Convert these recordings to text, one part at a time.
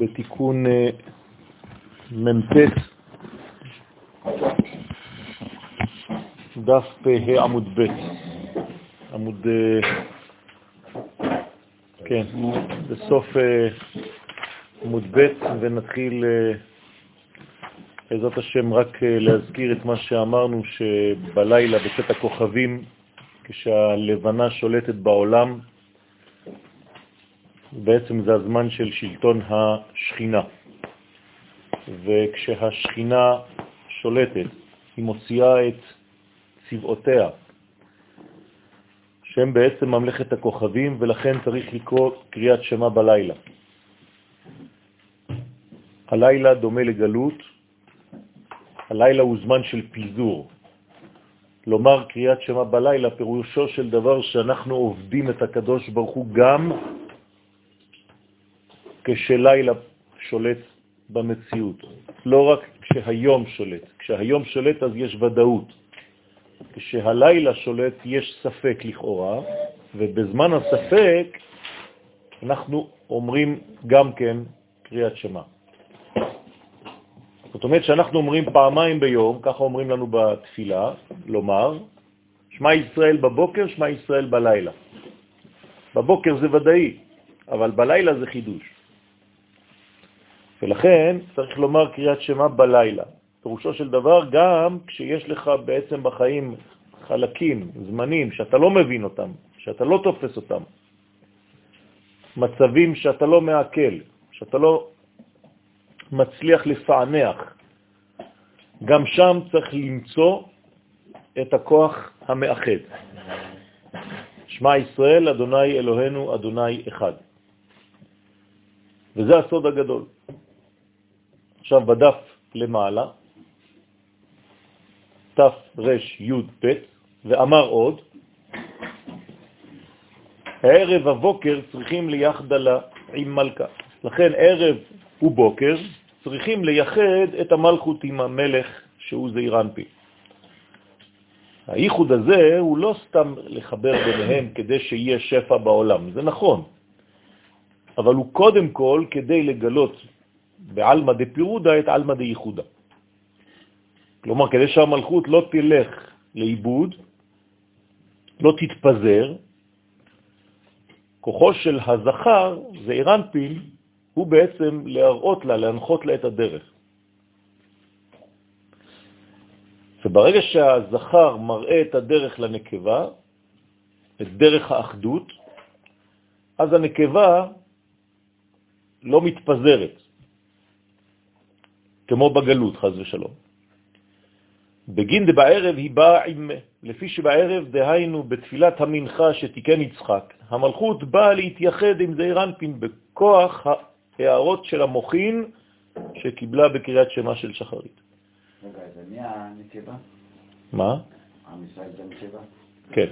בתיקון אה, מ"ט, דף פ"ה עמוד ב', עמוד, אה, כן, בסוף אה, עמוד ב', ונתחיל בעזרת השם רק להזכיר את מה שאמרנו, שבלילה בצאת הכוכבים, כשהלבנה שולטת בעולם, בעצם זה הזמן של שלטון השכינה. וכשהשכינה שולטת, היא מוציאה את צבעותיה, שהם בעצם ממלכת הכוכבים, ולכן צריך לקרוא קריאת שמה בלילה. הלילה דומה לגלות, הלילה הוא זמן של פיזור. לומר קריאת שמה בלילה פירושו של דבר שאנחנו עובדים את הקדוש ברוך הוא גם כשלילה שולט במציאות, לא רק כשהיום שולט. כשהיום שולט אז יש ודאות. כשהלילה שולט יש ספק לכאורה, ובזמן הספק אנחנו אומרים גם כן קריאת שמה. זאת אומרת שאנחנו אומרים פעמיים ביום, ככה אומרים לנו בתפילה, לומר, שמע ישראל בבוקר, שמע ישראל בלילה. בבוקר זה ודאי, אבל בלילה זה חידוש. ולכן צריך לומר קריאת שמה בלילה. פירושו של דבר, גם כשיש לך בעצם בחיים חלקים, זמנים, שאתה לא מבין אותם, שאתה לא תופס אותם, מצבים שאתה לא מעכל, שאתה לא מצליח לפענח, גם שם צריך למצוא את הכוח המאחד. שמע ישראל, אדוני אלוהינו, אדוני אחד. וזה הסוד הגדול. עכשיו בדף למעלה, תף רש י' ב', ואמר עוד, הערב הבוקר צריכים ליחדה עם מלכה. לכן ערב ובוקר צריכים לייחד את המלכות עם המלך שהוא זעיר אנפי. הייחוד הזה הוא לא סתם לחבר ביניהם כדי שיהיה שפע בעולם, זה נכון, אבל הוא קודם כל כדי לגלות בעלמא דפירודה את עלמא דייחודה. כלומר, כדי שהמלכות לא תלך לאיבוד, לא תתפזר, כוחו של הזכר, זה אירנפין, הוא בעצם להראות לה, להנחות לה את הדרך. וברגע שהזכר מראה את הדרך לנקבה, את דרך האחדות, אז הנקבה לא מתפזרת. כמו בגלות, חז ושלום. בגין דבערב היא באה עם, לפי שבערב, דהיינו בתפילת המנחה שתיקן יצחק, המלכות באה להתייחד עם זעיר אנפין בכוח ההערות של המוחין שקיבלה בקריאת שמה של שחרית. רגע, זה מי הנקבה? מה? עם ישראל זה הנקבה? כן.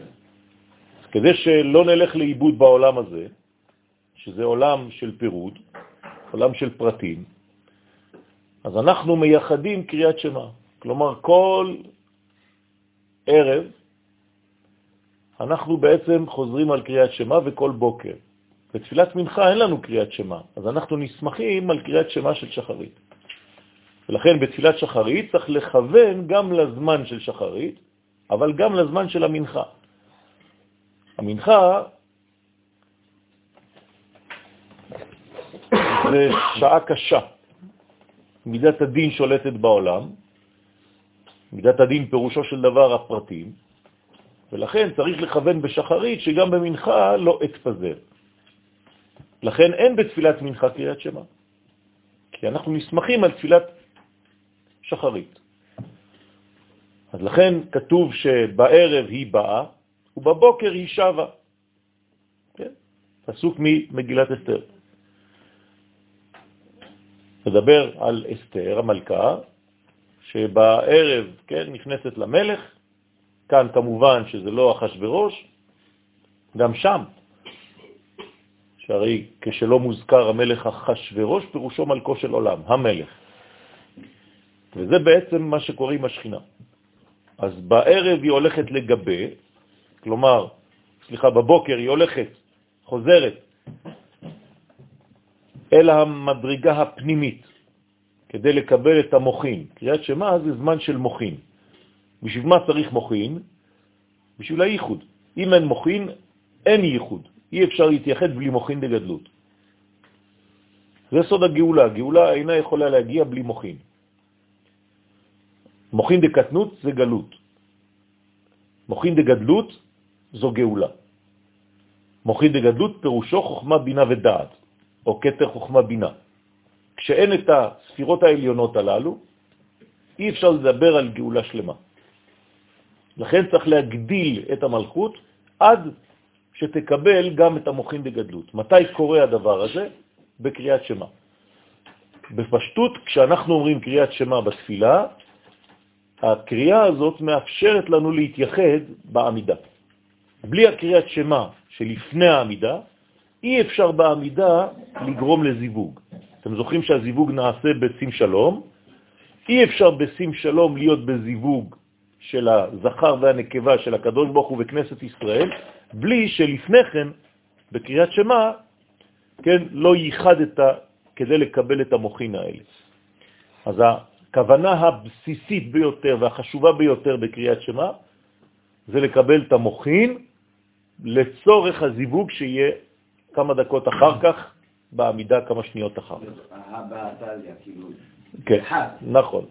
כדי שלא נלך לאיבוד בעולם הזה, שזה עולם של פירוד, עולם של פרטים, אז אנחנו מייחדים קריאת שמה. כלומר, כל ערב אנחנו בעצם חוזרים על קריאת שמה וכל בוקר. בתפילת מנחה אין לנו קריאת שמה, אז אנחנו נסמכים על קריאת שמה של שחרית. ולכן בתפילת שחרית צריך לכוון גם לזמן של שחרית, אבל גם לזמן של המנחה. המנחה זה שעה קשה. מידת הדין שולטת בעולם, מידת הדין פירושו של דבר הפרטים, ולכן צריך לכוון בשחרית שגם במנחה לא אתפזר. לכן אין בתפילת מנחה קריאת שמה, כי אנחנו נסמכים על תפילת שחרית. אז לכן כתוב שבערב היא באה ובבוקר היא שווה. כן? פסוק ממגילת אסתר. מדבר על אסתר, המלכה, שבערב, כן, נכנסת למלך, כאן כמובן שזה לא אחשוורוש, גם שם, שהרי כשלא מוזכר המלך אחשוורוש, פירושו מלכו של עולם, המלך. וזה בעצם מה שקורה עם השכינה. אז בערב היא הולכת לגבה, כלומר, סליחה, בבוקר היא הולכת, חוזרת אל המדרגה הפנימית, כדי לקבל את המוכין. קריאת שמה זה זמן של מוכין. בשביל מה צריך מוכין? בשביל הייחוד. אם אין מוכין, אין ייחוד. אי אפשר להתייחד בלי מוכין דגדלות. זה סוד הגאולה. הגאולה אינה יכולה להגיע בלי מוכין. מוכין דקטנות זה גלות. מוכין דגדלות זו גאולה. מוכין דגדלות פירושו חוכמה, בינה ודעת, או קטר חוכמה בינה. כשאין את הספירות העליונות הללו, אי אפשר לדבר על גאולה שלמה. לכן צריך להגדיל את המלכות עד שתקבל גם את המוחין בגדלות. מתי קורה הדבר הזה? בקריאת שמה. בפשטות, כשאנחנו אומרים קריאת שמה בתפילה, הקריאה הזאת מאפשרת לנו להתייחד בעמידה. בלי הקריאת שמה שלפני העמידה, אי אפשר בעמידה לגרום לזיווג. אתם זוכרים שהזיווג נעשה בשים שלום, אי אפשר בשים שלום להיות בזיווג של הזכר והנקבה של הקדוש ברוך הוא בכנסת ישראל, בלי שלפני כן, בקריאת שמה, כן, לא ייחדת כדי לקבל את המוכין האלה. אז הכוונה הבסיסית ביותר והחשובה ביותר בקריאת שמה זה לקבל את המוכין לצורך הזיווג שיהיה כמה דקות אחר כך, בעמידה כמה שניות אחר כך. הבעתליה, כאילו. כן, נכון.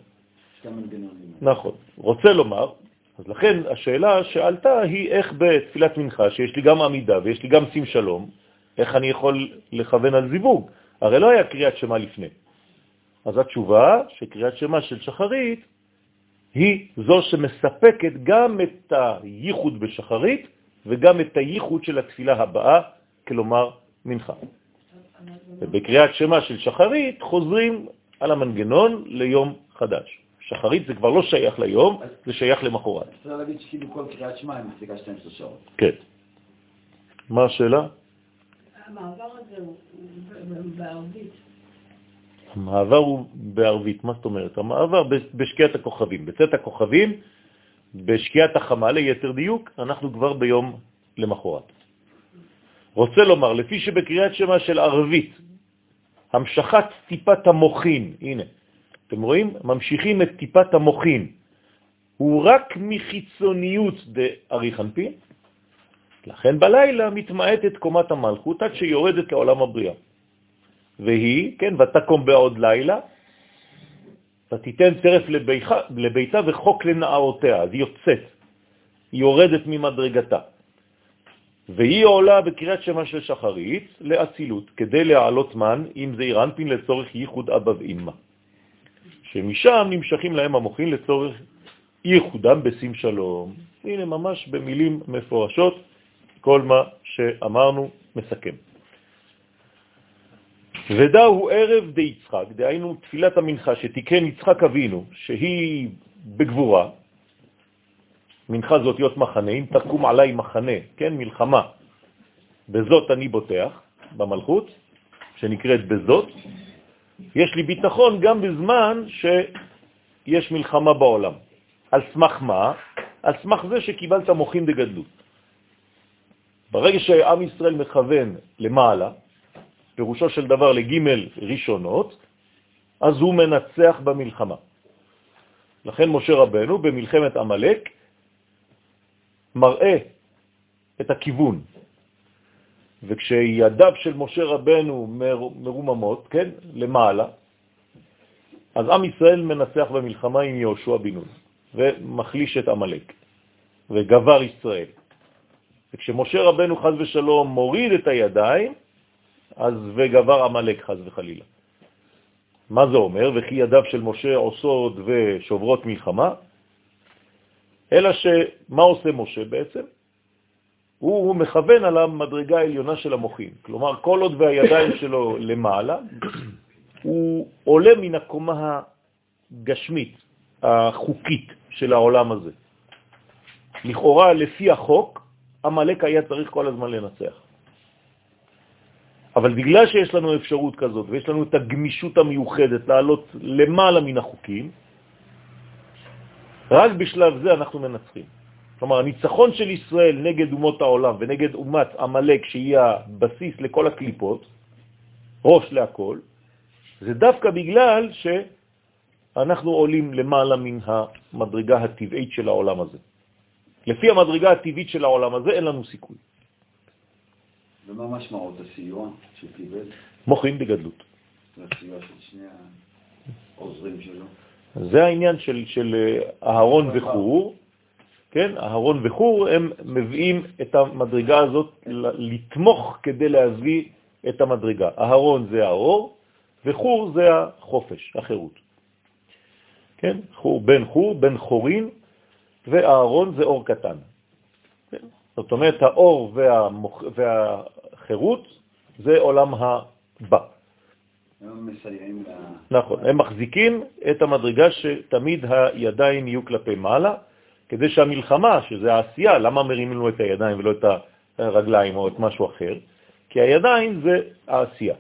נכון. רוצה לומר, אז לכן השאלה שעלתה היא איך בתפילת מנחה, שיש לי גם עמידה ויש לי גם שים שלום, איך אני יכול לכוון על זיווג? הרי לא היה קריאת שמה לפני. אז התשובה שקריאת שמה של שחרית היא זו שמספקת גם את הייחוד בשחרית וגם את הייחוד של התפילה הבאה, כלומר מנחה. ובקריאת שמה של שחרית חוזרים על המנגנון ליום חדש. שחרית זה כבר לא שייך ליום, זה שייך למחרת. אפשר להגיד שכאילו כל קריאת שמע היא מפסיקה 12 שעות. כן. מה השאלה? המעבר הזה הוא בערבית. המעבר הוא בערבית, מה זאת אומרת? המעבר בשקיעת הכוכבים. בצאת הכוכבים, בשקיעת החמה ליתר דיוק, אנחנו כבר ביום למחרת. רוצה לומר, לפי שבקריאת שמה של ערבית, המשכת טיפת המוחין, הנה, אתם רואים? ממשיכים את טיפת המוחין. הוא רק מחיצוניות דאריך אנפין, לכן בלילה מתמעטת קומת המלכות עד שיורדת לעולם הבריאה. והיא, כן, ותקום בעוד לילה, ותיתן לביך, לביתה וחוק לנערותיה, אז היא יוצאת, היא יורדת ממדרגתה. והיא עולה בקריאת שמה של שחרית לאצילות, כדי להעלות מן עם זעיר אנפין לצורך ייחוד אבא ואמא. שמשם נמשכים להם המוחין לצורך ייחודם בשים שלום. הנה ממש במילים מפורשות כל מה שאמרנו מסכם. ודאו ערב די יצחק, דהיינו תפילת המנחה שתיקן יצחק אבינו, שהיא בגבורה, מנחה זאת להיות מחנה, אם תקום עליי מחנה, כן, מלחמה, בזאת אני בוטח, במלכות, שנקראת בזאת, יש לי ביטחון גם בזמן שיש מלחמה בעולם. על סמך מה? על סמך זה שקיבלת מוחין דגדלות. ברגע שעם ישראל מכוון למעלה, פירושו של דבר לגימל ראשונות, אז הוא מנצח במלחמה. לכן משה רבנו במלחמת עמלק מראה את הכיוון, וכשידיו של משה רבנו מרוממות, כן, למעלה, אז עם ישראל מנצח במלחמה עם יהושע בן נון, ומחליש את עמלק, וגבר ישראל. וכשמשה רבנו חז ושלום מוריד את הידיים, אז וגבר עמלק חז וחלילה. מה זה אומר? וכי ידיו של משה עושות ושוברות מלחמה, אלא שמה עושה משה בעצם? הוא מכוון על המדרגה העליונה של המוחים. כלומר, כל עוד והידיים שלו למעלה, הוא עולה מן הקומה הגשמית, החוקית של העולם הזה. לכאורה, לפי החוק, המלאק היה צריך כל הזמן לנצח. אבל בגלל שיש לנו אפשרות כזאת, ויש לנו את הגמישות המיוחדת לעלות למעלה מן החוקים, רק בשלב זה אנחנו מנצחים. כלומר, הניצחון של ישראל נגד אומות העולם ונגד אומת עמלק, שהיא הבסיס לכל הקליפות, ראש להכל, זה דווקא בגלל שאנחנו עולים למעלה מן המדרגה הטבעית של העולם הזה. לפי המדרגה הטבעית של העולם הזה אין לנו סיכוי. ומה משמעות הסיוע שקיבל? מוחין בגדלות. הסיוע של שני העוזרים שלו? זה העניין של, של אה, אהרון וחור, כן? אהרון וחור הם מביאים את המדרגה הזאת לתמוך כדי להביא את המדרגה. אהרון זה האור, וחור זה החופש, החירות. כן? חור, בן חור, בן חורין, ואהרון זה אור קטן. כן? זאת אומרת, האור והמוח... והחירות זה עולם הבא. נכון, הם מחזיקים את המדרגה שתמיד הידיים יהיו כלפי מעלה, כדי שהמלחמה, שזה העשייה, למה מרימים לנו את הידיים ולא את הרגליים או את משהו אחר? כי הידיים זה העשייה.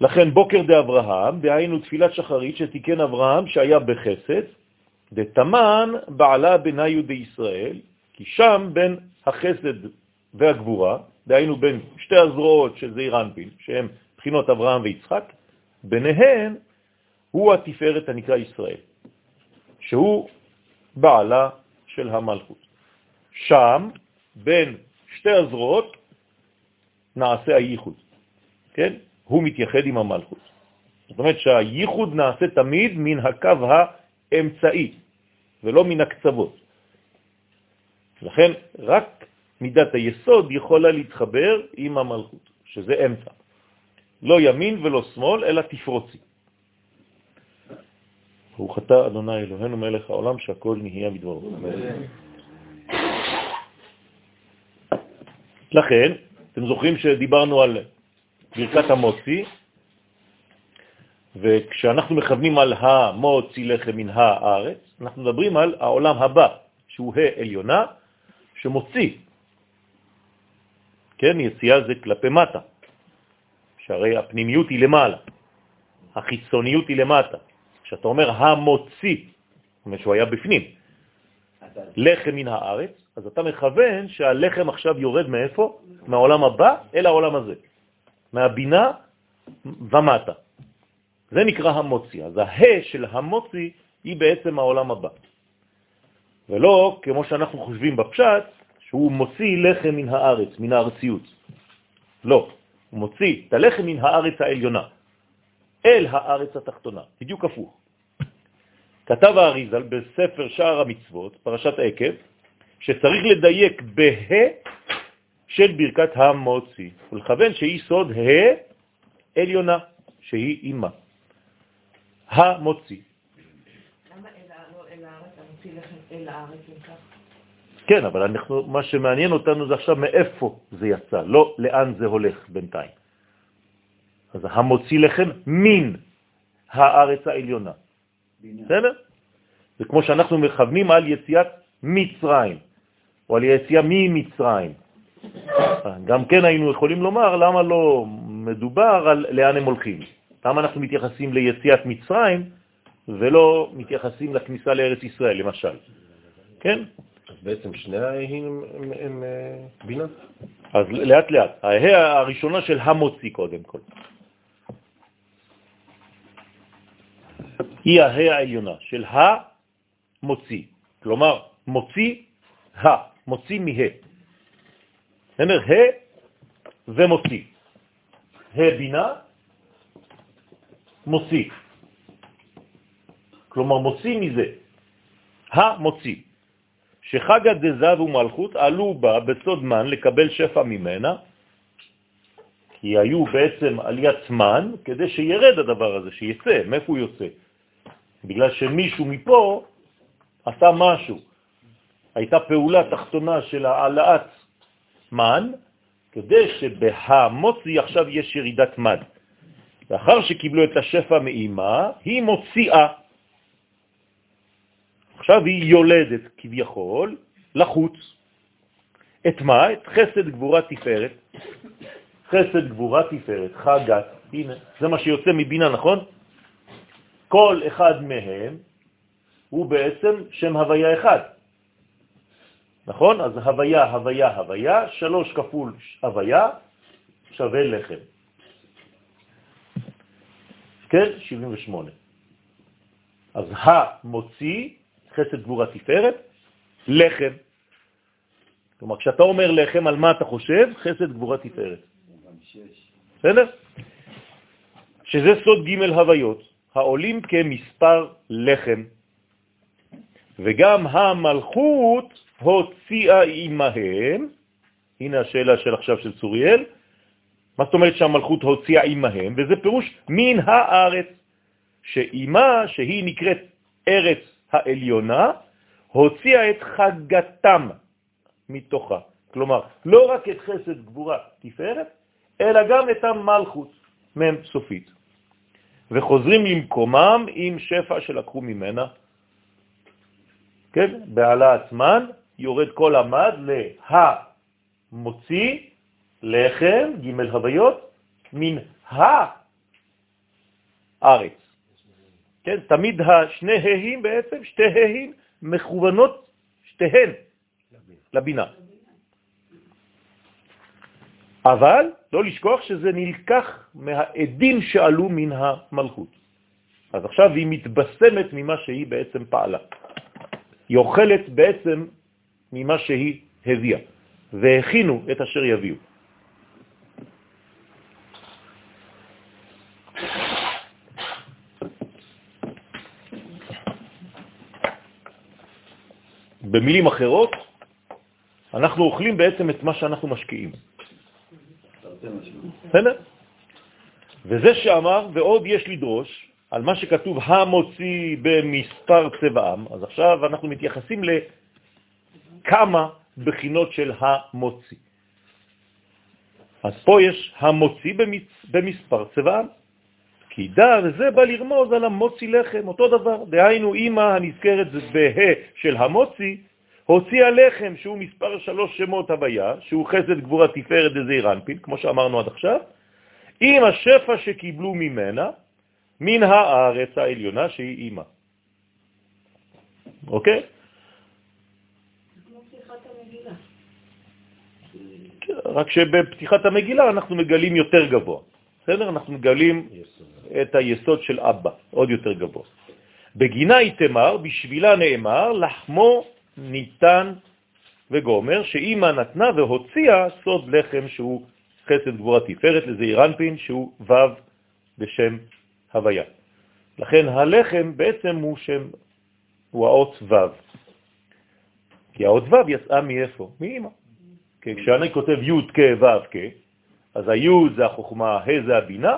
לכן בוקר דאברהם, דהיינו תפילת שחרית שתיקן אברהם שהיה בחסד, דתמן בעלה בניו דישראל, כי שם בין החסד והגבורה, דהיינו בין שתי הזרועות של זעיר אנפין, שהם בחינות אברהם ויצחק, ביניהן הוא התפארת הנקרא ישראל, שהוא בעלה של המלכות. שם, בין שתי הזרועות, נעשה הייחוד, כן? הוא מתייחד עם המלכות. זאת אומרת שהייחוד נעשה תמיד מן הקו האמצעי, ולא מן הקצוות. לכן רק מידת היסוד יכולה להתחבר עם המלכות, שזה אמצע. לא ימין ולא שמאל, אלא תפרוצי. ברוך אתה אדוני אלוהינו מלך העולם שהכל נהיה בדברו. לכן, אתם זוכרים שדיברנו על ברכת המוציא, וכשאנחנו מכוונים על המוציא לחם מן הארץ, אנחנו מדברים על העולם הבא, שהוא ה' עליונה, שמוציא. כן, יציאה זה כלפי מטה, שהרי הפנימיות היא למעלה, החיצוניות היא למטה. כשאתה אומר המוציא, זאת אומרת שהוא היה בפנים, לחם מן הארץ, אז אתה מכוון שהלחם עכשיו יורד מאיפה? מהעולם הבא אל העולם הזה, מהבינה ומטה. זה נקרא המוציא. אז הה של המוציא היא בעצם העולם הבא. ולא כמו שאנחנו חושבים בפשט, שהוא מוציא לחם מן הארץ, מן הארציות. לא, מוציא את הלחם מן הארץ העליונה, אל הארץ התחתונה, בדיוק הפוך. כתב האריזל בספר שער המצוות, פרשת עקב, שצריך לדייק בה של ברכת המוציא, ולכוון שהיא סוד ה עליונה, שהיא אימה. המוציא. למה אל הארץ, המוציא לחם אל הארץ אם כך? כן, אבל אנחנו, מה שמעניין אותנו זה עכשיו מאיפה זה יצא, לא לאן זה הולך בינתיים. אז המוציא לחם מן הארץ העליונה. בסדר? זה כמו שאנחנו מכוונים על יציאת מצרים, או על יציאה ממצרים. גם כן היינו יכולים לומר למה לא מדובר על לאן הם הולכים. למה אנחנו מתייחסים ליציאת מצרים ולא מתייחסים לכניסה לארץ ישראל, למשל. כן? בעצם שני ההים הם, הם, הם אה, בינה? אז לאט לאט. ההא הראשונה של המוציא קודם כל. היא ההא העליונה של המוציא. כלומר, מוציא ה, מוציא מה. אומר ה ומוציא. ה בינה, מוציא. כלומר, מוציא מזה. המוציא. שחגא דזב ומלכות עלו בה בסוד מן לקבל שפע ממנה, כי היו בעצם עליית מן כדי שירד הדבר הזה, שיצא. מאיפה הוא יוצא? בגלל שמישהו מפה עשה משהו. הייתה פעולה תחתונה של העלאת מן, כדי שבהמוציא עכשיו יש ירידת מן. לאחר שקיבלו את השפע מאימה, היא מוציאה. עכשיו היא יולדת כביכול לחוץ. את מה? את חסד גבורה תפארת. חסד גבורה תפארת, חגת, הנה, זה מה שיוצא מבינה, נכון? כל אחד מהם הוא בעצם שם הוויה אחד. נכון? אז הוויה, הוויה, הוויה, שלוש כפול הוויה שווה לחם. כן? 78. אז המוציא, חסד גבורה תפארת, לחם. כלומר, כשאתה אומר לחם, על מה אתה חושב? חסד גבורה תפארת. בסדר? שזה סוד ג' הוויות, העולים כמספר לחם. וגם המלכות הוציאה עמהם, הנה השאלה של עכשיו של צוריאל, מה זאת אומרת שהמלכות הוציאה עמהם? וזה פירוש מן הארץ, שאימה, שהיא נקראת ארץ העליונה, הוציאה את חגתם מתוכה. כלומר, לא רק את חסד גבורה תפארת, אלא גם את המלכות, מ' סופית. וחוזרים למקומם עם שפע שלקחו ממנה. כן, בעלה עצמן יורד כל המד להמוציא לחם, ג' הוויות, מן הארץ. כן, תמיד השני האים בעצם, שתי האים מכוונות, שתיהן, לבינה. אבל לא לשכוח שזה נלקח מהעדים שעלו מן המלכות. אז עכשיו היא מתבשמת ממה שהיא בעצם פעלה. היא אוכלת בעצם ממה שהיא הביאה, והכינו את אשר יביאו. במילים אחרות, אנחנו אוכלים בעצם את מה שאנחנו משקיעים. בסדר? וזה שאמר, ועוד יש לדרוש, על מה שכתוב המוציא במספר צבעם, אז עכשיו אנחנו מתייחסים לכמה בחינות של המוציא. אז פה יש המוציא במס, במספר צבעם, כי דע וזה בא לרמוז על המוציא לחם, אותו דבר. דהיינו, אמא הנזכרת בה של המוציא, הוציאה לחם, שהוא מספר שלוש שמות הוויה, שהוא חסד גבורה תפארת דזעיר אנפין, כמו שאמרנו עד עכשיו, עם השפע שקיבלו ממנה, מן הארץ העליונה שהיא אימא. אוקיי? רק שבפתיחת המגילה אנחנו מגלים יותר גבוה. בסדר? אנחנו מגלים את היסוד של אבא, עוד יותר גבוה. בגינה היא תמר, בשבילה נאמר, לחמו ניתן וגומר, שאימא נתנה והוציאה סוד לחם שהוא חסד גבורה תפארת לזעיר אנפין, שהוא ו' בשם הוויה. לכן הלחם בעצם הוא שם, הוא האות ו'. כי האות ו' יצאה מאיפה? מאמא. כי כשאני כותב י' כ' ו' כ', אז הי' זה החוכמה, ה' זה הבינה,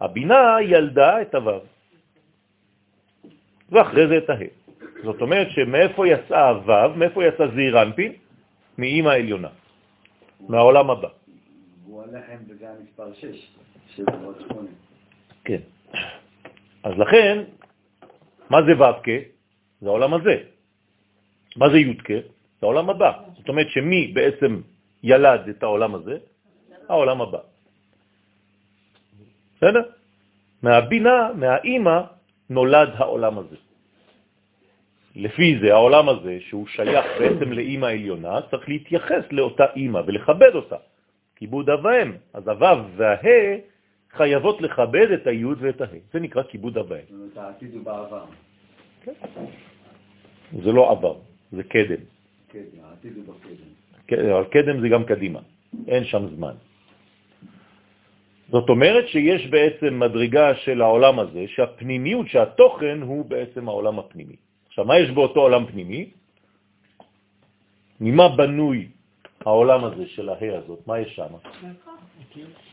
הבינה ילדה את הו'. ואחרי זה את ה'. זאת אומרת שמאיפה יצאה הו', מאיפה יצא זעיר אנפין? מאמא העליונה, מהעולם הבא. והוא הלחם בגן מספר 6, 7 ועוד 8. כן. אז לכן, מה זה ו"ק? זה העולם הזה. מה זה י"ק? זה העולם הבא. זאת אומרת שמי בעצם ילד את העולם הזה? העולם הבא. בסדר? מהבינה, מהאימא, נולד העולם הזה. לפי זה, העולם הזה, שהוא שייך בעצם לאימא עליונה, צריך להתייחס לאותה אימא ולכבד אותה. כיבוד אב ואם. אז הוו והה חייבות לכבד את היוד ואת הה. זה נקרא כיבוד אב ואם. זאת אומרת, העתיד הוא בעבר. זה לא עבר, זה קדם. כן, העתיד הוא בקדם. כן, אבל קדם זה גם קדימה, אין שם זמן. זאת אומרת שיש בעצם מדרגה של העולם הזה, שהפנימיות, שהתוכן הוא בעצם העולם הפנימי. עכשיו, מה יש באותו עולם פנימי? ממה בנוי העולם הזה של ההא הזאת? מה יש שם?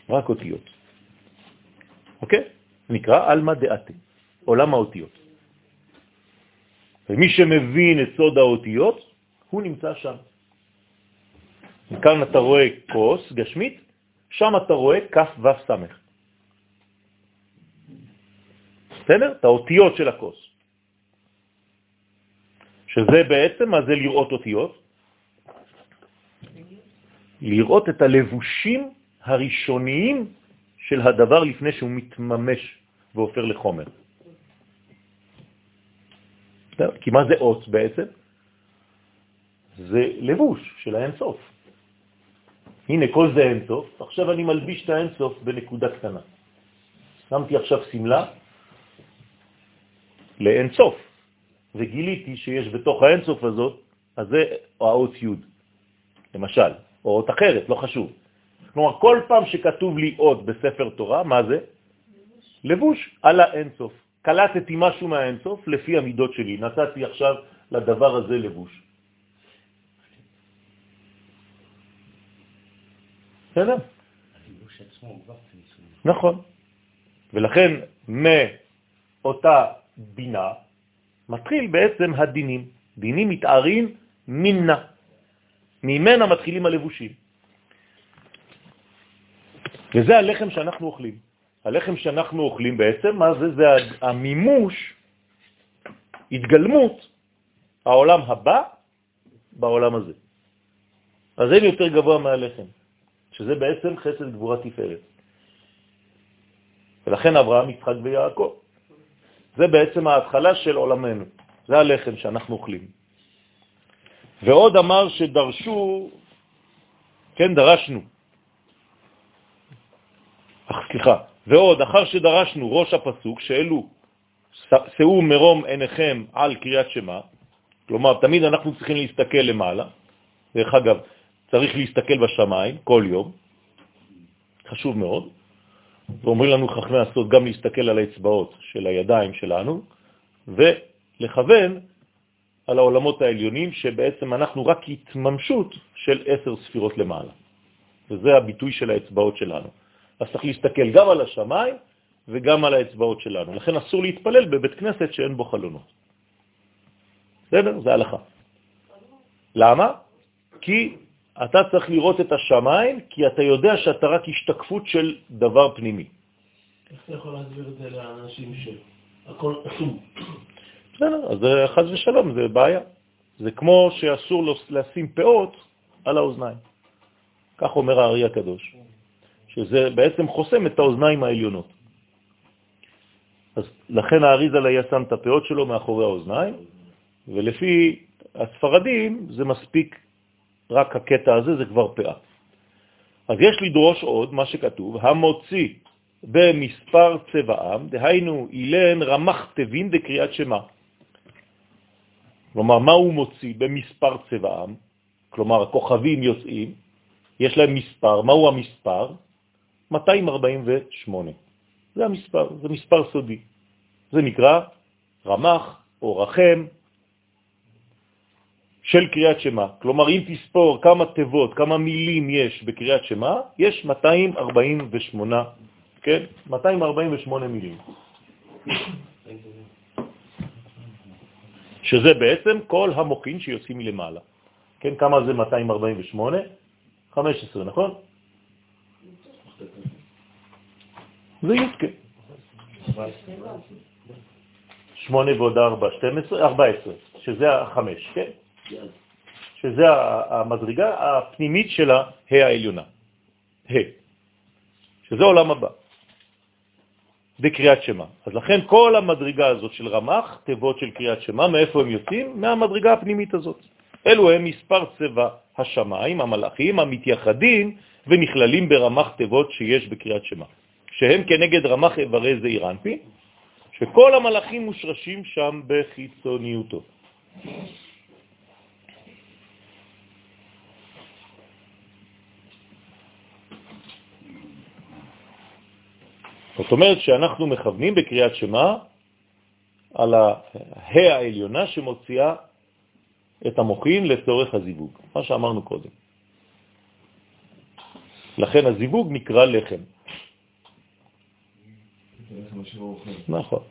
רק אותיות. אוקיי? נקרא אלמא דעתי, עולם האותיות. ומי שמבין את סוד האותיות, הוא נמצא שם. כאן אתה רואה כוס גשמית, שם אתה רואה כף ו' סמך. בסדר? את האותיות של הכוס. שזה בעצם, מה זה לראות אותיות? לראות את הלבושים הראשוניים של הדבר לפני שהוא מתממש והופך לחומר. כי מה זה אות בעצם? זה לבוש של האינסוף. הנה, כל זה אינסוף, עכשיו אני מלביש את האינסוף בנקודה קטנה. שמתי עכשיו סמלה, לאינסוף, וגיליתי שיש בתוך האינסוף הזאת, אז זה האות י', למשל, או אות אחרת, לא חשוב. כלומר, כל פעם שכתוב לי אות בספר תורה, מה זה? לבוש על האינסוף. קלטתי משהו מהאינסוף לפי המידות שלי, נתתי עכשיו לדבר הזה לבוש. בסדר? נכון. ולכן מאותה בינה מתחיל בעצם הדינים. דינים מתארים מנה. ממנה מתחילים הלבושים. וזה הלחם שאנחנו אוכלים. הלחם שאנחנו אוכלים בעצם, מה זה? זה המימוש, התגלמות, העולם הבא בעולם הזה. אז אין יותר גבוה מהלחם, שזה בעצם חסד גבורה תפארת. ולכן אברהם, יצחק ויעקב. זה בעצם ההתחלה של עולמנו, זה הלחם שאנחנו אוכלים. ועוד אמר שדרשו, כן, דרשנו. אך, סליחה, ועוד, אחר שדרשנו ראש הפסוק, שאלו, שאו מרום עיניכם על קריאת שמה, כלומר, תמיד אנחנו צריכים להסתכל למעלה. דרך אגב, צריך להסתכל בשמיים כל יום, חשוב מאוד. ואומרים לנו חכמי הסוד גם להסתכל על האצבעות של הידיים שלנו, ולכוון על העולמות העליונים, שבעצם אנחנו רק התממשות של עשר ספירות למעלה. וזה הביטוי של האצבעות שלנו. אז צריך להסתכל גם על השמיים וגם על האצבעות שלנו. לכן אסור להתפלל בבית כנסת שאין בו חלונות. בסדר? זה הלכה. למה? כי אתה צריך לראות את השמיים, כי אתה יודע שאתה רק השתקפות של דבר פנימי. איך אתה יכול להסביר את זה לאנשים שהכל אסור? בסדר, אז זה חז ושלום, זה בעיה. זה כמו שאסור לשים פאות על האוזניים. כך אומר הארי הקדוש, שזה בעצם חוסם את האוזניים העליונות. אז לכן האריזה היה שם את הפאות שלו מאחורי האוזניים, ולפי הספרדים זה מספיק רק הקטע הזה, זה כבר פאה. אז יש לדרוש עוד, מה שכתוב, המוציא במספר צבעם, דהיינו אילן רמח תבין דקריאת שמה. כלומר, מה הוא מוציא במספר צבעם? כלומר, הכוכבים יוצאים, יש להם מספר. מהו המספר? 248. זה המספר, זה מספר סודי. זה נקרא רמח או רחם של קריאת שמה. כלומר, אם תספור כמה תיבות, כמה מילים יש בקריאת שמה, יש 248, כן? 248 מילים. שזה בעצם כל המוחין שיוצאים מלמעלה. כן, כמה זה 248? 15, נכון? זה י"ק. 8 ועוד 4, 12, 14, שזה החמש, כן? שזה המדרגה הפנימית של הה העליונה, ה, שזה עולם הבא, בקריאת שמה. אז לכן כל המדרגה הזאת של רמח, תיבות של קריאת שמה, מאיפה הם יוצאים? מהמדרגה הפנימית הזאת. אלו הם מספר צבע השמיים, המלאכים, המתייחדים ונכללים ברמח תיבות שיש בקריאת שמה, שהם כנגד רמח איברי זעיר אנפי, שכל המלאכים מושרשים שם בחיצוניותו. זאת אומרת שאנחנו מכוונים בקריאת שמה על הה העליונה שמוציאה את המוחין לצורך הזיווג, מה שאמרנו קודם. לכן הזיווג נקרא לחם. נכון.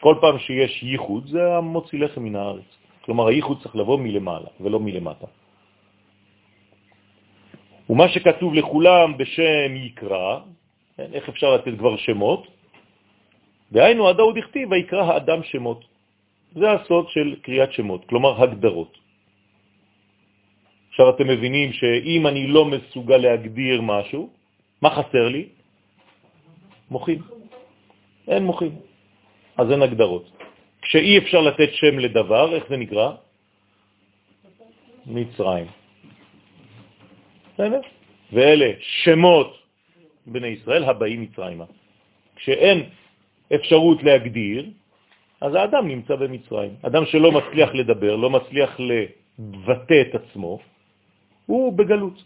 כל פעם שיש ייחוד זה המוציא לחם מן הארץ. כלומר, הייחוד צריך לבוא מלמעלה ולא מלמטה. ומה שכתוב לכולם בשם יקרא, כן, איך אפשר לתת כבר שמות? דהיינו, עדה הוא דכתיב, ויקרא האדם שמות. זה הסוד של קריאת שמות, כלומר הגדרות. עכשיו אתם מבינים שאם אני לא מסוגל להגדיר משהו, מה חסר לי? מוחים. אין מוחים. אז אין הגדרות. כשאי אפשר לתת שם לדבר, איך זה נקרא? מצרים. בסדר? ואלה שמות בני ישראל הבאים מצרימה. כשאין אפשרות להגדיר, אז האדם נמצא במצרים. אדם שלא מצליח לדבר, לא מצליח לבטא את עצמו, הוא בגלות.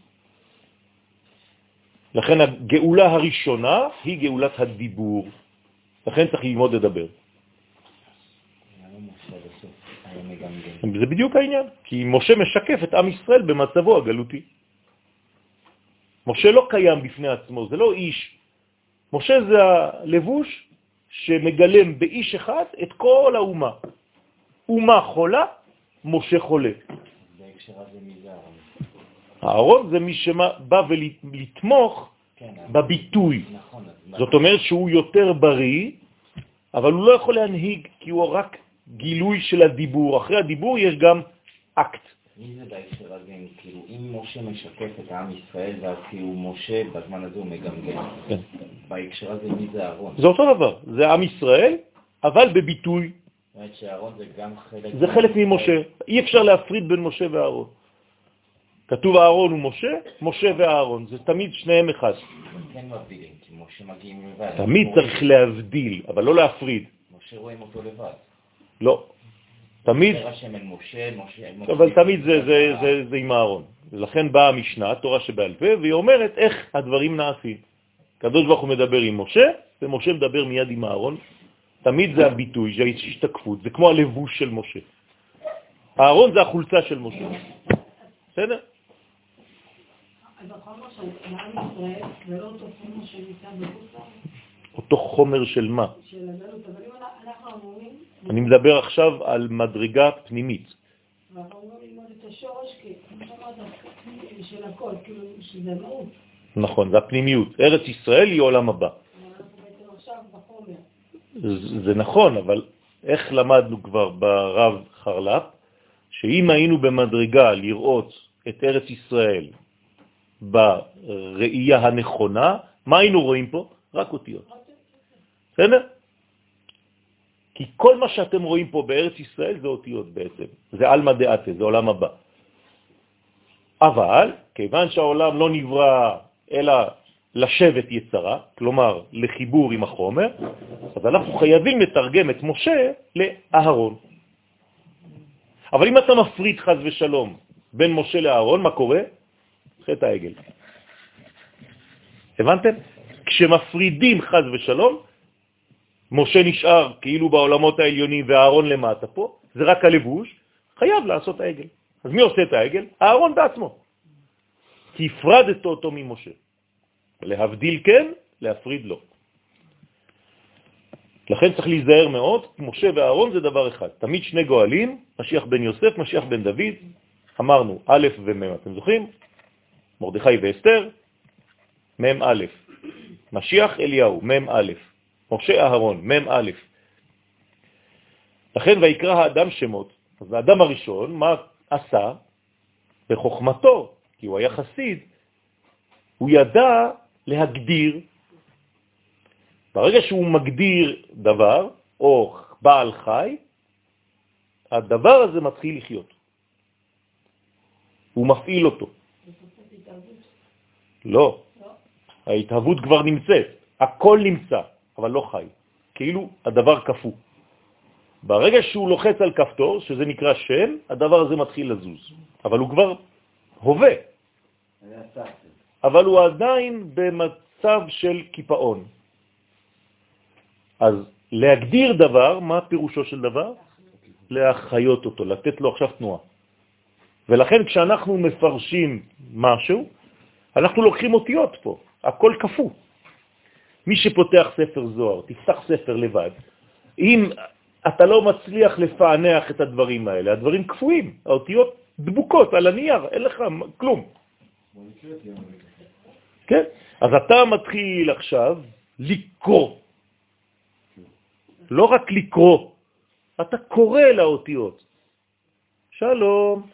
לכן הגאולה הראשונה היא גאולת הדיבור. לכן צריך ללמוד לדבר. זה בדיוק העניין, כי משה משקף את עם ישראל במצבו הגלותי. משה לא קיים בפני עצמו, זה לא איש. משה זה הלבוש שמגלם באיש אחד את כל האומה. אומה חולה, משה חולה. אהרון? זה מי שבא ולתמוך כן, בביטוי. נכון. אז זאת אומרת שהוא יותר בריא, אבל הוא לא יכול להנהיג כי הוא רק גילוי של הדיבור. אחרי הדיבור יש גם אקט. מי זה בהקשר הזה? כאילו, אם משה משקף את העם ישראל, ואז כאילו משה בזמן הזה הוא מגמגם. כן. בהקשר הזה מי זה אהרון? זה אותו דבר, זה עם ישראל, אבל בביטוי. זאת אומרת שאהרון זה גם חלק... זה חלק ממשה. אי אפשר להפריד בין משה ואהרון. כתוב אהרון ומשה, משה ואהרון, זה תמיד שניהם אחד. כן מבדילים, כי משה מגיעים לבד. תמיד צריך להבדיל, אבל לא להפריד. משה רואים אותו לבד. לא. תמיד. אבל תמיד זה, זה, זה, זה עם אהרון. ולכן באה המשנה, תורה שבעל פה, והיא אומרת איך הדברים נעשים. הקדוש ברוך הוא מדבר עם משה, ומשה מדבר מיד עם אהרון. תמיד זה הביטוי, זה ההשתקפות, זה כמו הלבוש של משה. אהרון זה החולצה של משה. בסדר? אז החומר של עם ישראל, זה לא אותו חומר שנמצא בחוץ לארץ, אותו חומר של מה? אני מדבר עכשיו על מדרגה פנימית. נכון, זה הפנימיות. ארץ ישראל היא עולם הבא. זה נכון, אבל איך למדנו כבר ברב חרל"פ, שאם היינו במדרגה לראות את ארץ ישראל בראייה הנכונה, מה היינו רואים פה? רק אותיות. בסדר? כי כל מה שאתם רואים פה בארץ ישראל זה אותיות בעצם. זה אלמא דעתה, זה עולם הבא. אבל, כיוון שהעולם לא נברא אלא לשבת יצרה, כלומר לחיבור עם החומר, אז אנחנו חייבים לתרגם את משה לאהרון. אבל אם אתה מפריד חז ושלום בין משה לאהרון, מה קורה? חטא העגל. הבנתם? כשמפרידים חז ושלום, משה נשאר כאילו בעולמות העליונים והאהרון למטה פה, זה רק הלבוש, חייב לעשות העגל. אז מי עושה את העגל? האהרון בעצמו. כי הפרדת אותו ממשה. להבדיל כן, להפריד לא. לכן צריך להיזהר מאוד, משה ואהרון זה דבר אחד. תמיד שני גואלים, משיח בן יוסף, משיח בן דוד, אמרנו א' ומ', אתם זוכרים? מרדכי ואסתר, מ' א', משיח אליהו, מ' א', משה אהרון, מ' א'. לכן ויקרא האדם שמות, אז האדם הראשון, מה עשה? בחוכמתו, כי הוא היה חסיד, הוא ידע להגדיר. ברגע שהוא מגדיר דבר, או בעל חי, הדבר הזה מתחיל לחיות. הוא מפעיל אותו. לא, ההתהוות כבר נמצאת, הכל נמצא, אבל לא חי. כאילו הדבר קפוא. ברגע שהוא לוחץ על כפתור, שזה נקרא שם, הדבר הזה מתחיל לזוז. אבל הוא כבר הווה. אבל הוא עדיין במצב של קיפאון. אז להגדיר דבר, מה פירושו של דבר? להחיות אותו, לתת לו עכשיו תנועה. ולכן כשאנחנו מפרשים משהו, אנחנו לוקחים אותיות פה, הכל קפוא. מי שפותח ספר זוהר, תפתח ספר לבד, אם אתה לא מצליח לפענח את הדברים האלה, הדברים קפואים, האותיות דבוקות על הנייר, אין לך כלום. כן? אז אתה מתחיל עכשיו לקרוא. לא רק לקרוא, אתה קורא לאותיות. שלום,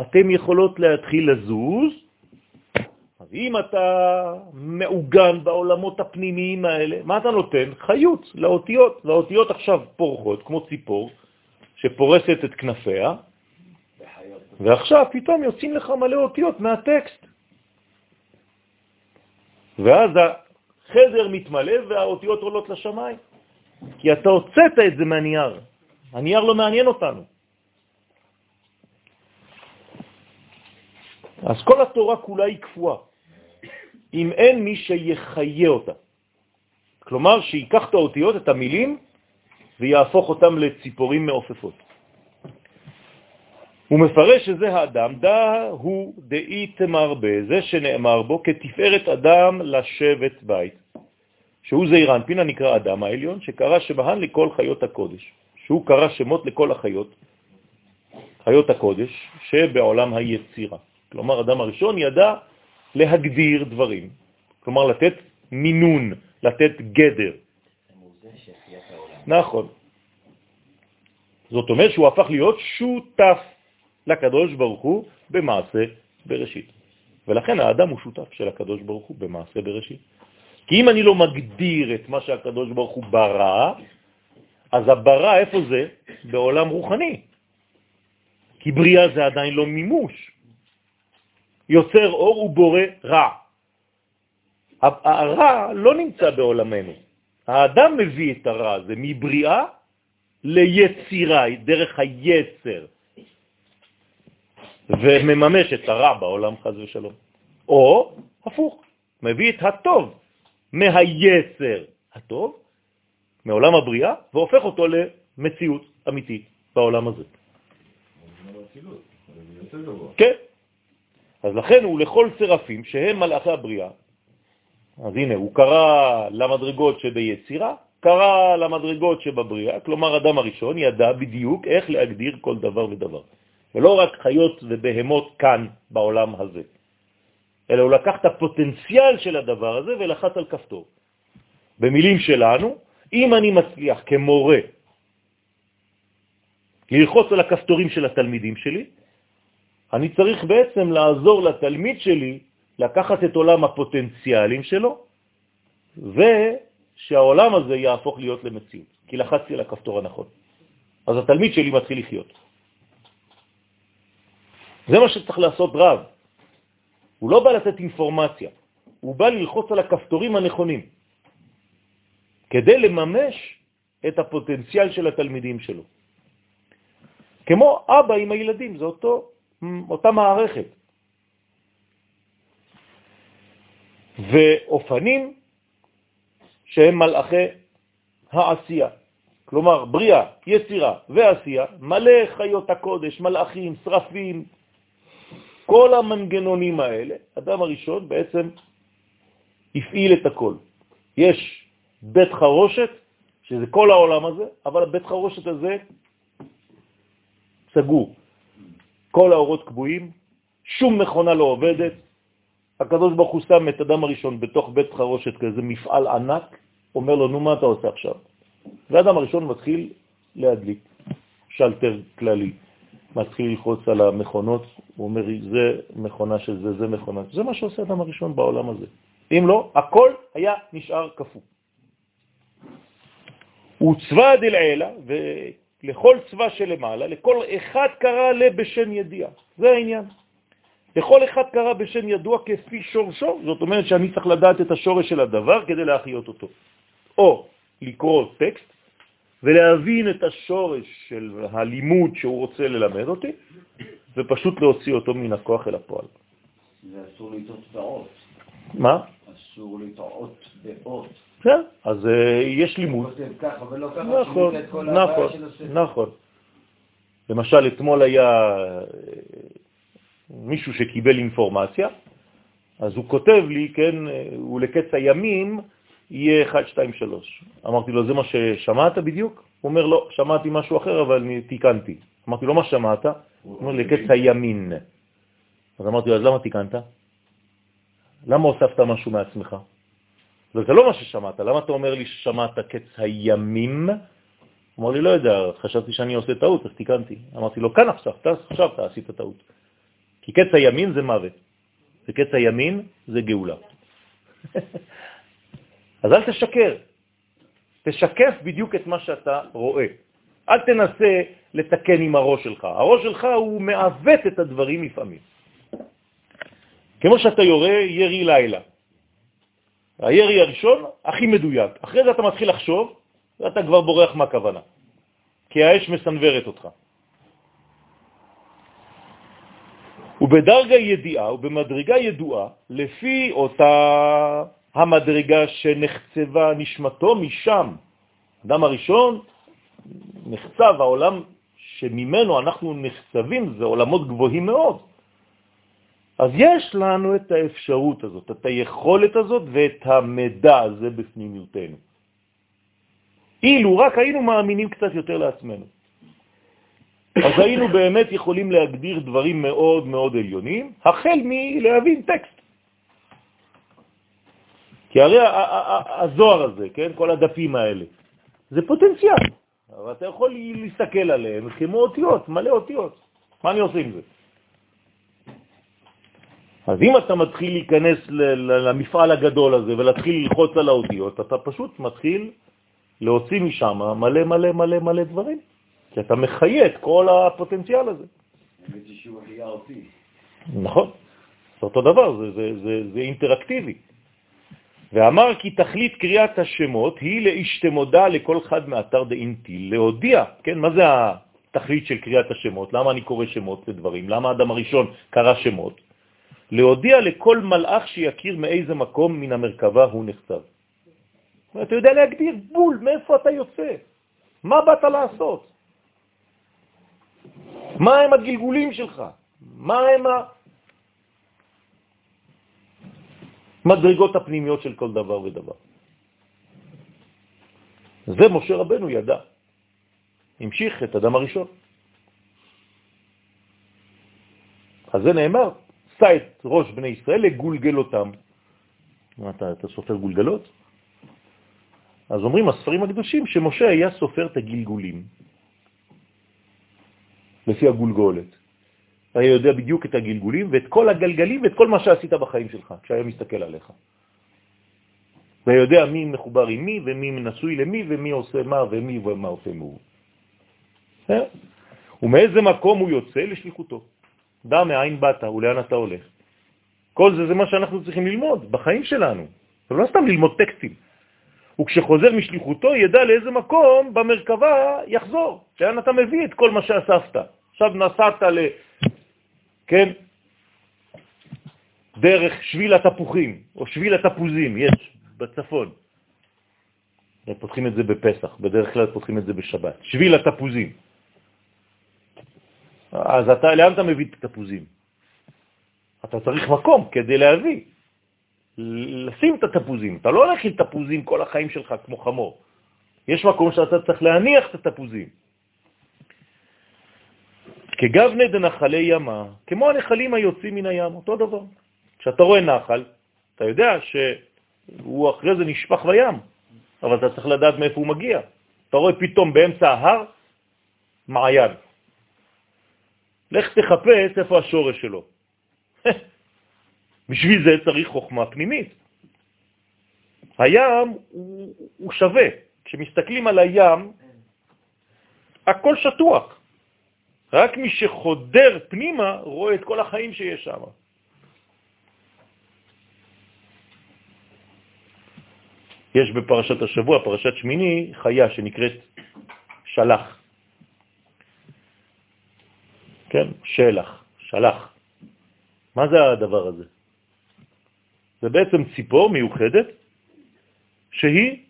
אתם יכולות להתחיל לזוז, אז אם אתה מעוגן בעולמות הפנימיים האלה, מה אתה נותן? חיות לאותיות. והאותיות עכשיו פורחות, כמו ציפור, שפורסת את כנפיה. ועכשיו פתאום יוצאים לך מלא אותיות מהטקסט. ואז החדר מתמלא והאותיות עולות לשמיים. כי אתה הוצאת את זה מהנייר. הנייר לא מעניין אותנו. אז כל התורה כולה היא קפואה, אם אין מי שיחיה אותה. כלומר, שיקח את האותיות, את המילים, ויהפוך אותם לציפורים מעופפות. הוא מפרש שזה האדם, דה הוא דאי תמרבה, זה שנאמר בו, כתפארת אדם לשבת בית, שהוא זעיר אנפין הנקרא אדם העליון, שקרא שבהן לכל חיות הקודש, שהוא קרא שמות לכל החיות, חיות הקודש, שבעולם היצירה. כלומר, אדם הראשון ידע להגדיר דברים, כלומר לתת מינון, לתת גדר. נכון. זאת אומרת שהוא הפך להיות שותף לקדוש ברוך הוא במעשה בראשית. ולכן האדם הוא שותף של הקדוש ברוך הוא במעשה בראשית. כי אם אני לא מגדיר את מה שהקדוש ברוך הוא ברא, אז הברא איפה זה? בעולם רוחני. כי בריאה זה עדיין לא מימוש. יוצר אור ובורא רע. הרע לא נמצא בעולמנו. האדם מביא את הרע הזה מבריאה ליצירה, דרך היצר, ומממש את הרע בעולם חז ושלום. או הפוך, מביא את הטוב מהיצר הטוב, מעולם הבריאה, והופך אותו למציאות אמיתית בעולם הזה. כן. אז לכן הוא לכל סרפים שהם מלאכי הבריאה. אז הנה, הוא קרא למדרגות שביצירה, קרא למדרגות שבבריאה, כלומר אדם הראשון ידע בדיוק איך להגדיר כל דבר ודבר. ולא רק חיות ובהמות כאן בעולם הזה, אלא הוא לקח את הפוטנציאל של הדבר הזה ולחץ על כפתור. במילים שלנו, אם אני מצליח כמורה ללחוץ על הכפתורים של התלמידים שלי, אני צריך בעצם לעזור לתלמיד שלי לקחת את עולם הפוטנציאלים שלו, ושהעולם הזה יהפוך להיות למציאות, כי לחצתי על הכפתור הנכון. אז התלמיד שלי מתחיל לחיות. זה מה שצריך לעשות רב. הוא לא בא לתת אינפורמציה, הוא בא ללחוץ על הכפתורים הנכונים, כדי לממש את הפוטנציאל של התלמידים שלו. כמו אבא עם הילדים, זה אותו, אותה מערכת. ואופנים שהם מלאכי העשייה. כלומר, בריאה, יצירה ועשייה, מלא חיות הקודש, מלאכים, שרפים, כל המנגנונים האלה, אדם הראשון בעצם הפעיל את הכל. יש בית חרושת, שזה כל העולם הזה, אבל הבית חרושת הזה סגור. כל האורות קבועים, שום מכונה לא עובדת. הקדוש ברוך הוא שם את אדם הראשון בתוך בית חרושת כזה, מפעל ענק, אומר לו, נו, מה אתה עושה עכשיו? ואדם הראשון מתחיל להדליק שלטר כללי. מתחיל ללחוץ על המכונות, הוא אומר, זה מכונה של זה, זה מכונה. זה מה שעושה אדם הראשון בעולם הזה. אם לא, הכל היה נשאר כפו. הוא צבא דלעילה, ולכל צבא שלמעלה, לכל אחד קרא לבשן ידיעה. זה העניין. לכל אחד קרא בשן ידוע כפי שורשו, זאת אומרת שאני צריך לדעת את השורש של הדבר כדי להחיות אותו. או לקרוא טקסט, ולהבין את השורש של הלימוד שהוא רוצה ללמד אותי, ופשוט להוציא אותו מן הכוח אל הפועל. זה אסור לטעות באות. מה? אסור לטעות באות. כן, אז uh, יש לימוד. ככה, נכון, נכון. נכון. למשל, אתמול היה אה, מישהו שקיבל אינפורמציה, אז הוא כותב לי, כן, אה, הוא לקץ הימים, יהיה 1, 2, 3. אמרתי לו, זה מה ששמעת בדיוק? הוא אומר, לא, שמעתי משהו אחר, אבל אני תיקנתי. אמרתי לו, מה שמעת? הוא אומר, לקץ הימין. אז אמרתי לו, אז למה תיקנת? למה הוספת משהו מעצמך? וזה לא מה ששמעת, למה אתה אומר לי ששמעת קץ הימים? הוא אמר לי, לא יודע, חשבתי שאני עושה טעות, אז תיקנתי. אמרתי לו, כאן עכשיו, עכשיו אתה עשית טעות. כי קץ הימין זה מוות, וקץ הימין זה גאולה. אז אל תשקר, תשקף בדיוק את מה שאתה רואה. אל תנסה לתקן עם הראש שלך. הראש שלך הוא מעוות את הדברים לפעמים. כמו שאתה יורה ירי לילה. הירי הראשון הכי מדויק. אחרי זה אתה מתחיל לחשוב, ואתה כבר בורח מהכוונה, כי האש מסנוורת אותך. ובדרגה ידיעה ובמדרגה ידועה, לפי אותה המדרגה שנחצבה נשמתו משם. אדם הראשון נחצב, העולם שממנו אנחנו נחצבים, זה עולמות גבוהים מאוד. אז יש לנו את האפשרות הזאת, את היכולת הזאת ואת המידע הזה בפנימיותנו. אילו רק היינו מאמינים קצת יותר לעצמנו. אז היינו באמת יכולים להגדיר דברים מאוד מאוד עליונים, החל מלהבין טקסט. כי הרי הזוהר הזה, כן, כל הדפים האלה, זה פוטנציאל, אבל אתה יכול להסתכל עליהם כמו אותיות, מלא אותיות. מה אני עושה עם זה? אז אם אתה מתחיל להיכנס למפעל הגדול הזה ולהתחיל ללחוץ על האותיות, אתה פשוט מתחיל להוציא משם מלא מלא מלא מלא דברים, כי אתה מחיה את כל הפוטנציאל הזה. נכון, זה אותו דבר, זה, זה, זה, זה אינטראקטיבי. ואמר כי תכלית קריאת השמות היא להשתמודה לכל אחד מאתר דאינטיל, להודיע, כן, מה זה התכלית של קריאת השמות? למה אני קורא שמות לדברים? למה האדם הראשון קרא שמות? להודיע לכל מלאך שיכיר מאיזה מקום מן המרכבה הוא נחצב. אתה יודע להגדיר בול מאיפה אתה יוצא, מה באת לעשות, מה הם הגלגולים שלך, מה הם המדרגות הפנימיות של כל דבר ודבר. זה משה רבנו ידע. המשיך את אדם הראשון. אז זה נאמר, שא את ראש בני ישראל לגולגל אותם. מה, אתה, אתה סופר גולגלות? אז אומרים הספרים הקדושים שמשה היה סופר את הגלגולים, לפי הגולגולת. היה יודע בדיוק את הגלגולים ואת כל הגלגלים ואת כל מה שעשית בחיים שלך, כשהיה מסתכל עליך. והיה יודע מי מחובר עם מי ומי נשוי למי ומי עושה מה ומי ומה עושה מו. אה? ומאיזה מקום הוא יוצא לשליחותו. דע מאין באת ולאן אתה הולך. כל זה זה מה שאנחנו צריכים ללמוד בחיים שלנו. זה לא סתם ללמוד טקסטים. וכשחוזר משליחותו ידע לאיזה מקום במרכבה יחזור, לאן אתה מביא את כל מה שאספת. עכשיו נסעת ל... כן? דרך שביל התפוחים, או שביל התפוזים, יש בצפון. פותחים את זה בפסח, בדרך כלל פותחים את זה בשבת. שביל התפוזים. אז אתה, לאן אתה מביא את התפוזים? אתה צריך מקום כדי להביא, לשים את התפוזים. אתה לא הולך עם תפוזים כל החיים שלך כמו חמור. יש מקום שאתה צריך להניח את התפוזים. כגבנה דנחלי ימה, כמו הנחלים היוצאים מן הים, אותו דבר. כשאתה רואה נחל, אתה יודע שהוא אחרי זה נשפך בים, אבל אתה צריך לדעת מאיפה הוא מגיע. אתה רואה פתאום באמצע ההר מעיין. לך תחפש איפה השורש שלו. בשביל זה צריך חוכמה פנימית. הים הוא, הוא שווה. כשמסתכלים על הים, הכל שטוח. רק מי שחודר פנימה רואה את כל החיים שיש שם. יש בפרשת השבוע, פרשת שמיני, חיה שנקראת שלח. כן? שלח, שלח. מה זה הדבר הזה? זה בעצם ציפור מיוחדת שהיא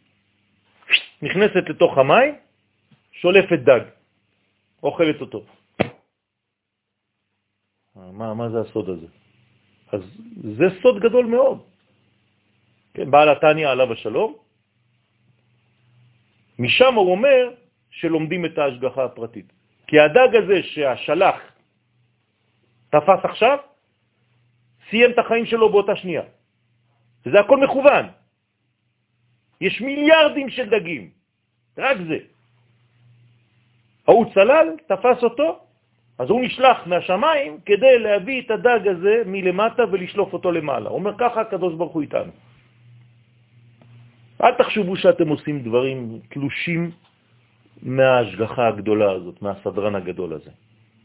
נכנסת לתוך המים, שולפת דג, אוכלת אותו. מה, מה זה הסוד הזה? אז זה סוד גדול מאוד. כן, בעל התניא עליו השלום, משם הוא אומר שלומדים את ההשגחה הפרטית. כי הדג הזה שהשלח תפס עכשיו, סיים את החיים שלו באותה שנייה. וזה הכל מכוון. יש מיליארדים של דגים, רק זה. ההוא צלל, תפס אותו, אז הוא נשלח מהשמיים כדי להביא את הדג הזה מלמטה ולשלוף אותו למעלה. אומר ככה הקדוש ברוך הוא איתנו. אל תחשבו שאתם עושים דברים תלושים מההשגחה הגדולה הזאת, מהסדרן הגדול הזה.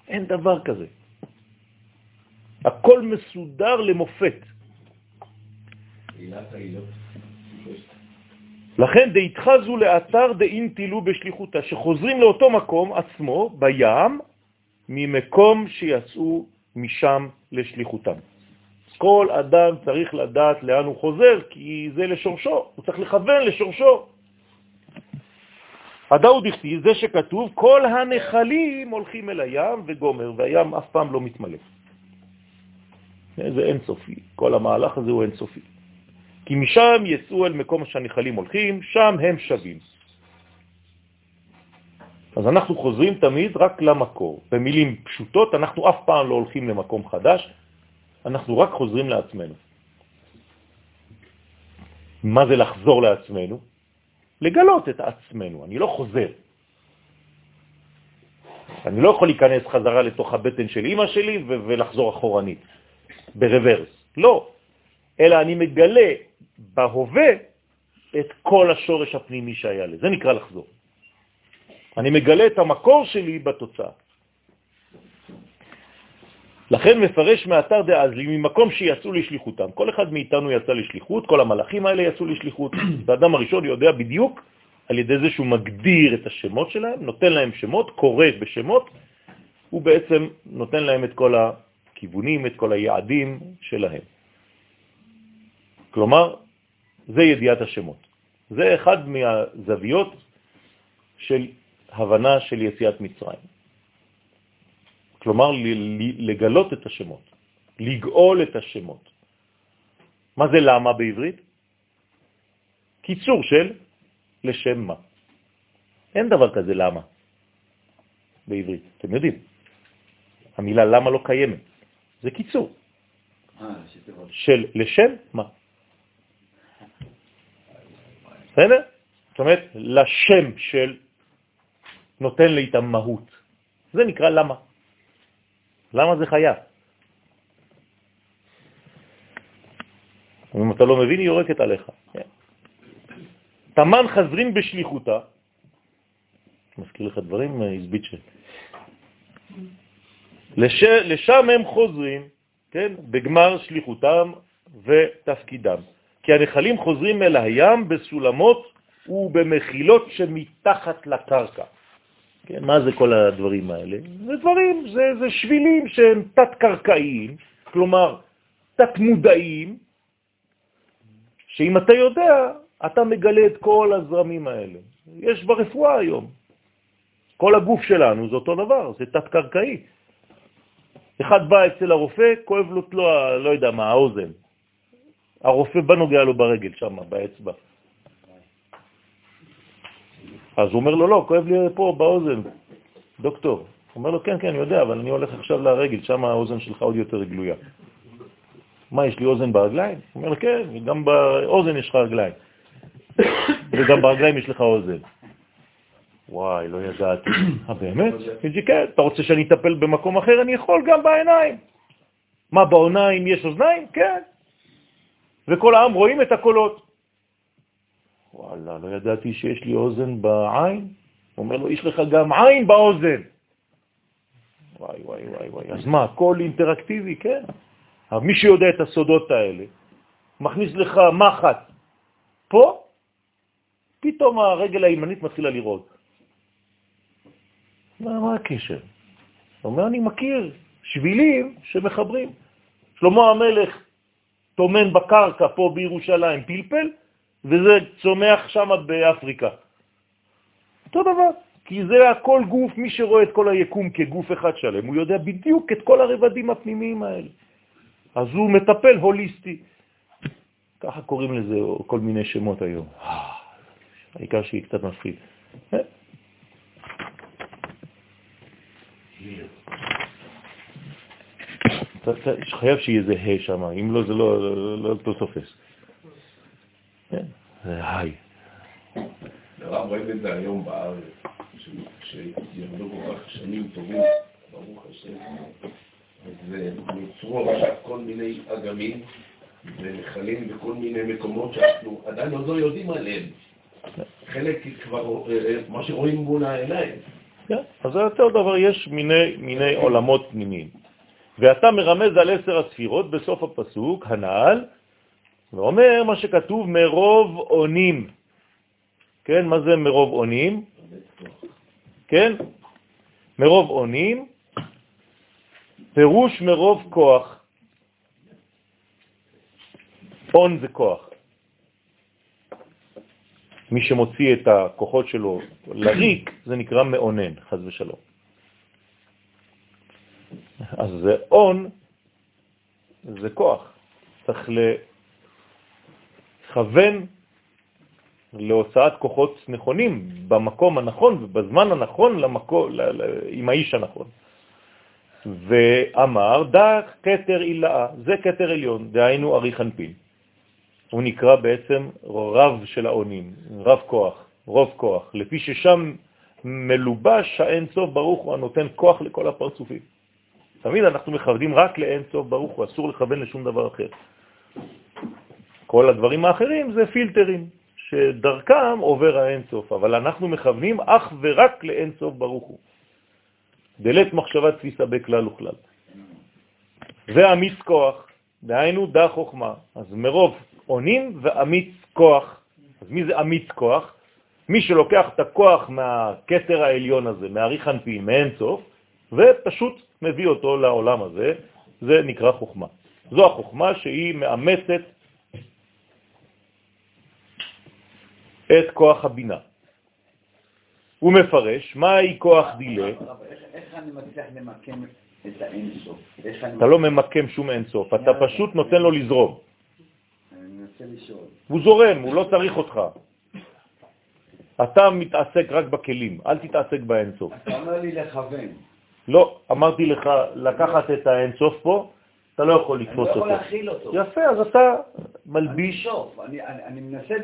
אין דבר כזה. הכל מסודר למופת. לכן דהתחזו לאתר דאינטילו בשליחותה, שחוזרים לאותו מקום עצמו, בים, ממקום שיצאו משם לשליחותם. כל אדם צריך לדעת לאן הוא חוזר, כי זה לשורשו, הוא צריך לכוון לשורשו. הדאו דכתי, זה שכתוב, כל הנחלים הולכים אל הים וגומר, והים אף פעם לא מתמלא. זה אינסופי, כל המהלך הזה הוא אינסופי. כי משם יצאו אל מקום שהנחלים הולכים, שם הם שווים. אז אנחנו חוזרים תמיד רק למקור. במילים פשוטות, אנחנו אף פעם לא הולכים למקום חדש, אנחנו רק חוזרים לעצמנו. מה זה לחזור לעצמנו? לגלות את עצמנו, אני לא חוזר. אני לא יכול להיכנס חזרה לתוך הבטן של אמא שלי ולחזור אחורנית, ברוורס. לא, אלא אני מגלה בהווה את כל השורש הפנימי שהיה לי. זה נקרא לחזור. אני מגלה את המקור שלי בתוצאה. לכן מפרש מאתר דאז לי ממקום שיצאו לשליחותם. כל אחד מאיתנו יצא לשליחות, כל המלאכים האלה יצאו לשליחות. האדם הראשון יודע בדיוק על ידי זה שהוא מגדיר את השמות שלהם, נותן להם שמות, קורא בשמות, הוא בעצם נותן להם את כל הכיוונים, את כל היעדים שלהם. כלומר, זה ידיעת השמות. זה אחד מהזוויות של הבנה של יציאת מצרים. כלומר, לגלות את השמות, לגאול את השמות. מה זה למה בעברית? קיצור של לשם מה. אין דבר כזה למה בעברית, אתם יודעים. המילה למה לא קיימת, זה קיצור אה, של לשם מה. בסדר? זאת אומרת, לשם של נותן לי את המהות. זה נקרא למה. למה זה חיה? אם אתה לא מבין, היא יורקת עליך. תמן חזרים בשליחותה, מזכיר לך דברים, איזביצ'ה. לש... לשם הם חוזרים, כן, בגמר שליחותם ותפקידם. כי הנחלים חוזרים אל הים בסולמות ובמחילות שמתחת לקרקע. כן, מה זה כל הדברים האלה? זה דברים, זה, זה שבילים שהם תת-קרקעיים, כלומר תת-מודעים, שאם אתה יודע, אתה מגלה את כל הזרמים האלה. יש ברפואה היום. כל הגוף שלנו זה אותו דבר, זה תת-קרקעי. אחד בא אצל הרופא, כואב לו, לא, לא יודע מה, האוזן. הרופא בא נוגע לו ברגל שם, באצבע. אז הוא אומר לו, לא, כואב לי פה באוזן, דוקטור. הוא אומר לו, כן, כן, אני יודע, אבל אני הולך עכשיו לרגל, שם האוזן שלך עוד יותר גלויה. מה, יש לי אוזן ברגליים? הוא אומר לו, כן, גם באוזן יש לך רגליים. וגם ברגליים יש לך אוזן. וואי, לא ידעתי. אה, באמת? כן, אתה רוצה שאני אטפל במקום אחר? אני יכול גם בעיניים. מה, בעיניים יש אוזניים? כן. וכל העם רואים את הקולות. וואלה, לא ידעתי שיש לי אוזן בעין. הוא אומר לו, יש לך גם עין באוזן. וואי, וואי, וואי, וואי. אז מה, הכל אינטראקטיבי, כן. אבל מי שיודע את הסודות האלה, מכניס לך מחט פה, פתאום הרגל הימנית מתחילה לראות. מה, מה הקשר? הוא אומר, אני מכיר שבילים שמחברים. שלמה המלך תומן בקרקע פה בירושלים פלפל, וזה צומח שם באפריקה. אותו דבר, כי זה הכל גוף, מי שרואה את כל היקום כגוף אחד שלם, הוא יודע בדיוק את כל הרבדים הפנימיים האלה. אז הוא מטפל הוליסטי. ככה קוראים לזה כל מיני שמות היום. העיקר שהיא קצת מפחיד. חייב שיהיה איזה ה' שם, אם לא, זה לא, לא, לא, לא תופס. כן, זה היי. הרב רואים את זה היום בארץ, שירדו כל כך שנים טובים, ברוך השם, אז נוצרו עכשיו כל מיני אגמים ונחלים בכל מיני מקומות שאנחנו עדיין עוד לא יודעים עליהם. חלק כבר, אה, אה, מה שרואים מול העיניים. כן, אז זה אותו דבר, יש מיני עולמות פנימיים. ואתה מרמז על עשר הספירות בסוף הפסוק, הנעל, ואומר מה שכתוב מרוב עונים. כן, מה זה מרוב עונים? כן? מרוב עונים, פירוש מרוב כוח. עון זה כוח. מי שמוציא את הכוחות שלו לריק, זה נקרא מאונן, חז ושלום. אז זה עון, זה כוח. צריך לכוון להוצאת כוחות נכונים במקום הנכון ובזמן הנכון למקום, עם האיש הנכון. ואמר, דק כתר אילאה, זה כתר עליון, דהיינו ארי חנפין. הוא נקרא בעצם רב של העונים, רב כוח, רוב כוח, לפי ששם מלובש האין סוף ברוך הוא הנותן כוח לכל הפרצופים. תמיד אנחנו מכוונים רק לאין סוף ברוך הוא, אסור לכוון לשום דבר אחר. כל הדברים האחרים זה פילטרים, שדרכם עובר האין סוף, אבל אנחנו מכוונים אך ורק לאין סוף ברוך הוא. דלת מחשבה תפיסה בכלל וכלל. ואמיץ כוח, דהיינו דה חוכמה. אז מרוב עונים ואמיץ כוח. אז מי זה אמיץ כוח? מי שלוקח את הכוח מהכתר העליון הזה, מהריח אנפין, מאין סוף, ופשוט מביא אותו לעולם הזה, זה נקרא חוכמה. זו החוכמה שהיא מאמצת את כוח הבינה. הוא מפרש, מהי כוח דילה? איך אני מצליח למקם את האינסוף? אתה לא ממקם שום אינסוף, אתה פשוט נותן לו לזרום. אני. הוא זורם, הוא לא צריך אותך. אתה מתעסק רק בכלים, אל תתעסק באינסוף. אתה אומר לי לכוון. לא, אמרתי לך לקחת את האינסוף פה, אתה לא יכול אני לתפוס לא יכול אותו. להכיל אותו. יפה, אז אתה אני מלביש. אני- אני אני מנסה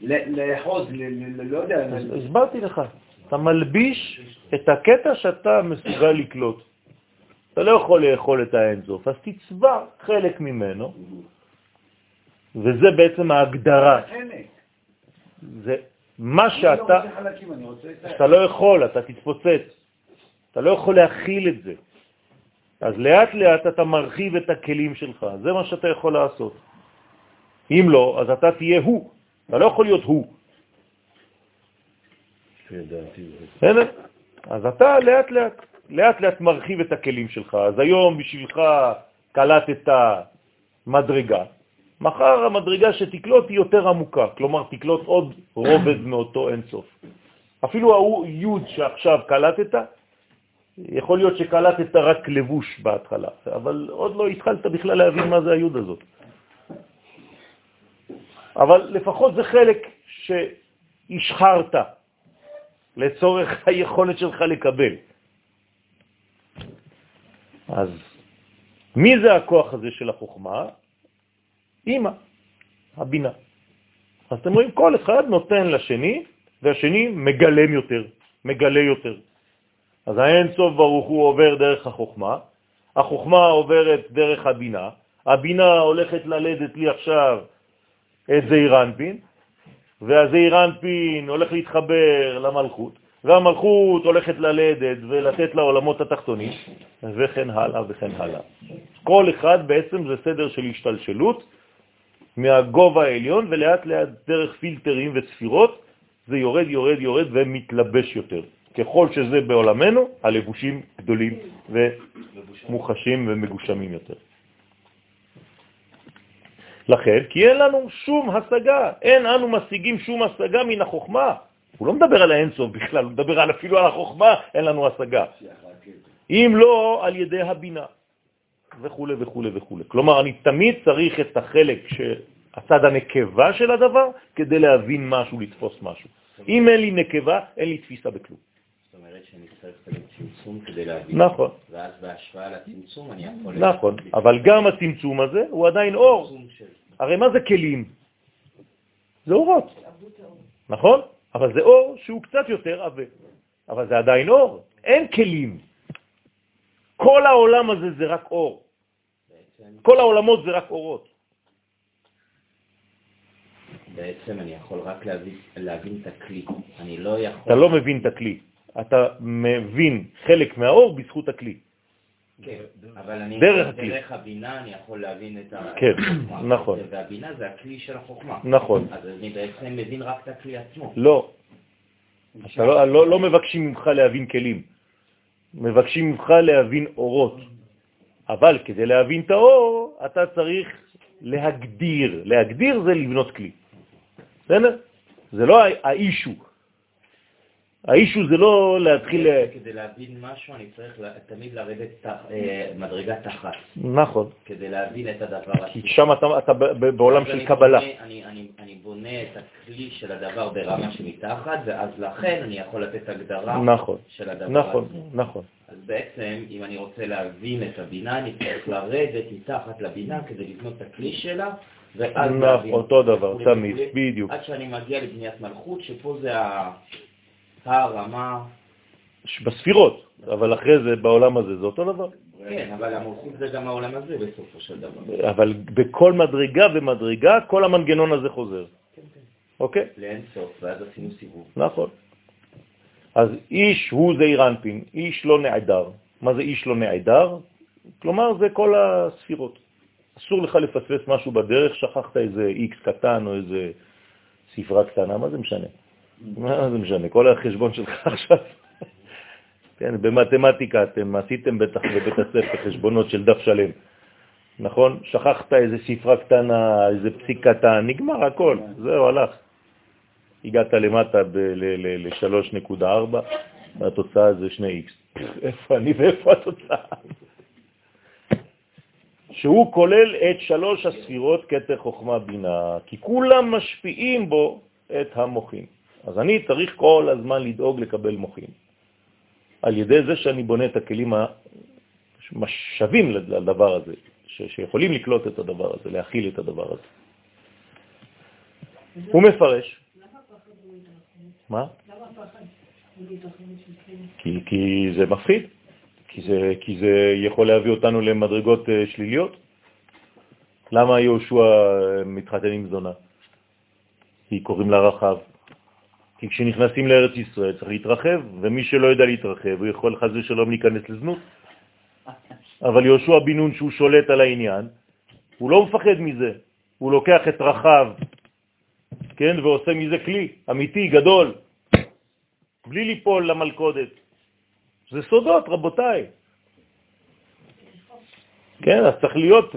לאחוז, לא יודע, הסברתי לך, אתה מלביש את הקטע שאתה מסוגל לקלוט. אתה לא יכול לאכול את האינסוף, אז תצבע חלק ממנו, וזה בעצם ההגדרה. זה מה לא שאתה. אתה לא יכול, אתה תתפוצץ. אתה לא יכול להכיל את זה. אז לאט לאט אתה מרחיב את הכלים שלך, זה מה שאתה יכול לעשות. אם לא, אז אתה תהיה הוא, אתה לא יכול להיות הוא. אז אתה לאט לאט, לאט לאט מרחיב את הכלים שלך. אז היום בשבילך קלטת מדרגה, מחר המדרגה שתקלוט היא יותר עמוקה, כלומר תקלוט עוד רובד מאותו אינסוף. אפילו י' שעכשיו קלטת, יכול להיות שקלטת רק לבוש בהתחלה, אבל עוד לא התחלת בכלל להבין מה זה היוד הזאת. אבל לפחות זה חלק שהשחרת לצורך היכולת שלך לקבל. אז מי זה הכוח הזה של החוכמה? אמא, הבינה. אז אתם רואים, כל אחד נותן לשני, והשני מגלם יותר, מגלה יותר. אז האין סוף ברוך הוא עובר דרך החוכמה, החוכמה עוברת דרך הבינה, הבינה הולכת ללדת לי עכשיו את זעיר אנפין, והזעיר אנפין הולך להתחבר למלכות, והמלכות הולכת ללדת ולתת לעולמות התחתונים, וכן הלאה וכן הלאה. כל אחד בעצם זה סדר של השתלשלות מהגובה העליון, ולאט לאט דרך פילטרים וספירות זה יורד, יורד, יורד ומתלבש יותר. ככל שזה בעולמנו, הלבושים גדולים ומוחשים ומגושמים יותר. לכן, כי אין לנו שום השגה, אין אנו משיגים שום השגה מן החוכמה. הוא לא מדבר על האינסוף בכלל, הוא מדבר על אפילו על החוכמה, אין לנו השגה. אם לא על ידי הבינה, וכו' וכו' וכו'. כלומר, אני תמיד צריך את החלק, הצד הנקבה של הדבר, כדי להבין משהו, לתפוס משהו. אם אין לי נקבה, אין לי תפיסה בכלום. זאת אומרת שאני צריך קצת צמצום כדי להבין. נכון, ואז בהשוואה לצמצום אני יכול... נכון. אבל גם הצמצום הזה הוא עדיין אור. הרי מה זה כלים? זה אורות, נכון? אבל זה אור שהוא קצת יותר עבה. אבל זה עדיין אור, אין כלים. כל העולם הזה זה רק אור. כל העולמות זה רק אורות. בעצם אני יכול רק להבין, להבין את הכלי. אני לא יכול... אתה לא מבין את הכלי, אתה מבין חלק מהאור בזכות הכלי. כן, אבל אני, דרך הכלי. דרך הבינה אני יכול להבין את. כן, החוכמה. נכון. והבינה זה הכלי של החוכמה. נכון. אז אני בעצם מבין רק את הכלי עצמו. לא. אתה לא, לא, לא מבקשים ממך להבין כלים, מבקשים ממך להבין אורות. אבל כדי להבין את האור, אתה צריך להגדיר. להגדיר זה לבנות כלי. בסדר? זה לא האישו. האישו זה לא להתחיל... כדי להבין משהו אני צריך תמיד לרדת אה, מדרגה תחת, נכון. כדי להבין את הדבר כי עצמו. שם אתה, בעולם של קבלה. אני, אני, אני בונה את הכלי של הדבר ברמה שמתחת, ואז לכן אני יכול לתת הגדרה נכון, של הדבר נכון, עצמו. נכון. אז בעצם, אם אני רוצה להבין את הבינה, אני צריך לרדת מתחת לבינה כדי לבנות את הכלי שלה, ואז נכון, להבין. אותו דבר, תמיד, בדיוק. עד שאני מגיע לבניית מלכות, שפה זה ה- הרמה, בספירות, אבל אחרי זה, בעולם הזה, זה אותו דבר. כן, אבל המלכות זה גם העולם הזה בסופו של דבר. אבל בכל מדרגה ומדרגה, כל המנגנון הזה חוזר. אוקיי? לאין סוף, ואז עשינו סיבוב. נכון. אז איש הוא זעיר אנפין, איש לא נעדר. מה זה איש לא נעדר? כלומר, זה כל הספירות. אסור לך לפספס משהו בדרך, שכחת איזה איקס קטן או איזה ספרה קטנה, מה זה משנה? מה זה משנה? כל החשבון שלך עכשיו. כן, במתמטיקה אתם עשיתם בטח בבית הספר חשבונות של דף שלם, נכון? שכחת איזה ספרה קטנה, איזה פסיק קטן, נגמר הכל, זהו, הלך. הגעת למטה ל-3.4, והתוצאה זה 2x. איפה אני ואיפה התוצאה? שהוא כולל את שלוש הספירות כתר חוכמה בינה, כי כולם משפיעים בו את המוחים. אז אני צריך כל הזמן לדאוג לקבל מוחים. על ידי זה שאני בונה את הכלים המשווים לדבר הזה, שיכולים לקלוט את הדבר הזה, להכיל את הדבר הזה. הוא מפרש? מה? כי, כי זה מפחיד, כי זה, כי זה יכול להביא אותנו למדרגות אה, שליליות. למה יהושע אה, מתחתן עם זונה? כי קוראים לה רחב. כי כשנכנסים לארץ ישראל צריך להתרחב, ומי שלא יודע להתרחב, הוא יכול חז ושלום להיכנס לזנות. אבל יהושע בן נון, שהוא שולט על העניין, הוא לא מפחד מזה. הוא לוקח את רחב, כן, ועושה מזה כלי אמיתי, גדול, בלי ליפול למלכודת. זה סודות, רבותיי. כן, אז צריך להיות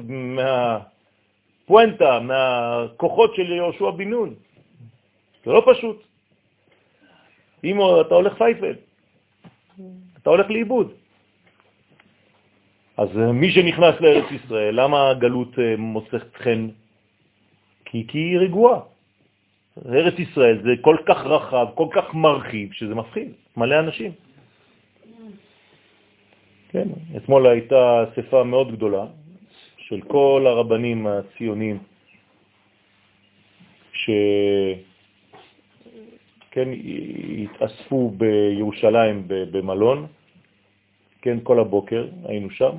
מהפואנטה, מהכוחות של יהושע בן נון. זה לא פשוט. אם אתה הולך פייפל, אתה הולך לאיבוד. אז מי שנכנס לארץ ישראל, למה הגלות אה, מוצאת חן? כי, כי היא רגועה. ארץ ישראל זה כל כך רחב, כל כך מרחיב, שזה מפחיד, מלא אנשים. כן, אתמול הייתה אספה מאוד גדולה של כל הרבנים הציונים ש... כן, התאספו בירושלים במלון, כן, כל הבוקר היינו שם,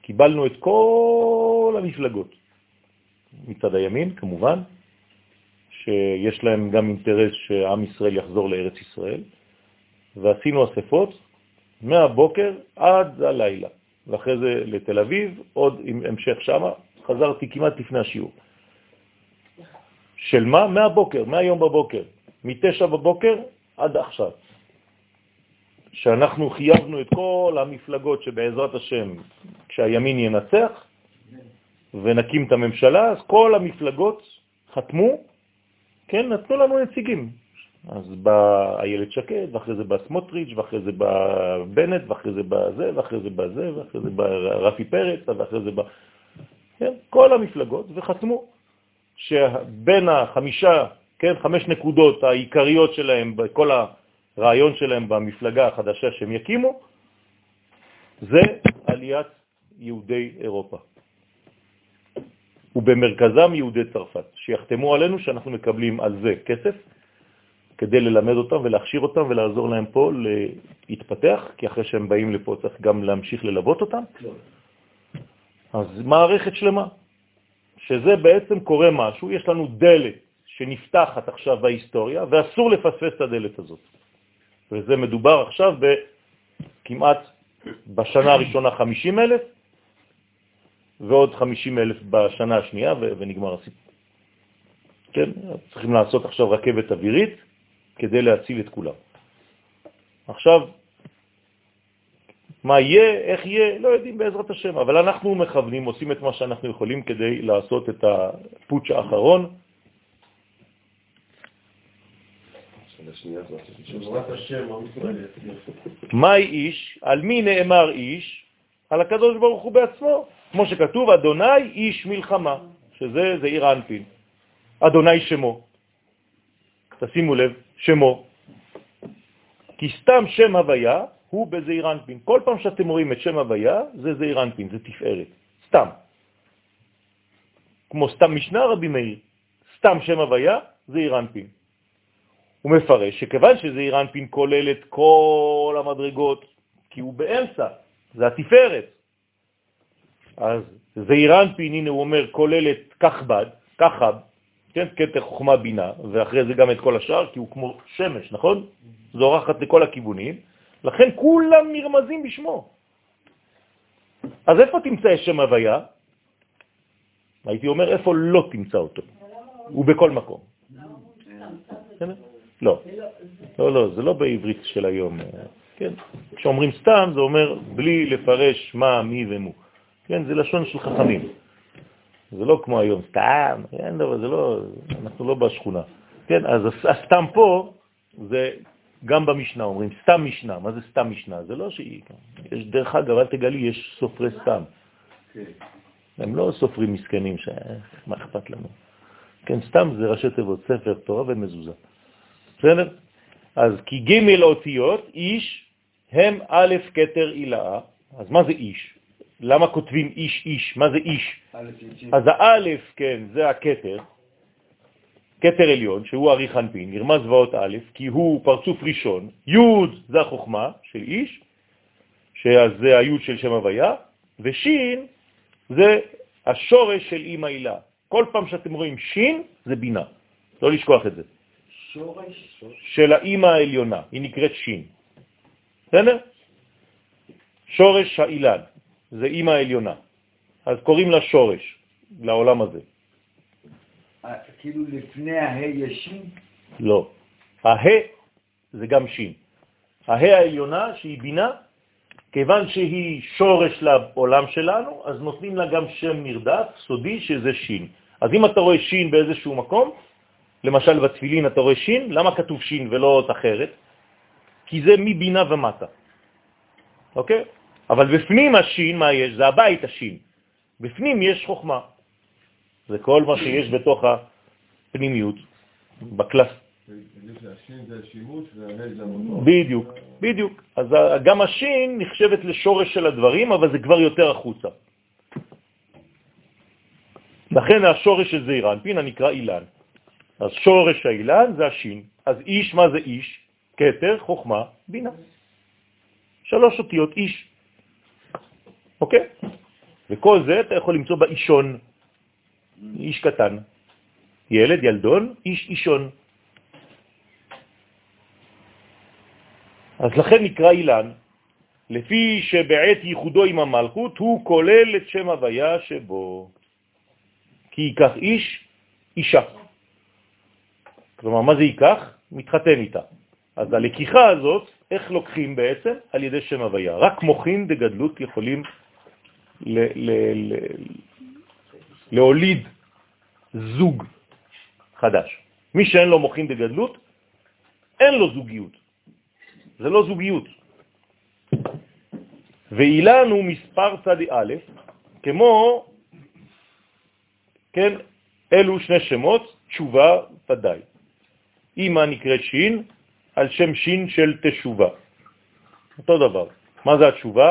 וקיבלנו את כל המפלגות, מצד הימין כמובן, שיש להם גם אינטרס שעם ישראל יחזור לארץ ישראל, ועשינו אספות מהבוקר עד הלילה, ואחרי זה לתל אביב, עוד עם המשך שמה, חזרתי כמעט לפני השיעור. של מה? מהבוקר, מהיום בבוקר, מתשע בבוקר עד עכשיו. שאנחנו חייבנו את כל המפלגות שבעזרת השם, כשהימין ינצח ונקים את הממשלה, אז כל המפלגות חתמו, כן, נתנו לנו נציגים. אז בא איילת שקד, ואחרי זה בא סמוטריץ', ואחרי זה בא בנט, ואחרי זה בא זה, ואחרי זה בא זה, ואחרי זה בא רפי פרץ, ואחרי זה בא... כן, כל המפלגות, וחתמו שבין החמישה, כן, חמש נקודות העיקריות שלהם, בכל הרעיון שלהם במפלגה החדשה שהם יקימו, זה עליית יהודי אירופה. ובמרכזם יהודי צרפת, שיחתמו עלינו שאנחנו מקבלים על זה כסף, כדי ללמד אותם ולהכשיר אותם ולעזור להם פה להתפתח, כי אחרי שהם באים לפה צריך גם להמשיך ללוות אותם. אז מערכת שלמה, שזה בעצם קורה משהו, יש לנו דלת שנפתחת עכשיו בהיסטוריה, ואסור לפספס את הדלת הזאת. וזה מדובר עכשיו כמעט בשנה הראשונה 50 אלף, ועוד 50 אלף בשנה השנייה, ונגמר הסיפור. כן, צריכים לעשות עכשיו רכבת אווירית כדי להציל את כולם. עכשיו, מה יהיה, איך יהיה, לא יודעים בעזרת השם, אבל אנחנו מכוונים, עושים את מה שאנחנו יכולים כדי לעשות את הפוטש האחרון. יצליח. מהי איש? על מי נאמר איש? על הקדוש ברוך הוא בעצמו. כמו שכתוב, אדוני איש מלחמה, שזה זעיר אנפין. אדוני שמו. תשימו לב, שמו. כי סתם שם הוויה הוא בזעיר אנפין. כל פעם שאתם רואים את שם הוויה, זה זעיר אנפין, זה תפארת. סתם. כמו סתם משנה רבי מאיר. סתם שם הוויה, זעיר אנפין. הוא מפרש שכיוון שזעיר אנפין כולל את כל המדרגות, כי הוא באמצע, זה התפארת. אז זעיר אנפין, הנה הוא אומר, כולל את כחבד, כחב, כן, קטר חוכמה בינה, ואחרי זה גם את כל השאר, כי הוא כמו שמש, נכון? זורחת לכל הכיוונים, לכן כולם נרמזים בשמו. אז איפה תמצא שם הוויה? הייתי אומר, איפה לא תמצא אותו? הוא בכל מקום. לא. לא, לא, זה לא בעברית של היום. כן, כשאומרים סתם זה אומר בלי לפרש מה, מי ומו. כן, זה לשון של חכמים. זה לא כמו היום, סתם, אין דבר, זה לא, אנחנו לא בשכונה. כן, אז הסתם פה זה גם במשנה, אומרים סתם משנה. מה זה סתם משנה? זה לא שהיא, יש דרך אגב, אל תגלי, יש סופרי סתם. הם לא סופרים מסכנים, ש... מה אכפת לנו? כן, סתם זה ראשי תיבות, ספר, תורה ומזוזה. בסדר? אז כי ג' אותיות, איש, הם א' כתר אילאה. אז מה זה איש? למה כותבים איש איש? מה זה איש? אז האלף, כן, זה הכתר, כתר עליון, שהוא אריך אנפין, נרמז ואות א', כי הוא פרצוף ראשון, י' זה החוכמה של איש, שזה הי' של שם הוויה, וש' זה השורש של אימא הילה. כל פעם שאתם רואים שין, זה בינה. לא לשכוח את זה. שורש? של האימא העליונה, היא נקראת שין. בסדר? שורש האילן, זה אימא העליונה. אז קוראים לה שורש, לעולם הזה. אה, כאילו לפני ההא יש שין? לא. הה זה גם שין. הה העליונה, שהיא בינה, כיוון שהיא שורש לעולם שלנו, אז נותנים לה גם שם נרדף, סודי, שזה שין. אז אם אתה רואה שין באיזשהו מקום, למשל בתפילין אתה רואה שין, למה כתוב שין ולא אות אחרת? כי זה מבינה ומטה. אוקיי? אבל בפנים השין, מה יש? זה הבית השין. בפנים יש חוכמה. זה כל מה שיש בתוך הפנימיות, בקלאס. בדיוק, בדיוק. אז גם השין נחשבת לשורש של הדברים, אבל זה כבר יותר החוצה. לכן השורש של זעיר אנפין הנקרא אילן. אז שורש האילן זה השין. אז איש, מה זה איש? כתר, חוכמה, בינה. שלוש אותיות איש. אוקיי? וכל זה אתה יכול למצוא באישון, איש קטן. ילד, ילדון, איש אישון. אז לכן נקרא אילן, לפי שבעת ייחודו עם המלכות הוא כולל את שם הוויה שבו. כי ייקח איש, אישה. כלומר, מה זה ייקח? מתחתן איתה. אז הלקיחה הזאת, איך לוקחים בעצם? על ידי שם הוויה. רק מוחין דגדלות יכולים ל, ל, ל, להוליד זוג חדש. מי שאין לו מוחין דגדלות, אין לו זוגיות. זה לא זוגיות. ואילן הוא מספר צד א', כמו, כן, אלו שני שמות, תשובה ודאי. אמא נקראת שין, על שם שין של תשובה. אותו דבר. מה זה התשובה?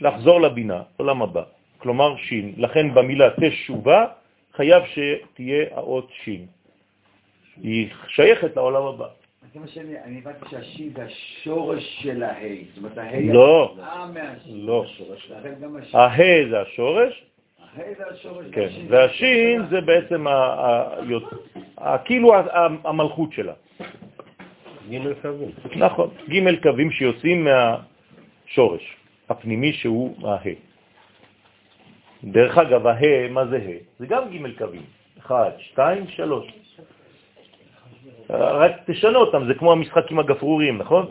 לחזור לבינה, עולם הבא. כלומר שין. לכן במילה תשובה חייב שתהיה האות שין. היא שייכת לעולם הבא. זה מה שאני, אני הבנתי שהשין זה השורש של ההי. זאת אומרת, ההי... לא, אה. לא. ההי זה השורש. כן, והשין זה בעצם כאילו המלכות שלה. ג' קווים. נכון, ג' קווים שיוצאים מהשורש הפנימי שהוא הה. דרך אגב, הה, מה זה הה? זה גם ג' קווים. אחד, שתיים, שלוש. רק תשנה אותם, זה כמו המשחק עם הגפרורים, נכון?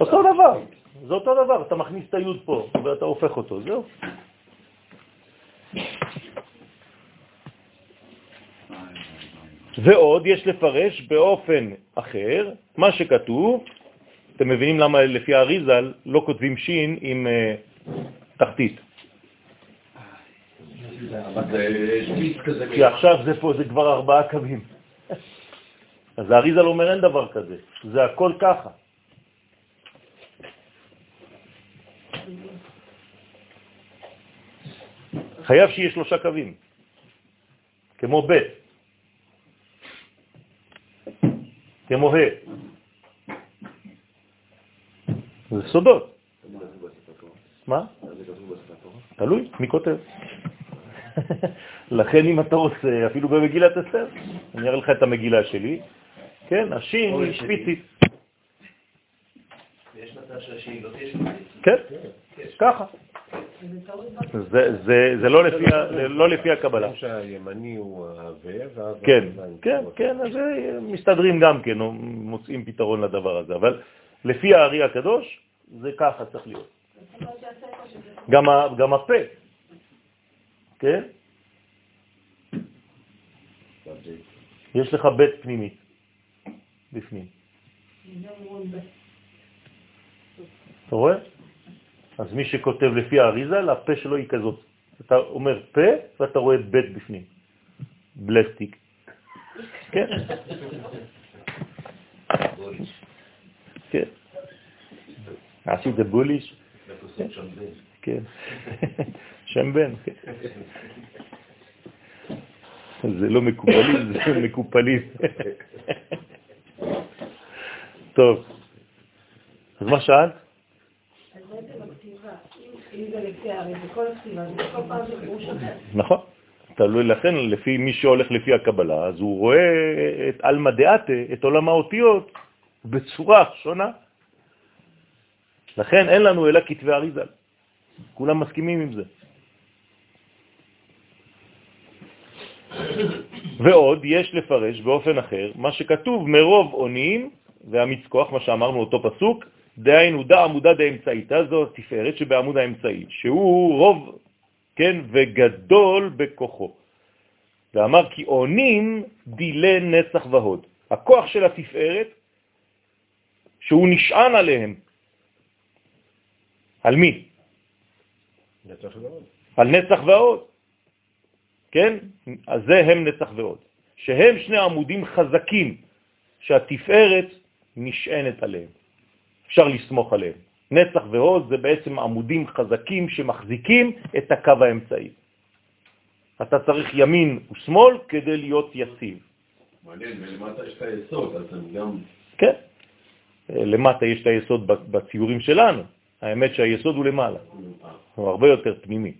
אותו דבר, זה אותו דבר, אתה מכניס את היוד פה ואתה הופך אותו, זהו. ועוד יש לפרש באופן אחר מה שכתוב, אתם מבינים למה לפי האריזל לא כותבים שין עם uh, תחתית. כי עכשיו זה פה, זה כבר ארבעה קווים. אז האריזל אומר אין דבר כזה, זה הכל ככה. חייב שיהיה שלושה קווים, כמו ב', כמו ה'. זה סודות. מה? תלוי, מי כותב. לכן אם אתה רוצה, אפילו במגילת אסתר, אני אראה לך את המגילה שלי, כן, השין היא שפיצית. יש מצב שהשין לא תהיה שפיצית? כן, ככה. זה- זה זה לא לפי לא הקבלה. כמו שהימני הוא ואז... כן, כן, כן, אז מסתדרים גם כן, מוצאים פתרון לדבר הזה, אבל לפי הארי הקדוש, זה ככה צריך להיות. גם, ה, גם הפה, כן? יש לך בית פנימי בפנים. אתה רואה? אז מי שכותב לפי האריזה, הפה שלו היא כזאת. אתה אומר פה ואתה רואה בית בפנים. בלסטיק. כן. כן. עשית בוליש? כן. שם בן. כן. זה לא מקובלים, זה מקופלים. טוב. אז מה שאלת? נכון. תלוי לכן, לפי מי שהולך לפי הקבלה, אז הוא רואה את אלמא דעתה, את עולם האותיות, בצורה שונה. לכן אין לנו אלא כתבי אריזל. כולם מסכימים עם זה. ועוד יש לפרש באופן אחר מה שכתוב מרוב עונים והמצכוח, מה שאמרנו אותו פסוק, דהיינו דע עמודה דאמצעיתה, זו תפארת שבעמוד האמצעי, שהוא רוב, כן, וגדול בכוחו. ואמר כי עונים דילי נצח והוד. הכוח של התפארת, שהוא נשען עליהם. על מי? ועוד. על נצח והוד. כן? אז זה הם נצח והוד. שהם שני עמודים חזקים שהתפארת נשענת עליהם. אפשר לסמוך עליהם. נצח והוד זה בעצם עמודים חזקים שמחזיקים את הקו האמצעי. אתה צריך ימין ושמאל כדי להיות יציב. מעניין, ולמטה יש את היסוד, אז הם גם... כן. למטה יש את היסוד בציורים שלנו. האמת שהיסוד הוא למעלה, הוא הרבה יותר פנימי.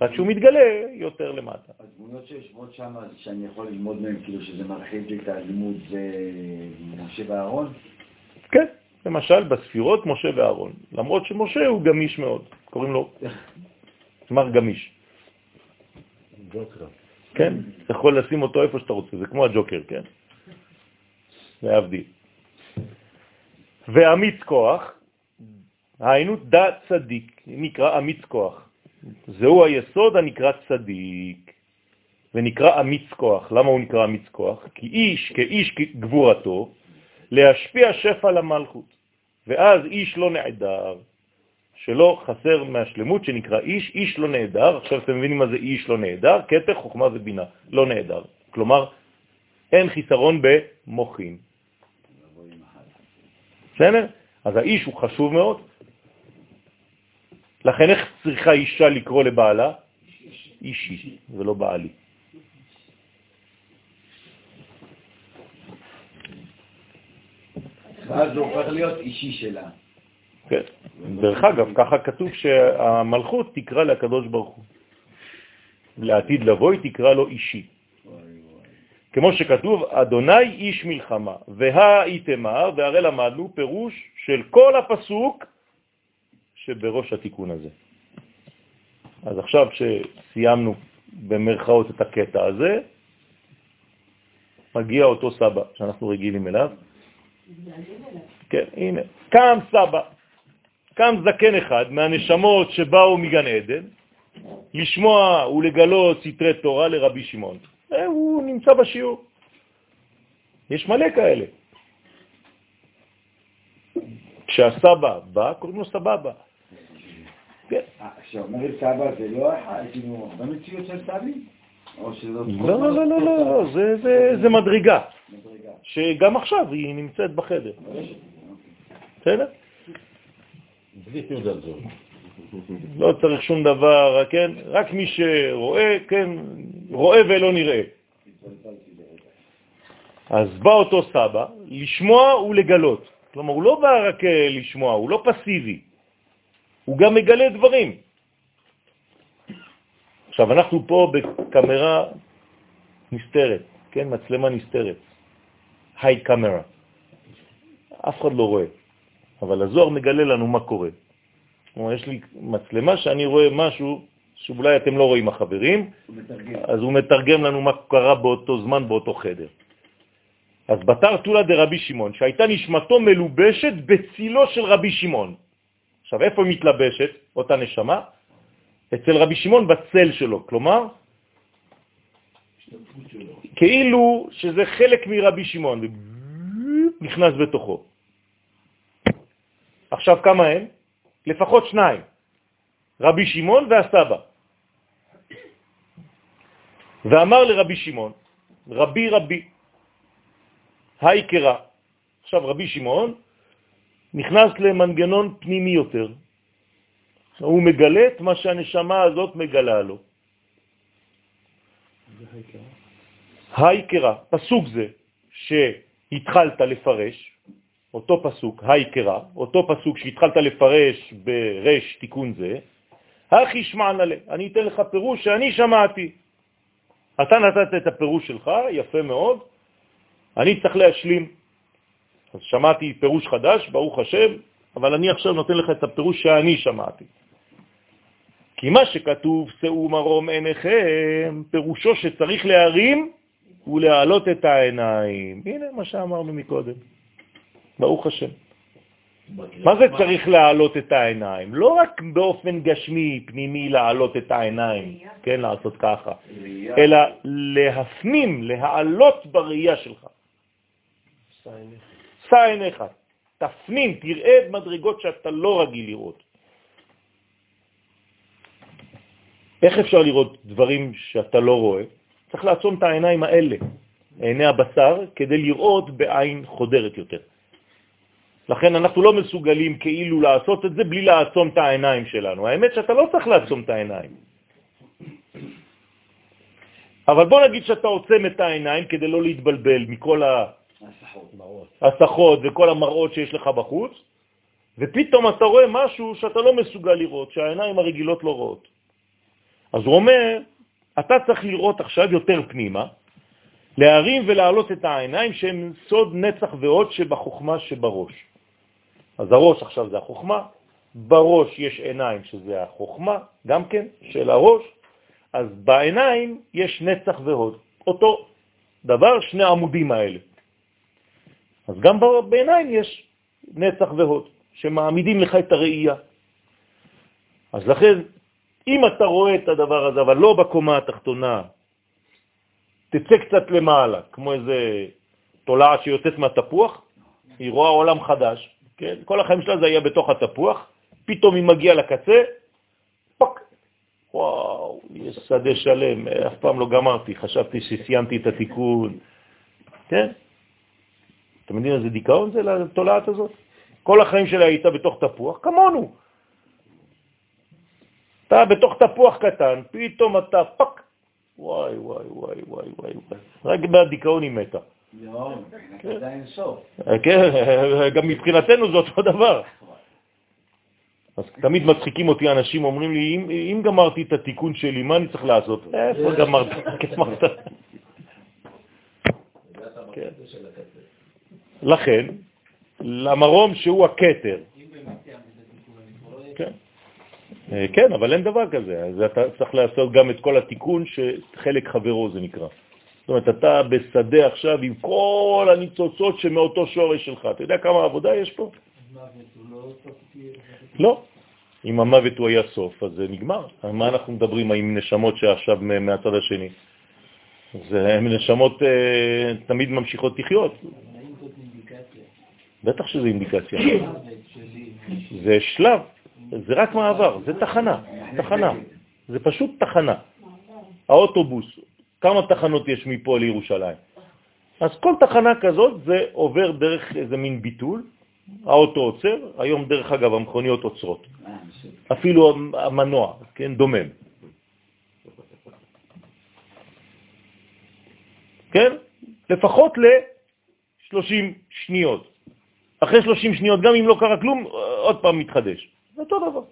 רק שהוא מתגלה יותר למטה. הדמויות שיושבות שם, שאני יכול ללמוד מהן, כאילו שזה מרחיב לי את הלימוד, זה משה ואהרון? כן, למשל בספירות משה ואהרון. למרות שמשה הוא גמיש מאוד, קוראים לו מר גמיש. ג'וקר. כן, אתה יכול לשים אותו איפה שאתה רוצה, זה כמו הג'וקר, כן? להבדיל. ואמיץ כוח, היינו דה צדיק, נקרא אמיץ כוח. זהו היסוד הנקרא צדיק, ונקרא אמיץ כוח. למה הוא נקרא אמיץ כוח? כי איש כאיש גבורתו, להשפיע שפע למלכות. ואז איש לא נעדר, שלא חסר מהשלמות שנקרא איש, איש לא נעדר. עכשיו אתם מבינים מה זה איש לא נעדר? כתר, חוכמה ובינה, לא נעדר. כלומר, אין חיסרון במוחים. בסדר? אז האיש הוא חשוב מאוד. לכן איך צריכה אישה לקרוא לבעלה? אישי, ולא בעלי. ואז זה הופך להיות אישי שלה. כן. דרך אגב, ככה כתוב שהמלכות תקרא לקדוש ברוך הוא. לעתיד לבוא היא תקרא לו אישי. כמו שכתוב, אדוני איש מלחמה, והאיתמר, והרי למדנו פירוש של כל הפסוק שבראש התיקון הזה. אז עכשיו שסיימנו במרכאות את הקטע הזה, מגיע אותו סבא שאנחנו רגילים אליו. כן, הנה, קם סבא, קם זקן אחד מהנשמות שבאו מגן עדן, לשמוע ולגלות סתרי תורה לרבי שמעון. הוא נמצא בשיעור. יש מלא כאלה. כשהסבא בא, קוראים לו סבבה. כן. כשאומרים סבא זה לא כאילו הרבה מציאות של סבי? לא, לא, לא, לא, לא, זה מדרגה, שגם עכשיו היא נמצאת בחדר. בסדר? בלי תעודת זהות. לא צריך שום דבר, כן? רק מי שרואה, כן, רואה ולא נראה. אז בא אותו סבא לשמוע ולגלות. כלומר, הוא לא בא רק אה, לשמוע, הוא לא פסיבי, הוא גם מגלה דברים. עכשיו, אנחנו פה בקמרה נסתרת, כן? מצלמה נסתרת. היי קמרה. אף אחד לא רואה, אבל הזוהר מגלה לנו מה קורה. כלומר, יש לי מצלמה שאני רואה משהו שאולי אתם לא רואים החברים, אז הוא מתרגם לנו מה קרה באותו זמן, באותו חדר. אז בתר תולה דרבי שמעון, שהייתה נשמתו מלובשת בצילו של רבי שמעון. עכשיו, איפה מתלבשת, אותה נשמה? אצל רבי שמעון בצל שלו, כלומר, כאילו שזה חלק מרבי שמעון, נכנס בתוכו. עכשיו, כמה הם? לפחות שניים, רבי שמעון והסבא. ואמר לרבי שמעון, רבי רבי, היי קרא. עכשיו רבי שמעון נכנס למנגנון פנימי יותר. הוא מגלה את מה שהנשמה הזאת מגלה לו. היי קרא, פסוק זה שהתחלת לפרש, אותו פסוק, היקרה, אותו פסוק שהתחלת לפרש ברש תיקון זה, הכי שמענה לה, אני אתן לך פירוש שאני שמעתי. אתה נתת את הפירוש שלך, יפה מאוד, אני צריך להשלים. אז שמעתי פירוש חדש, ברוך השם, אבל אני עכשיו נותן לך את הפירוש שאני שמעתי. כי מה שכתוב, שאו מרום עיניכם, פירושו שצריך להרים ולהעלות את העיניים. הנה מה שאמרנו מקודם. ברוך השם. מה זה צריך להעלות את העיניים? לא רק באופן גשמי, פנימי, להעלות את העיניים, כן, לעשות ככה, אלא להפנים, להעלות בראייה שלך. שא עיניך, תפנים, תראה את מדרגות שאתה לא רגיל לראות. איך אפשר לראות דברים שאתה לא רואה? צריך לעצום את העיניים האלה, עיני הבשר, כדי לראות בעין חודרת יותר. לכן אנחנו לא מסוגלים כאילו לעשות את זה בלי לעצום את העיניים שלנו. האמת שאתה לא צריך לעצום את העיניים. אבל בוא נגיד שאתה עוצם את העיניים כדי לא להתבלבל מכל ההסחות וכל המראות שיש לך בחוץ, ופתאום אתה רואה משהו שאתה לא מסוגל לראות, שהעיניים הרגילות לא רואות. אז הוא אומר, אתה צריך לראות עכשיו יותר פנימה, להרים ולהעלות את העיניים שהם סוד נצח ועוד שבחוכמה שבראש. אז הראש עכשיו זה החוכמה, בראש יש עיניים שזה החוכמה, גם כן, של הראש, אז בעיניים יש נצח והוד, אותו דבר, שני עמודים האלה. אז גם בעיניים יש נצח והוד, שמעמידים לך את הראייה. אז לכן, אם אתה רואה את הדבר הזה, אבל לא בקומה התחתונה, תצא קצת למעלה, כמו איזה תולעת שיוצאת מהתפוח, היא רואה עולם חדש, כן? כל החיים שלה זה היה בתוך התפוח, פתאום היא מגיעה לקצה, פוק, וואו, יש שדה שלם, אף פעם לא גמרתי, חשבתי שסיימתי את התיקון, כן? אתם יודעים איזה דיכאון זה לתולעת הזאת? כל החיים שלה הייתה בתוך תפוח, כמונו. אתה בתוך תפוח קטן, פתאום אתה פק, וואי, וואי, וואי, וואי, וואי, רק בדיכאון היא מתה. לא, סוף. כן, גם מבחינתנו זה אותו דבר. אז תמיד מצחיקים אותי אנשים, אומרים לי, אם, גמרתי את התיקון שלי, מה אני צריך לעשות? איפה? גמרת? לכן, למרום שהוא הכתר, כן. אה, כן, אבל אין דבר כזה. אז אתה צריך לעשות גם את כל התיקון שחלק חברו זה נקרא. זאת אומרת, אתה בשדה עכשיו עם כל הניצוצות שמאותו שורש שלך. אתה יודע כמה עבודה יש פה? לא. אם המוות הוא היה סוף, אז זה נגמר. מה אנחנו מדברים עם נשמות שעכשיו מהצד השני? זה נשמות אה, תמיד ממשיכות לחיות. בטח שזה אינדיקציה. זה שלב, זה רק מעבר, זה תחנה, תחנה. זה פשוט תחנה. האוטובוס, כמה תחנות יש מפה לירושלים? אז כל תחנה כזאת זה עובר דרך איזה מין ביטול, האוטו עוצר, היום דרך אגב המכוניות עוצרות, אפילו המנוע, כן, דומם. כן? לפחות ל-30 שניות. אחרי 30 שניות, גם אם לא קרה כלום, עוד פעם מתחדש. זה אותו דבר.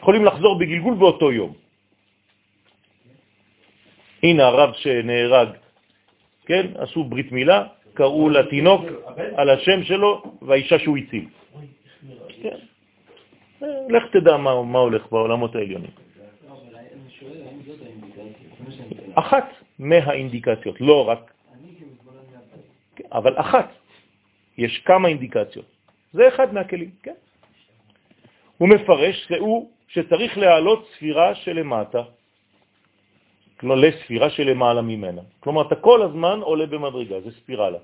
יכולים לחזור בגלגול באותו יום. הנה הרב שנהרג, כן, עשו ברית מילה, קראו לתינוק על השם שלו והאישה שהוא הציל. כן. לך תדע מה, הולך בעולמות העליונים. אחת מהאינדיקציות, לא רק, אבל אחת. יש כמה אינדיקציות. זה אחד מהכלים, כן? הוא מפרש שהוא שצריך להעלות ספירה שלמטה, כלומר לספירה שלמעלה ממנה. כלומר, אתה כל הזמן עולה במדרגה, זה ספירלה.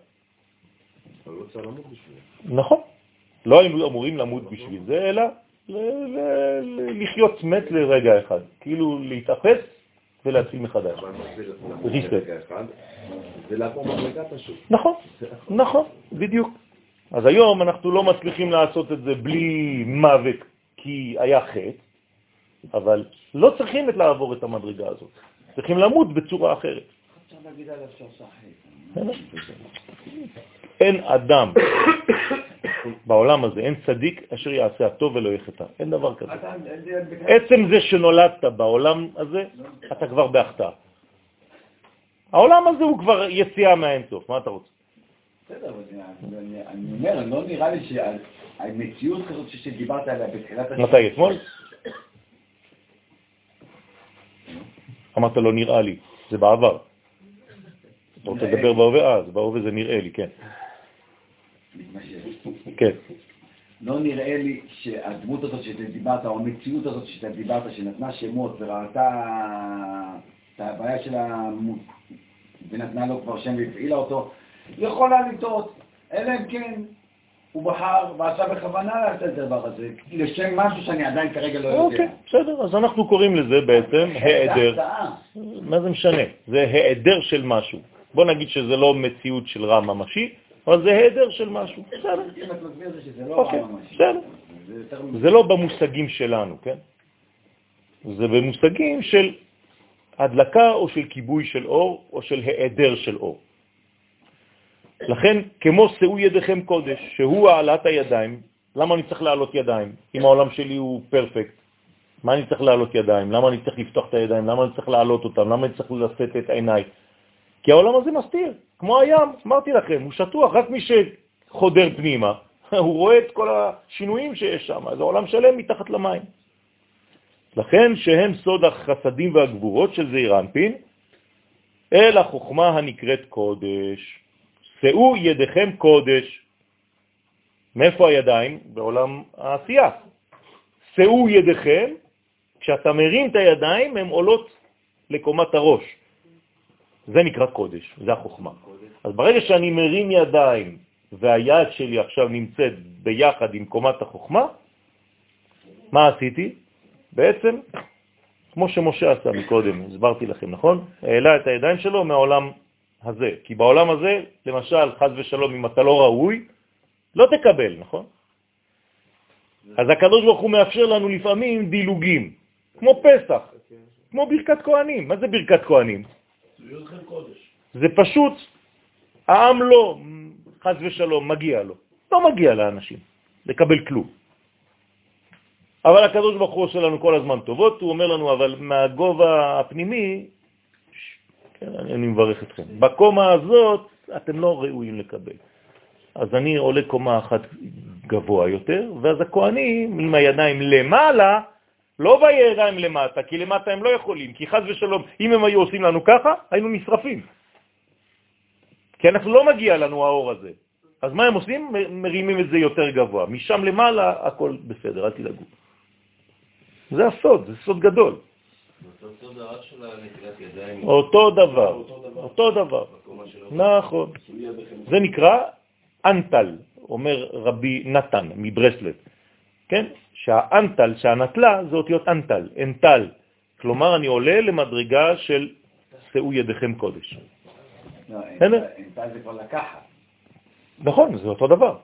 אבל לא צריך למות בשביל נכון. לא היינו אמורים למות בשביל זה, אלא לחיות מת לרגע אחד, כאילו להתאפס ולהתחיל מחדש. זה לעבור מדרגה פשוט. נכון, נכון, בדיוק. אז היום אנחנו לא מצליחים לעשות את זה בלי מוות כי היה חטא, אבל לא צריכים לעבור את המדרגה הזאת. צריכים למות בצורה אחרת. אין אדם בעולם הזה, אין צדיק אשר יעשה הטוב ולא יחטא. אין דבר כזה. עצם זה שנולדת בעולם הזה, אתה כבר בהחטאה. העולם הזה הוא כבר יציאה מהאינסוף, מה אתה רוצה? בסדר, אני אומר, לא נראה לי שהמציאות כזאת שדיברת עליה בתחילת השנה... מתי, אתמול? אמרת לא נראה לי, זה בעבר. אתה רוצה לדבר בהווה? אה, זה בהווה זה נראה לי, כן. כן. לא נראה לי שהדמות הזאת שאתה דיברת, או המציאות הזאת שאתה דיברת, שנתנה שמות וראתה את הבעיה של ה... ונתנה לו כבר שם והפעילה אותו, יכולה לטעות, אלא אם כן הוא בחר ועשה בכוונה לעשות את הדבר הזה, לשם משהו שאני עדיין כרגע לא יודע. אוקיי, בסדר, אז אנחנו קוראים לזה בעצם העדר. מה זה משנה? זה העדר של משהו. בוא נגיד שזה לא מציאות של רע ממשי, אבל זה העדר של משהו. אוקיי, בסדר. זה לא במושגים שלנו, כן? זה במושגים של הדלקה או של כיבוי של אור או של העדר של אור. לכן, כמו שאו ידיכם קודש, שהוא העלת הידיים, למה אני צריך לעלות ידיים אם העולם שלי הוא פרפקט? מה אני צריך לעלות ידיים? למה אני צריך לפתוח את הידיים? למה אני צריך לעלות אותם? למה אני צריך לשאת את עיניי? כי העולם הזה מסתיר, כמו הים, אמרתי לכם, הוא שטוח, רק מי שחודר פנימה, הוא רואה את כל השינויים שיש שם, זה עולם שלם מתחת למים. לכן שהם סוד החסדים והגבורות של זעיר אנפין, אל החוכמה הנקראת קודש. שאו ידיכם קודש. מאיפה הידיים? בעולם העשייה. שאו ידיכם, כשאתה מרים את הידיים, הן עולות לקומת הראש. זה נקרא קודש, זה החוכמה. אז ברגע שאני מרים ידיים והיד שלי עכשיו נמצאת ביחד עם קומת החוכמה, מה עשיתי? בעצם, כמו שמשה עשה מקודם, הסברתי לכם, נכון? העלה את הידיים שלו מהעולם הזה. כי בעולם הזה, למשל, חז ושלום, אם אתה לא ראוי, לא תקבל, נכון? אז הקדוש ברוך הוא מאפשר לנו לפעמים דילוגים, כמו פסח, כמו ברכת כהנים. מה זה ברכת כהנים? זה פשוט, העם לא, חז ושלום, מגיע לו. לא מגיע לאנשים לקבל כלום. אבל הקדוש ברוך הוא עושה לנו כל הזמן טובות, הוא אומר לנו, אבל מהגובה הפנימי, כן, אני, אני מברך אתכם, בקומה הזאת אתם לא ראויים לקבל. אז אני עולה קומה אחת גבוה יותר, ואז הכהנים עם הידיים למעלה, לא בידיים למטה, כי למטה הם לא יכולים, כי חז ושלום, אם הם היו עושים לנו ככה, היינו נשרפים. כי אנחנו לא מגיע לנו האור הזה. אז מה הם עושים? מרימים את זה יותר גבוה. משם למעלה הכל בסדר, אל תדאגו. זה הסוד, זה סוד גדול. אותו דבר, אותו דבר. נכון. זה נקרא אנטל, אומר רבי נתן מברסלב, כן? שהאנטל, שהנטלה, זה אותיות אנטל, אנטל. כלומר, אני עולה למדרגה של שאו ידיכם קודש. לא, אנטל זה כבר לקחת. נכון, זה אותו דבר.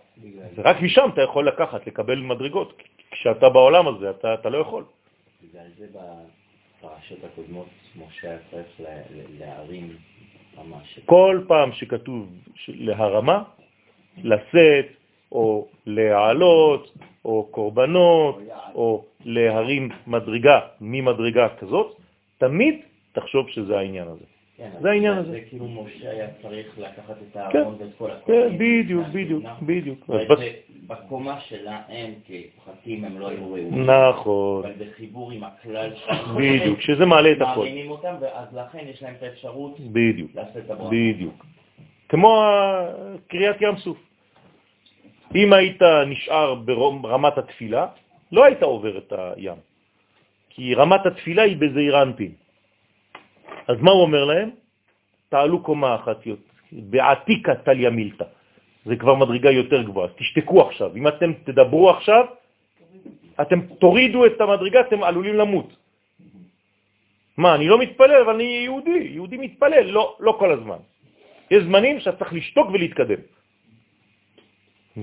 זה רק משם אתה יכול לקחת, לקבל מדרגות. כשאתה בעולם הזה, אתה, אתה לא יכול. בגלל זה בפרשות הקודמות משה היה צריך להרים ממש. כל פעם שכתוב להרמה, לשאת, או להעלות, או קורבנות, או להרים מדרגה ממדרגה כזאת, תמיד תחשוב שזה העניין הזה. כן, זה העניין הזה. זה כאילו משה היה צריך לקחת את כן, הארון ואת כל כן, הכהנים. בדיוק, בדיוק, בדיוק. בס- זה- בקומה שלהם כפחתים הם לא היו ראויים. נכון, אבל בחיבור עם הכלל שלהם, בדיוק, שזה מעלה את הכל. מאמינים אותם, ואז לכן יש להם את האפשרות בדיוק, לעשות את הברכה. בדיוק. כמו קריאת ים סוף. אם היית נשאר ברמת התפילה, לא היית עובר את הים. כי רמת התפילה היא בזעיר אנפין. אז מה הוא אומר להם? תעלו קומה אחת בעתיקה טליה מילתא. זה כבר מדרגה יותר גבוהה, אז תשתקו עכשיו. אם אתם תדברו עכשיו, אתם תורידו את המדרגה, אתם עלולים למות. מה, אני לא מתפלל, אבל אני יהודי, יהודי מתפלל, לא, לא כל הזמן. יש זמנים שאתה צריך לשתוק ולהתקדם.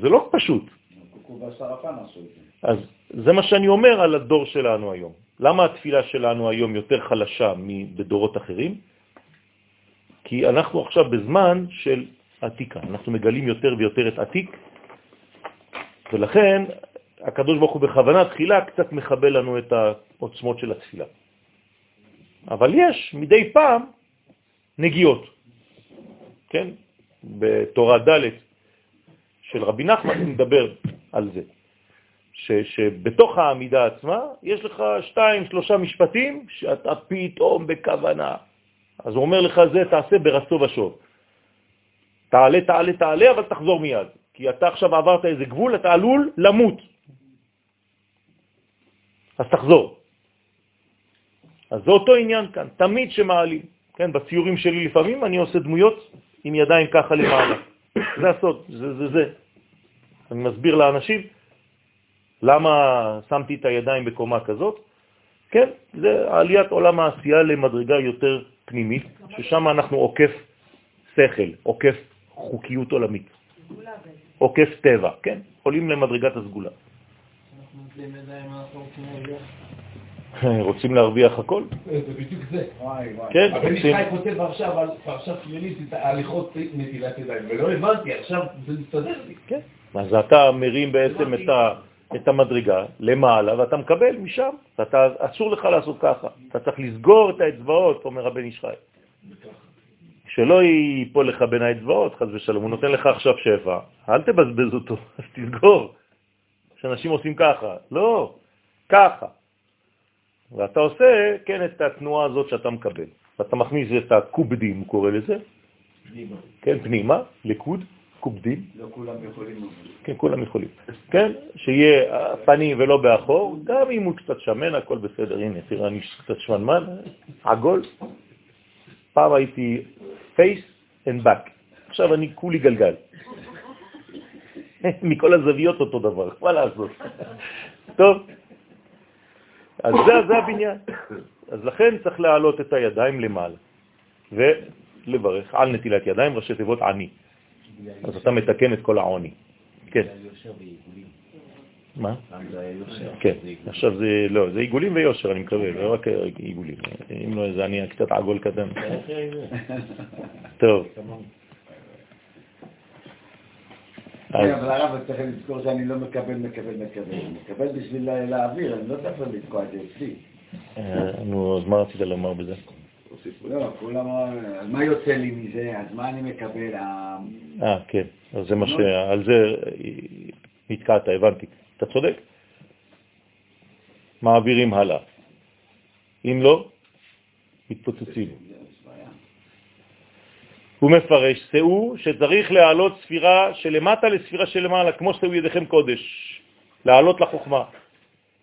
זה לא פשוט. אז זה מה שאני אומר על הדור שלנו היום. למה התפילה שלנו היום יותר חלשה מבדורות אחרים? כי אנחנו עכשיו בזמן של עתיקה. אנחנו מגלים יותר ויותר את עתיק, ולכן הקדוש ברוך הוא בכוונה תחילה קצת מחבל לנו את העוצמות של התפילה. אבל יש מדי פעם נגיעות, כן? בתורה ד' של רבי נחמן מדבר על זה, ש, שבתוך העמידה עצמה יש לך שתיים, שלושה משפטים שאתה פתאום בכוונה. אז הוא אומר לך זה תעשה ברצו ושוב. תעלה, תעלה, תעלה, אבל תחזור מיד. כי אתה עכשיו עברת איזה גבול, אתה עלול למות. אז תחזור. אז זה אותו עניין כאן, תמיד שמעלים. כן, בציורים שלי לפעמים אני עושה דמויות עם ידיים ככה למעלה. זה הסוד, זה זה זה. אני מסביר לאנשים למה שמתי את הידיים בקומה כזאת. כן, זה עליית עולם העשייה למדרגה יותר פנימית, ששם אנחנו עוקף שכל, עוקף חוקיות עולמית. עוקף טבע, כן, עולים למדרגת הסגולה. רוצים להרוויח. הכל? זה בדיוק זה. וואי וואי. כן, הבן רוצים... ישחי כותב עכשיו על פרשת שמינית את ההליכות נטילת ידיים, ולא הבנתי, עכשיו זה מסתדר לי. כן. אז אתה מרים בעצם את, ה, את המדרגה למעלה, ואתה מקבל משם. ואתה, אסור לך לעשות ככה. אתה צריך לסגור את האצבעות, אומר הבן חי. שלא ייפול לך בין האצבעות, חס ושלום. הוא נותן לך עכשיו שפע, אל תבזבז אותו, אז תסגור. שאנשים עושים ככה. לא, ככה. ואתה עושה, כן, את התנועה הזאת שאתה מקבל. ואתה מכניס את הקובדים, הוא קורא לזה, כן, פנימה, לקוד, קובדים. לא כולם יכולים. כן, כולם יכולים. כן, שיהיה פנים ולא באחור, גם אם הוא קצת שמן, הכל בסדר. הנה, תראה, אני קצת שמנמן, עגול. פעם הייתי face and back, עכשיו אני כולי גלגל. מכל הזוויות אותו דבר, מה לעשות? טוב, אז זה, זה הבניין. אז לכן צריך להעלות את הידיים למעלה ולברך על נטילת ידיים, ראשי תיבות עני. אז אתה מתקן את כל העוני. כן. מה? כן. עכשיו זה, לא, זה עיגולים ויושר, אני מקווה, לא רק עיגולים. אם לא, זה אני קצת עגול קטן. זה? טוב, כן, אבל הרב, צריך לזכור שאני לא מקבל, מקבל, מקבל. מקבל בשביל לה- להעביר, אני לא צריך לתקוע את זה אצלי. אה, נו, אז מה רצית לומר בזה? תוסיף. לא, כולם, מה יוצא לי מזה? אז מה אני מקבל? אה, כן, אז זה מה ש... על זה נתקעת, הבנתי. אתה צודק. מעבירים הלאה. אם לא, מתפוצצים. הוא מפרש, שאו שצריך להעלות ספירה שלמטה לספירה שלמעלה, כמו שאו ידיכם קודש, להעלות לחוכמה.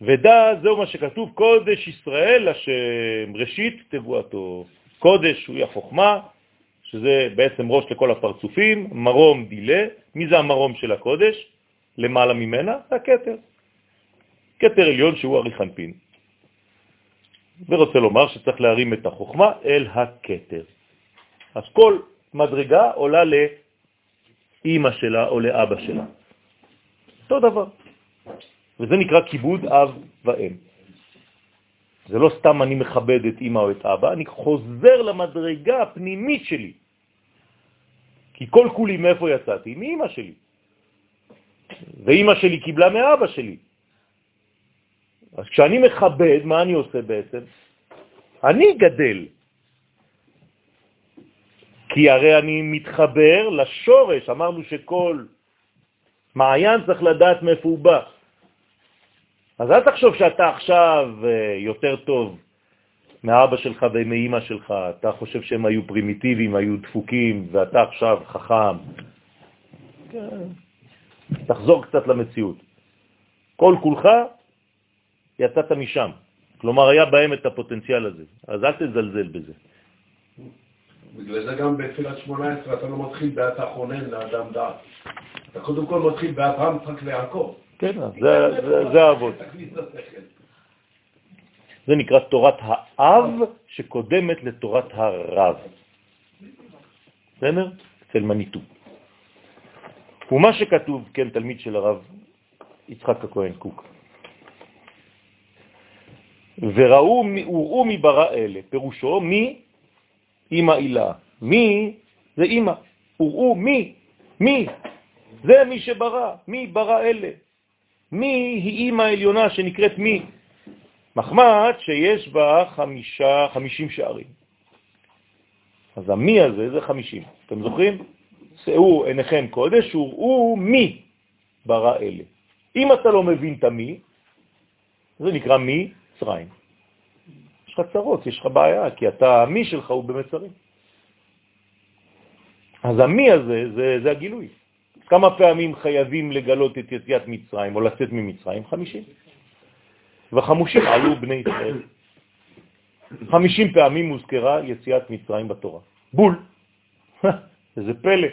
ודע, זהו מה שכתוב, קודש ישראל השם, ראשית תבואתו. קודש הוא החוכמה, שזה בעצם ראש לכל הפרצופים, מרום דילה. מי זה המרום של הקודש? למעלה ממנה? זה הכתר. כתר עליון שהוא אריכנפין. ורוצה לומר שצריך להרים את החוכמה אל הכתר. אז כל מדרגה עולה לאימא שלה או לאבא שלה. אותו דבר. וזה נקרא כיבוד אב ואם. זה לא סתם אני מכבד את אמא או את אבא, אני חוזר למדרגה הפנימית שלי. כי כל כולי מאיפה יצאתי? מאמא שלי. ואמא שלי קיבלה מאבא שלי. אז כשאני מכבד, מה אני עושה בעצם? אני גדל. כי הרי אני מתחבר לשורש, אמרנו שכל מעיין צריך לדעת מאיפה הוא בא. אז אל תחשוב שאתה עכשיו אה, יותר טוב מאבא שלך ומאמא שלך, אתה חושב שהם היו פרימיטיביים, היו דפוקים, ואתה עכשיו חכם. כן. תחזור קצת למציאות. כל כולך יצאת משם. כלומר, היה בהם את הפוטנציאל הזה, אז אל תזלזל בזה. בגלל זה גם בתפילת 18 אתה לא מתחיל באתה חונן לאדם דעת. אתה קודם כל מתחיל באברהם, יצחק ויעקב. כן, זה, האבות. זה נקרא תורת האב שקודמת לתורת הרב. בסדר? אצל מניטו. ומה שכתוב, כן, תלמיד של הרב יצחק הכהן קוק. וראו, וראו מברא אלה, פירושו מי אמא אילה. מי זה אמא. וראו מי, מי, זה מי שברא, מי ברא אלה. מי היא אמא העליונה שנקראת מי? מחמד שיש בה חמישה, חמישים שערים. אז המי הזה זה חמישים. אתם זוכרים? שאו עיניכם קודש וראו מי ברא אלה. אם אתה לא מבין את המי, זה נקרא מי מצרים. יש לך צרות, יש לך בעיה, כי אתה, המי שלך הוא במצרים. אז המי הזה זה, זה הגילוי. כמה פעמים חייבים לגלות את יציאת מצרים או לצאת ממצרים? חמישים. וחמושים עלו בני ישראל. חמישים פעמים מוזכרה יציאת מצרים בתורה. בול. איזה פלא.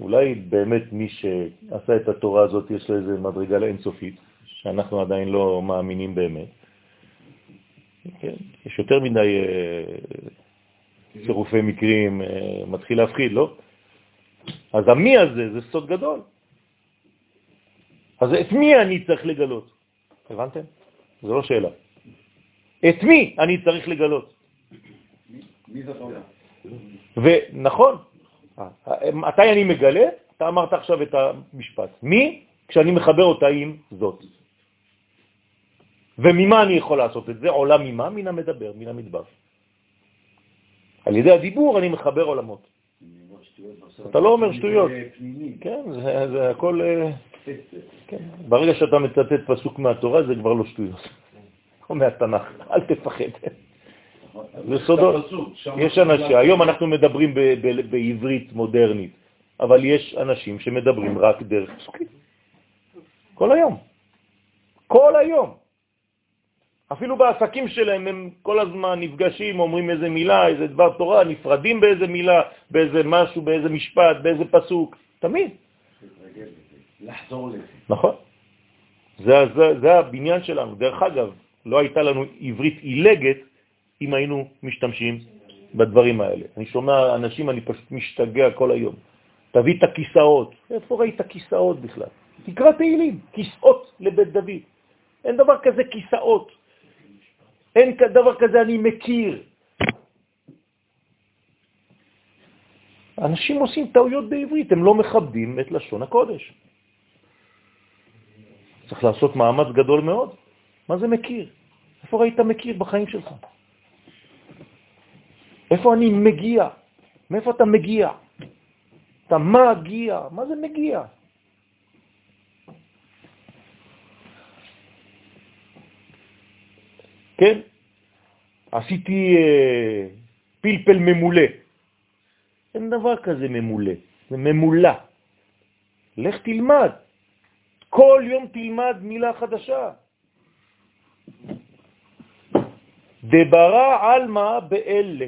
אולי באמת מי שעשה את התורה הזאת יש לו איזה מדרגה לאינסופית, שאנחנו עדיין לא מאמינים באמת. כן? יש יותר מדי אה, צירופי מקרים, אה, מתחיל להפחיד, לא? אז המי הזה זה סוד גדול. אז את מי אני צריך לגלות? הבנתם? זו לא שאלה. את מי אני צריך לגלות? מי זאת אומרת? ונכון, מתי אני מגלה? אתה אמרת עכשיו את המשפט. מי? כשאני מחבר אותה עם זאת. וממה אני יכול לעשות את זה? עולה ממה? מן המדבר, מן המדבר. על ידי הדיבור אני מחבר עולמות. אתה לא אומר שטויות. כן, זה, הכל... אה, כן. ברגע שאתה מצטט פסוק מהתורה זה כבר לא שטויות. או מהתנ"ך, אל תפחד. זה סודות. יש אנשים, היום אנחנו מדברים בעברית מודרנית, אבל יש אנשים שמדברים רק דרך פסוקים. כל היום. כל היום. אפילו בעסקים שלהם הם כל הזמן נפגשים, אומרים איזה מילה, איזה דבר תורה, נפרדים באיזה מילה, באיזה משהו, באיזה משפט, באיזה פסוק, תמיד. לחזור לזה. נכון. זה, זה, זה הבניין שלנו. דרך אגב, לא הייתה לנו עברית עילגת אם היינו משתמשים בדברים האלה. אני שומע אנשים, אני פשוט משתגע כל היום. תביא את הכיסאות. איפה ראית כיסאות בכלל? תקרא תהילים, כיסאות לבית דוד. אין דבר כזה כיסאות. אין דבר כזה אני מכיר. אנשים עושים טעויות בעברית, הם לא מכבדים את לשון הקודש. צריך לעשות מאמץ גדול מאוד. מה זה מכיר? איפה ראית מכיר בחיים שלך? איפה אני מגיע? מאיפה אתה מגיע? אתה מגיע, מה זה מגיע? כן? עשיתי אה, פלפל ממולא. אין דבר כזה ממולא, זה ממולא. לך תלמד. כל יום תלמד מילה חדשה. דברה עלמא באלה,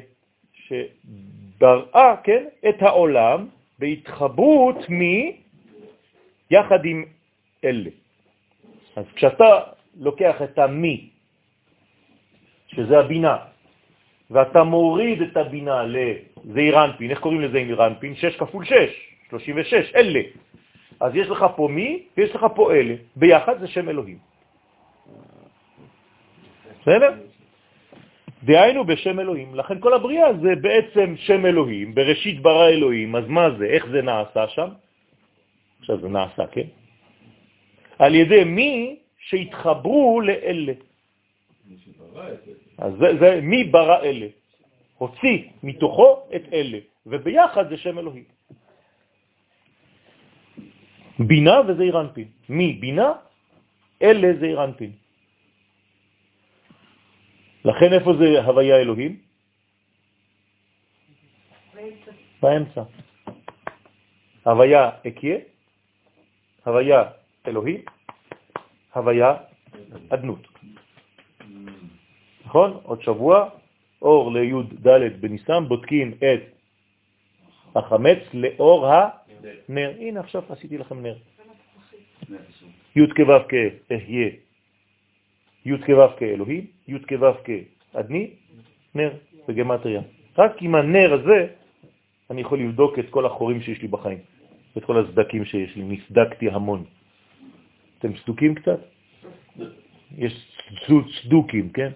שבראה, כן, את העולם בהתחברות מי יחד עם אלה. אז כשאתה לוקח את המי, שזה הבינה, ואתה מוריד את הבינה לזעיר אנפין, איך קוראים לזעיר אנפין? 6 כפול 6, 36, אלה. אז יש לך פה מי ויש לך פה אלה, ביחד זה שם אלוהים. בסדר? דהיינו בשם אלוהים. לכן כל הבריאה זה בעצם שם אלוהים, בראשית ברא אלוהים, אז מה זה? איך זה נעשה שם? עכשיו זה נעשה, כן? על ידי מי שהתחברו לאלה. אז זה, זה מי ברא אלה. הוציא מתוכו את אלה, וביחד זה שם אלוהים. בינה וזעיר אנפין. מי בינה? אלה זעיר אנפין. לכן איפה זה הוויה אלוהים? באמצע. הוויה אקיה, הוויה אלוהים, הוויה אדנות. נכון? עוד שבוע, אור לי' ד' בניסן, בודקים את החמץ לאור הנר. הנה עכשיו עשיתי לכם נר. י' כו' כאהיה י' כו' כאלוהים, י' כו' כאדני, נר בגמטריה. רק עם הנר הזה אני יכול לבדוק את כל החורים שיש לי בחיים, את כל הסדקים שיש לי, נסדקתי המון. אתם סדוקים קצת? יש סדוקים, כן?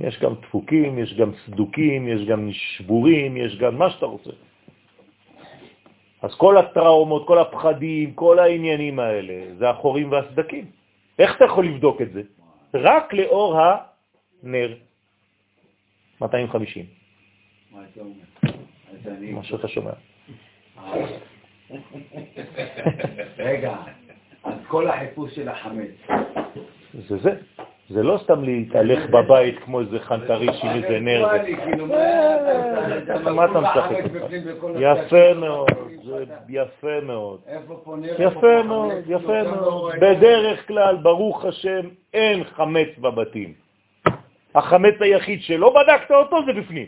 יש גם דפוקים, יש גם סדוקים, יש גם שבורים, יש גם מה שאתה רוצה. אז כל הטראומות, כל הפחדים, כל העניינים האלה, זה החורים והסדקים. איך אתה יכול לבדוק את זה? רק לאור הנר. 250. מה שאתה שומע. רגע, אז כל החיפוש של החמץ. זה זה. זה לא סתם להתהלך בבית כמו איזה חנטריש עם איזה נר. כאילו, מה אתה משחק? יפה מאוד, יפה מאוד. יפה מאוד, יפה מאוד. בדרך כלל, ברוך השם, אין חמץ בבתים. החמץ היחיד שלא בדקת אותו זה בפנים.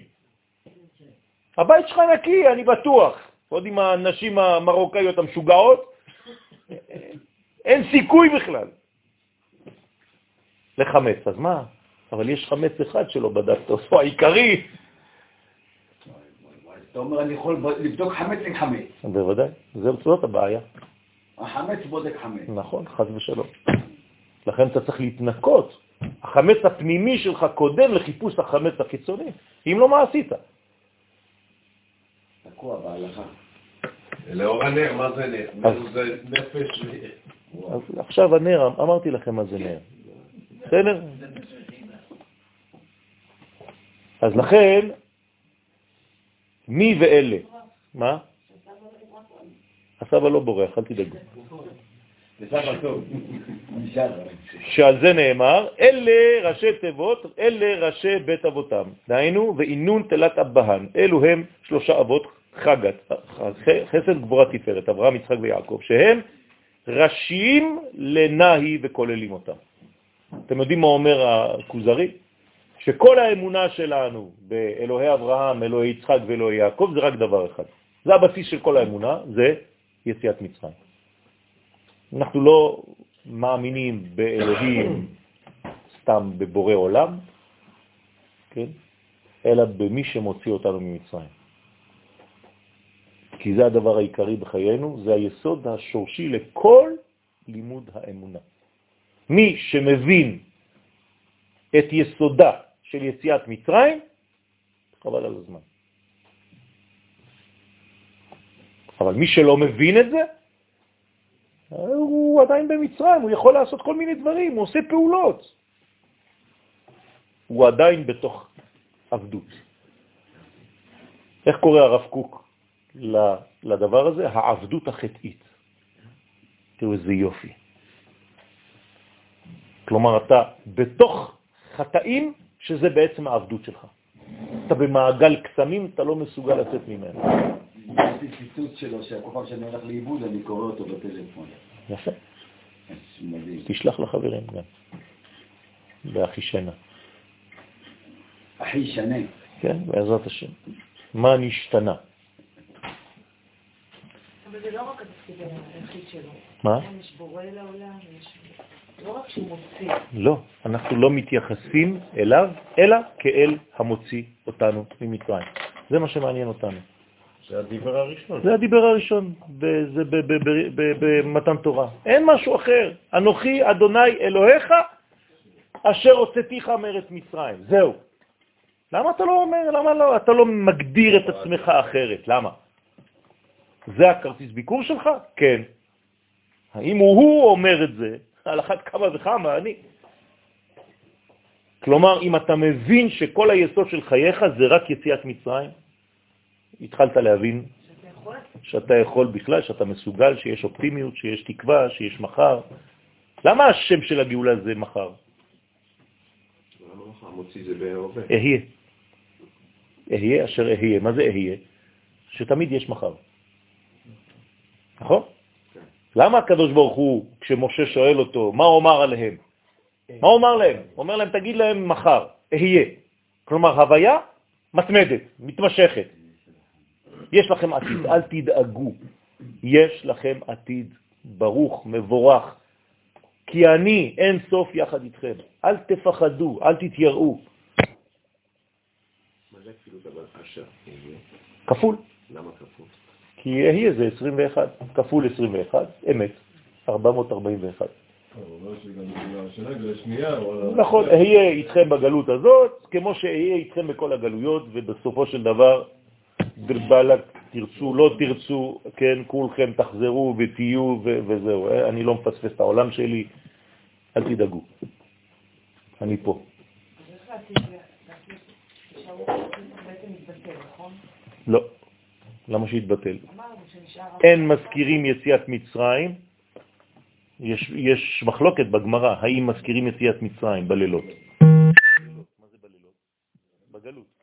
הבית שלך נקי, אני בטוח. עוד עם הנשים המרוקאיות המשוגעות, אין סיכוי בכלל. לחמץ. אז מה? אבל יש חמץ אחד שלא בדקת אותו, העיקרי. אתה אומר, אני יכול לבדוק חמץ עם חמץ. בוודאי, זאת הבעיה. החמץ בודק חמץ. נכון, חז ושלום. לכן אתה צריך להתנקות. החמץ הפנימי שלך קודם לחיפוש החמץ החיצוני. אם לא, מה עשית? תקוע בהלכה. לאור הנר, מה זה נר? זה נפש... אז עכשיו הנר, אמרתי לכם מה זה נר. בסדר? אז לכן, מי ואלה? מה? הסבא לא בורח, אל תדאגו. שעל זה נאמר, אלה ראשי תיבות, אלה ראשי בית אבותם. דהיינו, ואינון תלת אבהן. אלו הם שלושה אבות חגת, חסד גבורה תפארת, אברהם, יצחק ויעקב, שהם ראשיים לנהי וכוללים אותם. אתם יודעים מה אומר הכוזרי? שכל האמונה שלנו באלוהי אברהם, אלוהי יצחק ואלוהי יעקב זה רק דבר אחד. זה הבסיס של כל האמונה, זה יציאת מצרים. אנחנו לא מאמינים באלוהים סתם בבורא עולם, כן? אלא במי שמוציא אותנו ממצרים. כי זה הדבר העיקרי בחיינו, זה היסוד השורשי לכל לימוד האמונה. מי שמבין את יסודה של יציאת מצרים, חבל על הזמן. אבל מי שלא מבין את זה, הוא עדיין במצרים, הוא יכול לעשות כל מיני דברים, הוא עושה פעולות. הוא עדיין בתוך עבדות. איך קורא הרב קוק לדבר הזה? העבדות החטאית. תראו איזה יופי. כלומר, אתה בתוך חטאים, שזה בעצם העבדות שלך. אתה במעגל קסמים, אתה לא מסוגל לצאת ממנו. יש לי ציטוט שלו, שהכוכב שאני הולך לאיבוד, אני קורא אותו בטלפון. יפה. מדהים. תשלח לחברים גם. באחי שנה. אחי שנה. כן, בעזרת השם. מה נשתנה? אבל זה לא רק התפקיד היחיד שלו. מה? יש בורא לעולם, יש... לא רק שהוא מוציא. לא, אנחנו לא מתייחסים אליו, אלא כאל המוציא אותנו ממצרים. זה מה שמעניין אותנו. זה הדיבר הראשון. זה הדיבר הראשון זה ב- ב- ב- ב- במתן תורה. אין משהו אחר. אנוכי אדוני אלוהיך אשר הוצאתיך מארץ מצרים. זהו. למה אתה לא אומר, למה לא, אתה לא מגדיר את עצמך אחרת? למה? זה הכרטיס ביקור שלך? כן. האם הוא אומר את זה, על אחת כמה וכמה אני. כלומר, אם אתה מבין שכל היסוד של חייך זה רק יציאת מצרים, התחלת להבין שאתה יכול... בכלל, שאתה מסוגל, שיש אופטימיות, שיש תקווה, שיש מחר. למה השם של הגאולה זה מחר? אהיה. אהיה אשר אהיה. מה זה אהיה? שתמיד יש מחר. נכון? למה הקדוש ברוך הוא, כשמשה שואל אותו, מה הוא אמר עליהם? מה הוא אמר להם? הוא אומר להם, תגיד להם מחר, אהיה. כלומר, הוויה מתמדת, מתמשכת. יש לכם עתיד, אל תדאגו. יש לכם עתיד ברוך, מבורך, כי אני אין סוף יחד איתכם. אל תפחדו, אל תתייראו. מה זה כפילות אבל אשר? כפול, למה כפול? כי יהיה זה 21, כפול 21, אמת, 441. הוא אומר שגם בגלל השנה, בגלל השנייה, אבל... נכון, אהיה איתכם בגלות הזאת, כמו שאהיה איתכם בכל הגלויות, ובסופו של דבר, דרבלק, תרצו, לא תרצו, כן, כולכם תחזרו ותהיו ו- וזהו. אני לא מפספס את העולם שלי, אל תדאגו. אני פה. לא. למה שיתבטל? אין מזכירים יציאת מצרים, יש, יש מחלוקת בגמרא, האם מזכירים יציאת מצרים בלילות. מה זה בלילות? בגלות.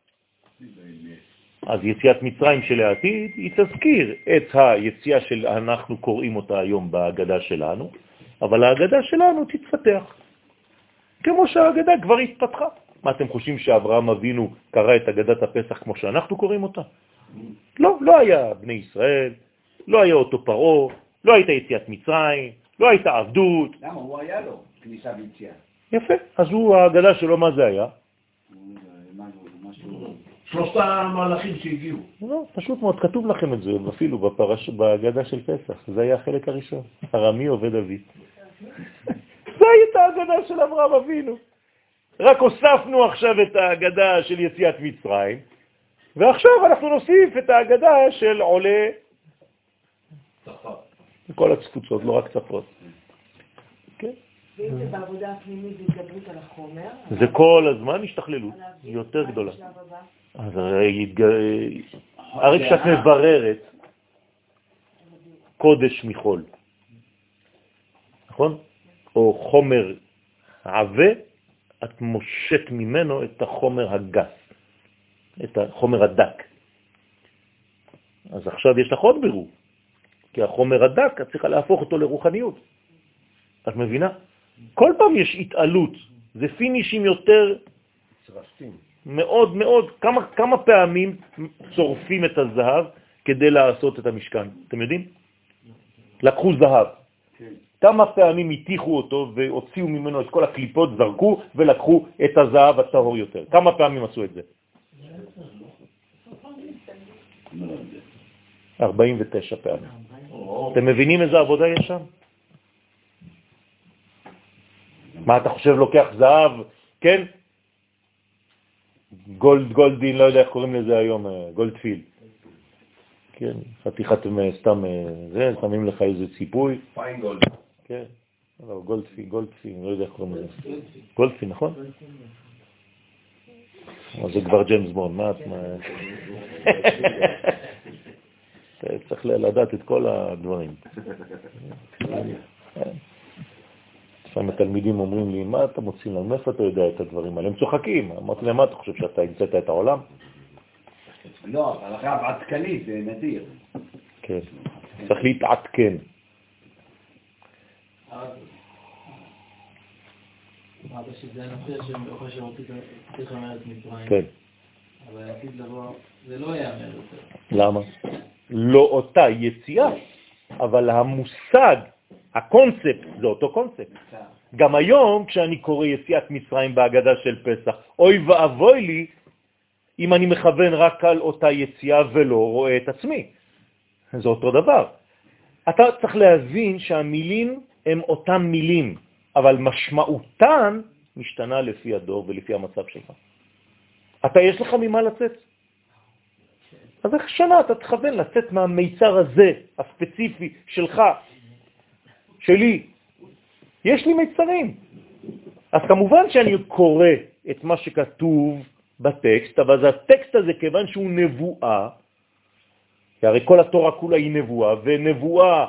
אז יציאת מצרים של העתיד היא תזכיר את היציאה של אנחנו קוראים אותה היום בהגדה שלנו, אבל ההגדה שלנו תתפתח. כמו שההגדה כבר התפתחה. מה אתם חושבים שאברהם אבינו קרא את הגדת הפסח כמו שאנחנו קוראים אותה? לא, לא היה בני ישראל, לא היה אותו פרו, לא הייתה יציאת מצרים, לא הייתה עבדות. למה? הוא היה לו כניסה ויציאה. יפה. אז הוא, ההגדה שלו, מה זה היה? שלושת המהלכים שהגיעו. לא, פשוט מאוד, כתוב לכם את זה אפילו בפרש, בהגדה של פסח. זה היה החלק הראשון. ארמי עובד אבי. זו הייתה ההגדה של אברהם אבינו. רק הוספנו עכשיו את ההגדה של יציאת מצרים, ועכשיו אנחנו נוסיף את ההגדה של עולה צרפת. מכל התפוצות, לא רק צפות. כן? ואם זה בעבודה הפנימית זה התגברות על החומר. זה כל הזמן השתכללות יותר גדולה. אז הרי כשאת מבררת קודש מחול, נכון? או חומר עבה, את מושט ממנו את החומר הגס, את החומר הדק. אז עכשיו יש לך עוד בירור, כי החומר הדק, את צריכה להפוך אותו לרוחניות. את מבינה? כל פעם יש התעלות, זה פינישים יותר צרפתים. מאוד מאוד, כמה, כמה פעמים צורפים את הזהב כדי לעשות את המשכן, אתם יודעים? לקחו זהב. כמה פעמים הטיחו אותו והוציאו ממנו את כל הקליפות, זרקו ולקחו את הזהב הטהור יותר. כמה פעמים עשו את זה? 49 פעמים. אתם מבינים איזה עבודה יש שם? מה אתה חושב לוקח זהב, כן? gold, גולדין, לא יודע איך קוראים לזה היום, אה, gold filled. כן, חתיכת אה, סתם אה, זה, שמים לך איזה ציפוי, fine gold. כן, לא, גולדפין, גולדפין, לא יודע איך קוראים לזה. גולדפין, נכון? אבל זה כבר ג'יימס בונד, מה את... מה- אתה צריך לדעת את כל הדברים. לפעמים התלמידים אומרים לי, מה אתה מוציא לנו, מאיפה אתה יודע את הדברים האלה? הם צוחקים. אמרתי להם, מה אתה חושב, שאתה המצאת את העולם? לא, אבל אחרי עדכני זה נדיר. כן. צריך להתעדכן. אמרת שזה הנושא שאוכל שרוצית לכם ארץ מצרים, כן. לא. למה? לא אותה יציאה, אבל המושג, הקונספט, זה אותו קונספט. גם היום, כשאני קורא יציאת מצרים בהגדה של פסח, אוי ואבוי לי אם אני מכוון רק על אותה יציאה ולא רואה את עצמי. זה אותו דבר. אתה צריך להבין שהמילים הם אותם מילים, אבל משמעותן משתנה לפי הדור ולפי המצב שלך. אתה, יש לך ממה לצאת. אז איך שנה אתה תכוון לצאת מהמיצר הזה, הספציפי, שלך, שלי. יש לי מיצרים. אז כמובן שאני קורא את מה שכתוב בטקסט, אבל הטקסט הזה, כיוון שהוא נבואה, כי הרי כל התורה כולה היא נבואה, ונבואה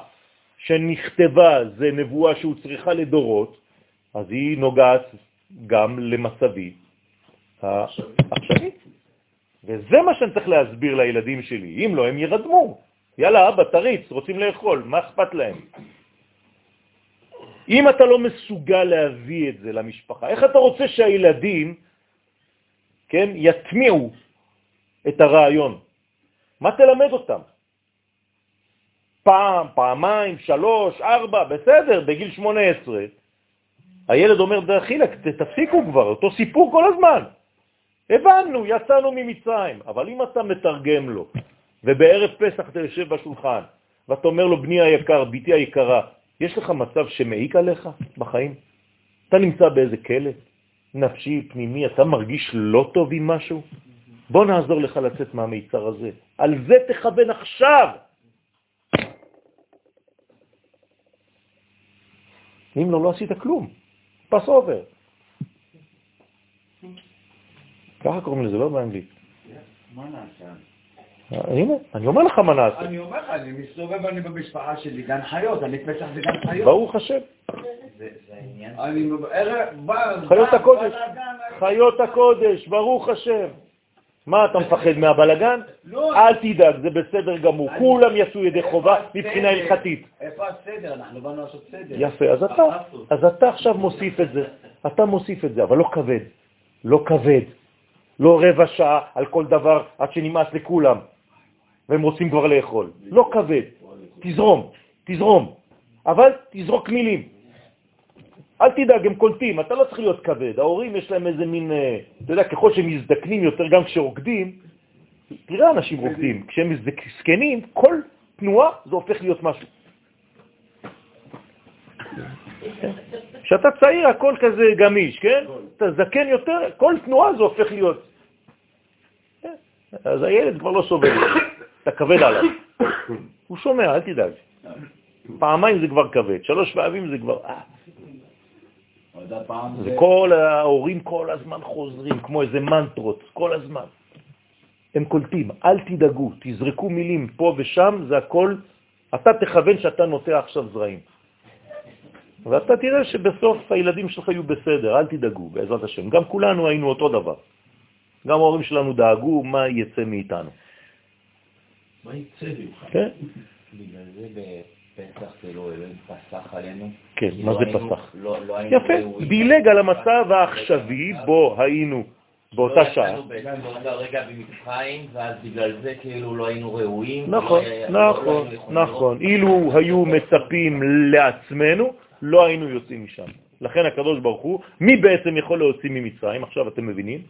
שנכתבה זה נבואה שהוא צריכה לדורות, אז היא נוגעת גם למצבי העכשווי. וזה מה שאני צריך להסביר לילדים שלי, אם לא, הם ירדמו. יאללה, אבא, תריץ, רוצים לאכול, מה אכפת להם? אם אתה לא מסוגל להביא את זה למשפחה, איך אתה רוצה שהילדים, כן, יטמיעו את הרעיון? מה תלמד אותם? פעם, פעמיים, שלוש, ארבע, בסדר, בגיל 18. הילד אומר, דחילק, תפסיקו כבר, אותו סיפור כל הזמן. הבנו, יצאנו ממצרים. אבל אם אתה מתרגם לו, ובערב פסח אתה יושב בשולחן, ואתה אומר לו, בני היקר, ביתי היקרה, יש לך מצב שמעיק עליך בחיים? אתה נמצא באיזה כלא נפשי, פנימי, אתה מרגיש לא טוב עם משהו? בוא נעזור לך לצאת מהמיצר הזה. על זה תכוון עכשיו. אם לא, לא עשית כלום. פס אובר. ככה קוראים לזה, לא באנגלית. מה נעשה? הנה, אני אומר לך מה נעשה. אני אומר לך, אני מסתובב, אני במשפחה שלי, גן חיות, אני פסח זה גן חיות. ברוך השם. חיות הקודש. חיות הקודש, ברוך השם. מה, אתה מפחד מהבלגן? לא, אל תדאג, זה בסדר גמור. כולם יצאו ידי חובה מבחינה הלכתית. איפה הסדר? אנחנו באנו לעשות סדר. יפה, אז אתה, אז אתה עכשיו מוסיף את זה. אתה מוסיף את זה, אבל לא כבד. לא כבד. לא רבע שעה על כל דבר עד שנמאס לכולם, והם רוצים כבר לאכול. לא כבד. תזרום, תזרום. אבל תזרוק מילים. אל תדאג, הם קולטים, אתה לא צריך להיות כבד. ההורים יש להם איזה מין, אה, אתה יודע, ככל שהם מזדקנים יותר, גם כשרוקדים, תראה אנשים רוקדים, כשהם זקנים, כל תנועה זה הופך להיות משהו. כשאתה צעיר הכל כזה גמיש, כן? אתה זקן יותר, כל תנועה זה הופך להיות. אז הילד כבר לא סובל אתה כבד עליו. הוא שומע, אל תדאג. פעמיים זה כבר כבד, שלוש פעמים זה כבר... זה... וכל ההורים כל הזמן חוזרים, כמו איזה מנטרות, כל הזמן. הם קולטים, אל תדאגו, תזרקו מילים פה ושם, זה הכל, אתה תכוון שאתה נוטע עכשיו זרעים. ואתה תראה שבסוף הילדים שלך יהיו בסדר, אל תדאגו, בעזרת השם. גם כולנו היינו אותו דבר. גם ההורים שלנו דאגו מה יצא מאיתנו. מה יצא ממך? כן? בגלל זה כאילו אלוהים פסח עלינו. כן, מה לא זה פסח? לא לא יפה. דילג על המצב העכשווי בו היינו באותה לא שעה. יצאנו בעצם באותו רגע במצרים, ואז בגלל זה כאילו לא היינו ראויים. נכון, לא נכון, נכון. אילו היו מצפים לעצמנו, לא היינו יוצאים משם. לכן הקדוש ברוך הוא, מי בעצם יכול להוציא ממצרים? עכשיו אתם מבינים?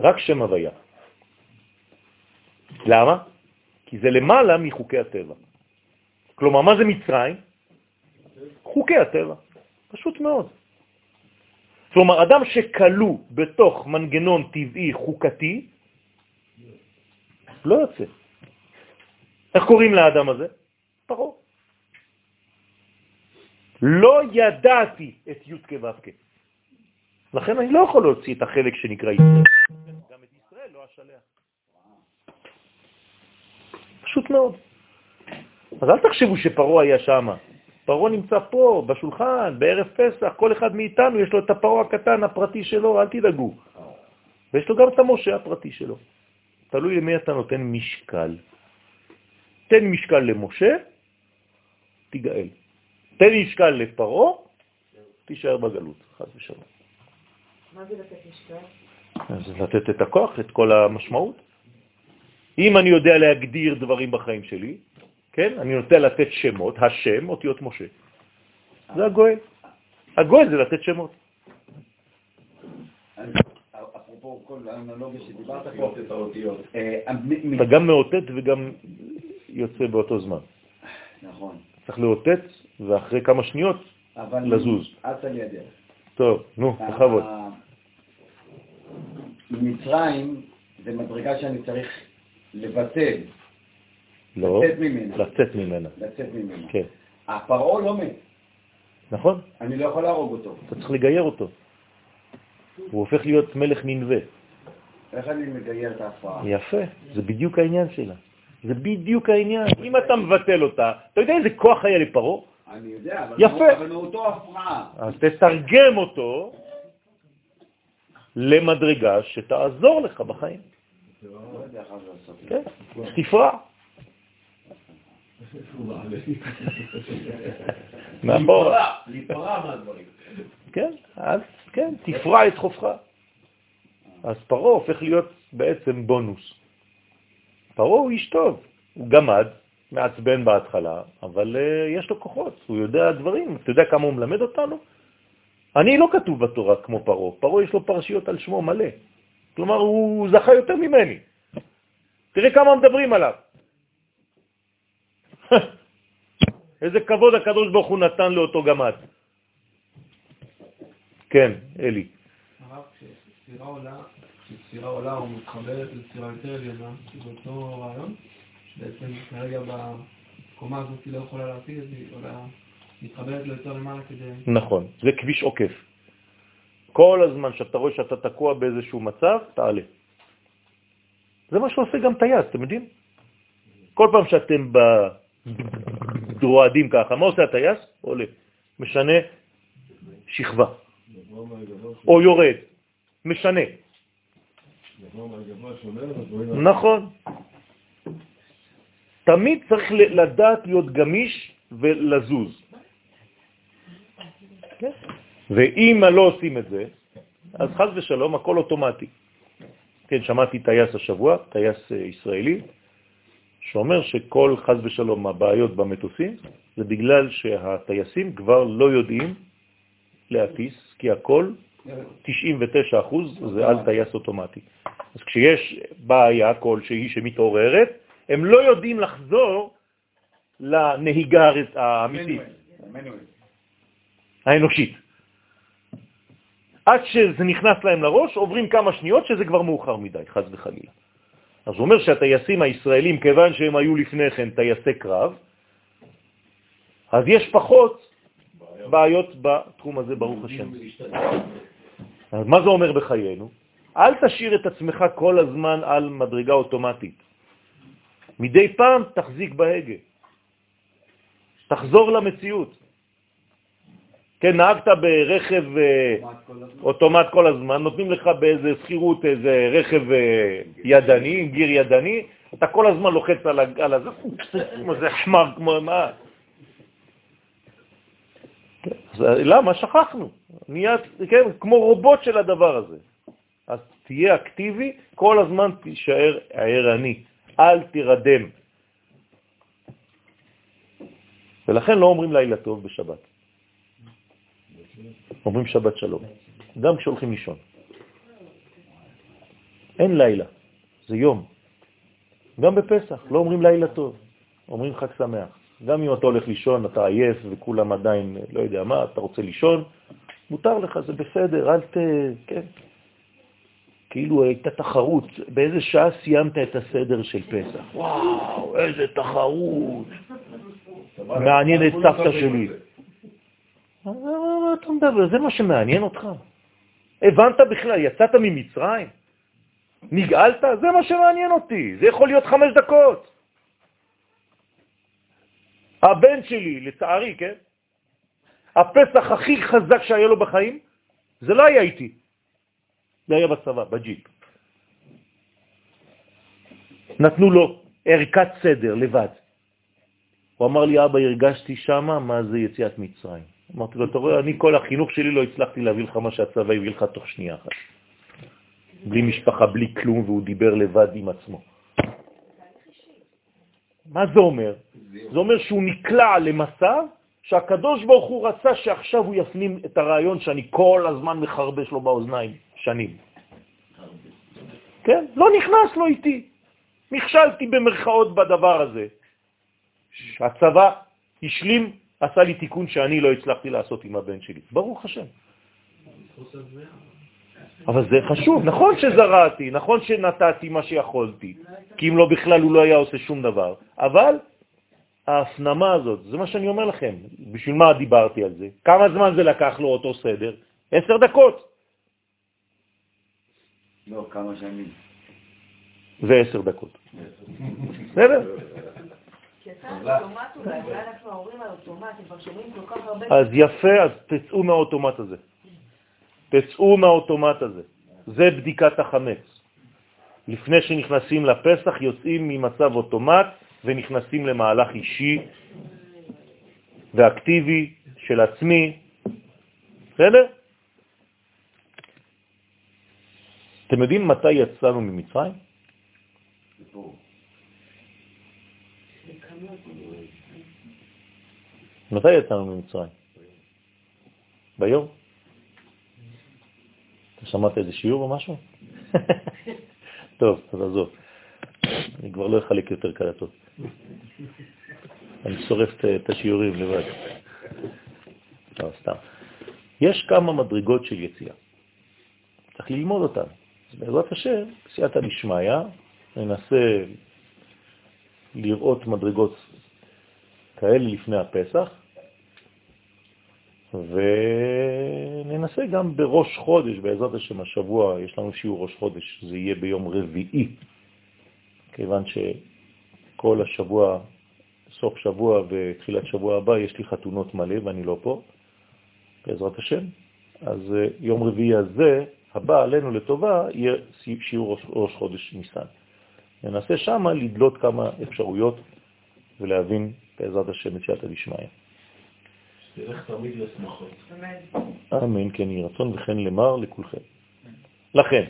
רק שם הוויה. למה? כי זה למעלה מחוקי הטבע. כלומר, מה זה מצרים? חוקי הטבע. פשוט מאוד. כלומר, אדם שקלו בתוך מנגנון טבעי חוקתי, לא יוצא. איך קוראים לאדם הזה? פרעה. לא ידעתי את י' כו' לכן אני לא יכול להוציא את החלק שנקרא ישראל. להתקלח. פשוט מאוד. אז אל תחשבו שפרו היה שם. פרו נמצא פה, בשולחן, בערב פסח, כל אחד מאיתנו יש לו את הפרו הקטן הפרטי שלו, אל תדאגו. ויש לו גם את המשה הפרטי שלו. תלוי למי אתה נותן משקל. תן משקל למשה, תיגאל. תן משקל לפרו, תישאר בגלות, חס ושלום. מה זה לתת משקל? אז לתת את הכוח, את כל המשמעות. אם אני יודע להגדיר דברים בחיים שלי, כן, אני נוטה לתת שמות, השם, אותיות משה. זה הגואל. הגואל זה לתת שמות. אפרופו כל האנלוגיה שדיברת פה, לחיות את האותיות. אה, אתה גם מאותת וגם יוצא באותו זמן. נכון, צריך לאותת, ואחרי כמה שניות, לזוז. אצה לי הדרך. טוב, נו, בכבוד. ה- מצרים זה מדרגה שאני צריך לבטל, לא, לצאת ממנה. לצאת ממנה. לצאת ממנה. כן, הפרעה לא מת, נכון? אני לא יכול להרוג אותו. אתה צריך לגייר אותו. הוא הופך להיות מלך ננבה. איך אני מגייר את ההפרעה? יפה, זה בדיוק העניין שלה. זה בדיוק העניין. אם אתה מבטל אותה, אתה יודע איזה כוח היה לפרו? אני יודע, אבל יפה. אבל מאותו הפרעה. אז תתרגם אותו למדרגה שתעזור לך בחיים. לא. כן? תפרע. מאחורה. להיפרע מהדברים. כן, אז כן, תפרע את חופך. אז פרו הופך להיות בעצם בונוס. פרו הוא איש טוב, הוא גמד, מעצבן בהתחלה, אבל uh, יש לו כוחות, הוא יודע דברים. אתה יודע כמה הוא מלמד אותנו? אני לא כתוב בתורה כמו פרו, פרו יש לו פרשיות על שמו מלא. כלומר, הוא זכה יותר ממני. תראה כמה מדברים עליו. איזה כבוד הקדוש ברוך הוא נתן לאותו גמד. כן, אלי. הרב, כשספירה עולה, כשספירה עולה או מתחברת לספירה יותר עליונה, זה אותו רעיון, שבעצם כרגע בקומה הזאת היא לא יכולה להשיג את זה, היא עולה, מתחברת לו יותר למעלה כדי... נכון, זה כביש עוקף. כל הזמן שאתה רואה שאתה תקוע באיזשהו מצב, תעלה. זה מה שעושה גם טייס, אתם יודעים? כל פעם שאתם רועדים ככה, מה עושה הטייס? עולה. משנה שכבה. או יורד. משנה. נכון. תמיד צריך לדעת להיות גמיש ולזוז. ואם לא עושים את זה, אז חז ושלום, הכל אוטומטי. כן, שמעתי טייס השבוע, טייס אה, ישראלי, שאומר שכל חז ושלום הבעיות במטוסים זה בגלל שהטייסים כבר לא יודעים להטיס, כי הכל, 99 אחוז, זה על טייס אוטומטי. אז כשיש בעיה כלשהי שמתעוררת, הם לא יודעים לחזור לנהיגה האמיתית. האנושית. עד שזה נכנס להם לראש, עוברים כמה שניות שזה כבר מאוחר מדי, חז וחלילה. אז הוא אומר שהטייסים הישראלים, כיוון שהם היו לפני כן טייסי קרב, אז יש פחות בעיות בתחום הזה, ברוך השם. אז מה זה אומר בחיינו? אל תשאיר את עצמך כל הזמן על מדרגה אוטומטית. מדי פעם תחזיק בהגה. תחזור למציאות. כן, נהגת ברכב אה, אוטומט כל הזמן, נותנים לך באיזה שכירות איזה רכב אה, ידני, גיר ידני, אתה כל הזמן לוחץ על ה- על הזה, כמו זה חמר, כמו מה. אז למה? שכחנו. נהיה, כן, כמו רובוט של הדבר הזה. אז תהיה אקטיבי, כל הזמן תישאר ערני, אל תירדם. ולכן לא אומרים לילה טוב בשבת. אומרים שבת שלום, גם כשהולכים לישון. אין לילה, זה יום. גם בפסח, לא אומרים לילה טוב, אומרים חג שמח. גם אם אתה הולך לישון, אתה עייף וכולם עדיין, לא יודע מה, אתה רוצה לישון, מותר לך, זה בסדר, אל ת... כן. כאילו הייתה תחרות, באיזה שעה סיימת את הסדר של פסח? וואו, איזה תחרות. מעניין את סבתא שלי. מה מה אתה מדבר? זה מה שמעניין אותך? הבנת בכלל, יצאת ממצרים? נגאלת? זה מה שמעניין אותי. זה יכול להיות חמש דקות. הבן שלי, לצערי, כן? הפסח הכי חזק שהיה לו בחיים, זה לא היה איתי. זה היה בצבא, בג'יפ. נתנו לו ערכת סדר לבד. הוא אמר לי, אבא, הרגשתי שמה מה זה יציאת מצרים. אמרתי לו, אתה רואה, אני כל החינוך שלי לא הצלחתי להביא לך מה שהצבא הביא לך תוך שנייה אחת. בלי משפחה, בלי כלום, והוא דיבר לבד עם עצמו. מה זה אומר? זה אומר שהוא נקלע למסע שהקדוש ברוך הוא רצה שעכשיו הוא יפנים את הרעיון שאני כל הזמן מחרבש לו באוזניים שנים. כן? לא נכנס לו איתי. נכשלתי במרכאות בדבר הזה. הצבא השלים, עשה לי תיקון שאני לא הצלחתי לעשות עם הבן שלי. ברוך השם. אבל זה חשוב, נכון שזרעתי, נכון שנתתי מה שיכולתי, כי אם לא בכלל הוא לא היה עושה שום דבר, אבל ההפנמה הזאת, זה מה שאני אומר לכם, בשביל מה דיברתי על זה? כמה זמן זה לקח לו אותו סדר? עשר דקות. לא, כמה שנים. זה עשר דקות. בסדר? אז יפה, אז תצאו מהאוטומט הזה. תצאו מהאוטומט הזה. זה בדיקת החמץ. לפני שנכנסים לפסח יוצאים ממצב אוטומט ונכנסים למהלך אישי ואקטיבי של עצמי. בסדר? אתם יודעים מתי יצאנו ממצרים? מתי יצאנו ממצרים? ביום? אתה שמעת איזה שיעור או משהו? טוב, אז עזוב. אני כבר לא אחלק יותר קלטות. אני שורף את השיעורים לבד. לא, סתם. יש כמה מדרגות של יציאה. צריך ללמוד אותן. בעזרת השם, בסייעתא דשמיא, ננסה לראות מדרגות כאלה לפני הפסח, וננסה גם בראש חודש, בעזרת השם השבוע, יש לנו שיעור ראש חודש, זה יהיה ביום רביעי, כיוון שכל השבוע, סוף שבוע ותחילת שבוע הבא, יש לי חתונות מלא ואני לא פה, בעזרת השם. אז אה, יום רביעי הזה, הבא עלינו לטובה, יהיה שיעור ראש, ראש חודש ניסן. ננסה שם לדלות כמה אפשרויות ולהבין בעזרת השם את סייעתא דשמיא. תלך תמיד לשמחות. אמן, כן יהי רצון וכן למר לכולכם. לכן,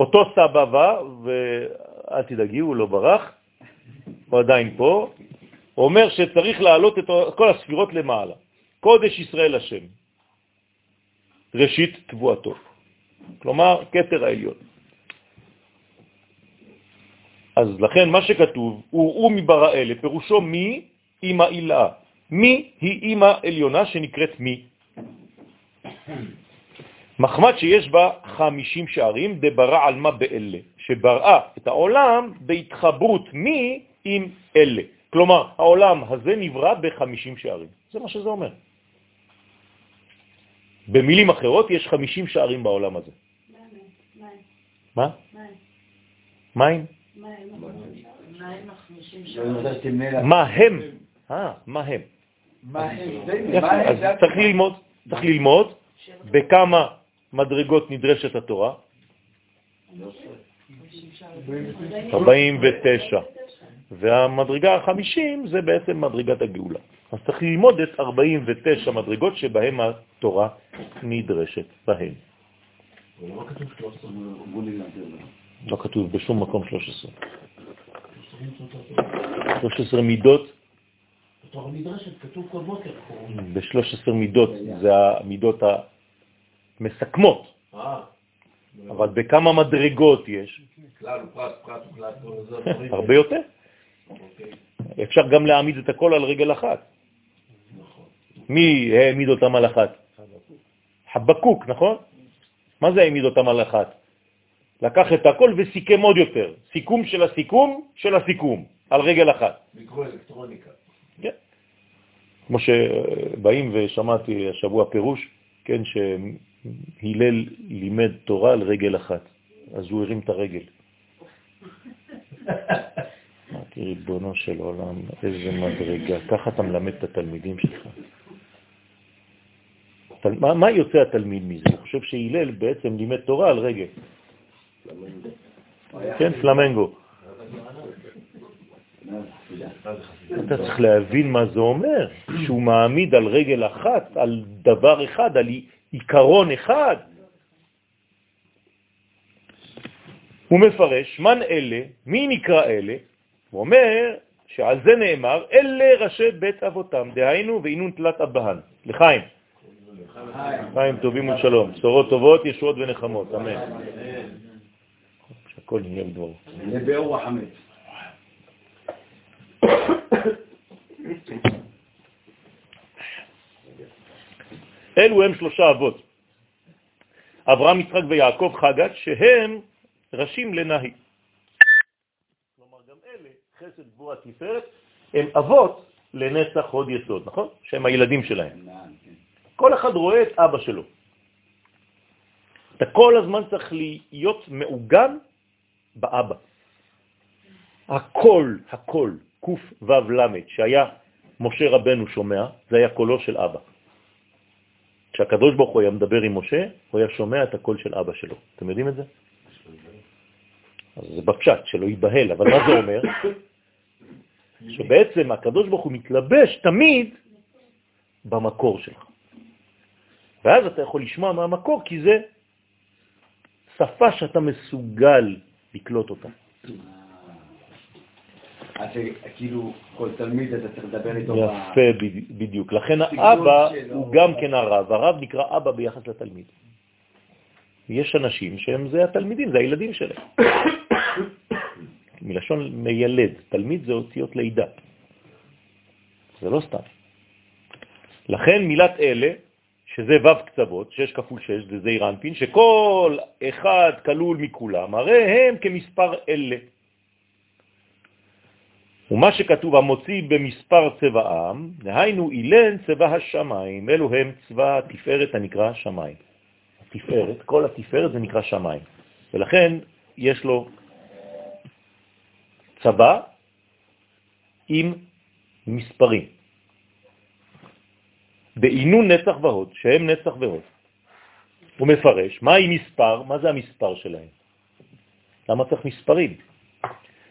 אותו סבא בא, ואל תדאגי, הוא לא ברח, הוא עדיין פה, הוא אומר שצריך להעלות את כל הספירות למעלה. קודש ישראל השם, ראשית תבואתו. כלומר, כתר העליון. אז לכן מה שכתוב, הוא מברא אלה, פירושו מי אמא אילאה. מי היא אמא עליונה שנקראת מי. מחמד שיש בה חמישים שערים, דברא על מה באלה, שבראה את העולם בהתחברות מי עם אלה. כלומר, העולם הזה נברא בחמישים שערים. זה מה שזה אומר. במילים אחרות, יש חמישים שערים בעולם הזה. מה? מים. מה הם? אה, מה הם? אז צריך ללמוד, צריך ללמוד בכמה מדרגות נדרשת התורה. 49. והמדרגה ה-50 זה בעצם מדרגת הגאולה. אז צריך ללמוד את 49 מדרגות שבהן התורה נדרשת בהן. לא כתוב בשום מקום 13. 13 מידות. ב-13 מידות זה המידות המסכמות. אבל בכמה מדרגות יש? הרבה יותר. אפשר גם להעמיד את הכל על רגל אחת. מי העמיד אותם על אחת? חבקוק, נכון? מה זה העמיד אותם על אחת? לקח את הכל וסיכם עוד יותר. סיכום של הסיכום של הסיכום, על רגל אחת. מיקרואלקטרוניקה. כן. כמו שבאים ושמעתי השבוע פירוש, כן, שהילל לימד תורה על רגל אחת. אז הוא הרים את הרגל. אמרתי, ריבונו של עולם, איזה מדרגה, ככה אתה מלמד את התלמידים שלך. מה, מה יוצא התלמיד מזה? הוא חושב שהילל בעצם לימד תורה על רגל. כן, פלמנגו. אתה צריך להבין מה זה אומר, שהוא מעמיד על רגל אחת, על דבר אחד, על עיקרון אחד. הוא מפרש, מן אלה, מי נקרא אלה? הוא אומר שעל זה נאמר, אלה ראשי בית אבותם, דהיינו ואינון תלת אבהן. לחיים. חיים טובים ושלום, בשורות טובות, ישועות ונחמות, אמן. שהכל נהיה בדברו. לבאור החמץ. אלו הם שלושה אבות, אברהם, יצחק ויעקב חגת, שהם ראשים לנהי. כלומר, גם אלה, חסד, גבורה, תפארת, הם אבות לנצח הוד יסוד, נכון? שהם הילדים שלהם. כל אחד רואה את אבא שלו. אתה כל הזמן צריך להיות מעוגן באבא. הכל, הכל, קוף וו למד, שהיה משה רבנו שומע, זה היה קולו של אבא. כשהקדוש ברוך הוא היה מדבר עם משה, הוא היה שומע את הקול של אבא שלו. אתם יודעים את זה? אז זה בפשט, שלא ייבהל, אבל מה זה אומר? שבעצם הקדוש ברוך הוא מתלבש תמיד במקור שלך. ואז אתה יכול לשמוע מהמקור, כי זה שפה שאתה מסוגל לקלוט אותה. אז כאילו כל תלמיד אתה צריך לדבר איתו. יפה, בדיוק. לכן האבא הוא גם כן הרב. הרב נקרא אבא ביחס לתלמיד. יש אנשים שהם זה התלמידים, זה הילדים שלהם. מלשון מיילד, תלמיד זה אותיות לידה. זה לא סתם. לכן מילת אלה, שזה ו' קצוות, 6 כפול 6 זה זעיר אנפין, שכל אחד כלול מכולם, הרי הם כמספר אלה. ומה שכתוב המוציא במספר צבעם, דהיינו אילן צבע השמיים, אלו הם צבע התפארת הנקרא שמיים. התפארת, כל התפארת זה נקרא שמיים, ולכן יש לו צבע עם מספרים. בעינון נצח והוד, שהם נצח והוד. הוא מפרש, מה היא מספר? מה זה המספר שלהם? למה צריך מספרים?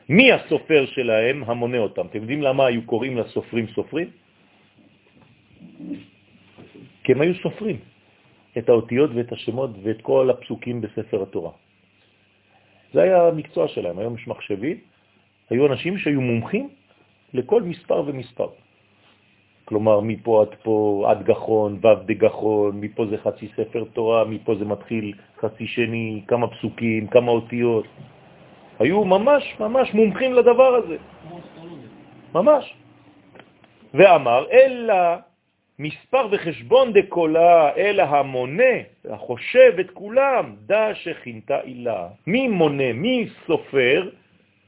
מי הסופר שלהם המונה אותם? אתם יודעים למה היו קוראים לסופרים סופרים? כי הם היו סופרים את האותיות ואת השמות ואת כל הפסוקים בספר התורה. זה היה המקצוע שלהם. היום יש מחשבים, היו אנשים שהיו מומחים לכל מספר ומספר. כלומר, מפה עד פה, עד גחון, ו' דגחון, מפה זה חצי ספר תורה, מפה זה מתחיל חצי שני, כמה פסוקים, כמה אותיות. היו ממש ממש מומחים לדבר הזה. ממש. ואמר, אלא מספר וחשבון דקולה, אלא המונה, החושב את כולם, דע שכינתה אילה. מי מונה, מי סופר?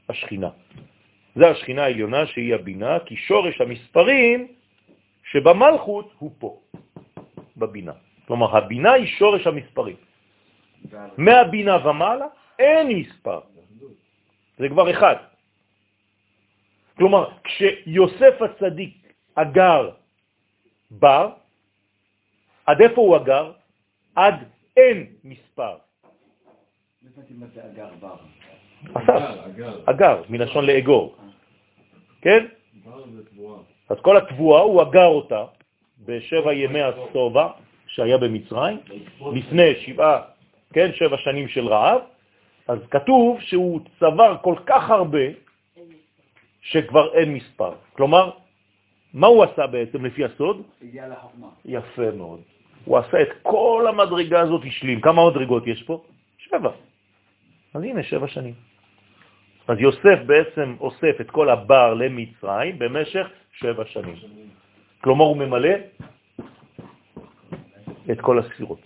השכינה. זה השכינה העליונה שהיא הבינה, כי שורש המספרים שבמלכות הוא פה, בבינה. כלומר, הבינה היא שורש המספרים. מהבינה ומעלה אין מספר. זה כבר אחד. כלומר, כשיוסף הצדיק אגר בר, עד איפה הוא אגר? עד אין מספר. אסף, אגר, מלשון לאגור. כן? אז כל התבואה, הוא אגר אותה בשבע ימי הסובה שהיה במצרים, לפני שבעה, כן, שבע שנים של רעב, אז כתוב שהוא צבר כל כך הרבה שכבר אין מספר. כלומר, מה הוא עשה בעצם לפי הסוד? הגיע לחוכמה. יפה מאוד. הוא עשה את כל המדרגה הזאת השלים. כמה מדרגות יש פה? שבע. אז הנה, שבע שנים. אז יוסף בעצם אוסף את כל הבר למצרים במשך שבע שנים. כלומר, הוא ממלא את כל הספירות.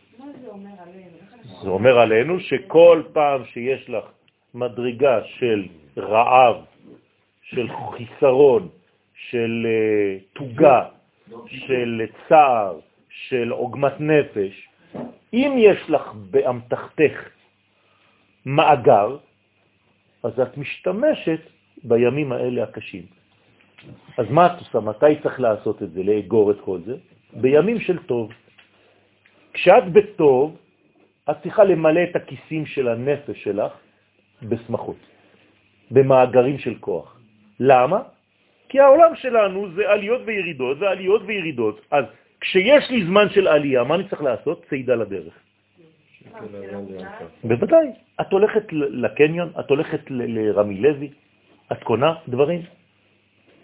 זה אומר עלינו שכל פעם שיש לך מדרגה של רעב, של חיסרון, של uh, תוגה, של צער, של עוגמת נפש, אם יש לך באמתחתך מאגר, אז את משתמשת בימים האלה הקשים. אז מה את עושה? מתי צריך לעשות את זה, לאגור את כל זה? בימים של טוב. כשאת בטוב, את צריכה למלא את הכיסים של הנפש שלך בשמחות, במאגרים של כוח. למה? כי העולם שלנו זה עליות וירידות ועליות וירידות. אז כשיש לי זמן של עלייה, מה אני צריך לעשות? צעידה לדרך. בוודאי. את הולכת לקניון, את הולכת לרמי לוי, את קונה דברים,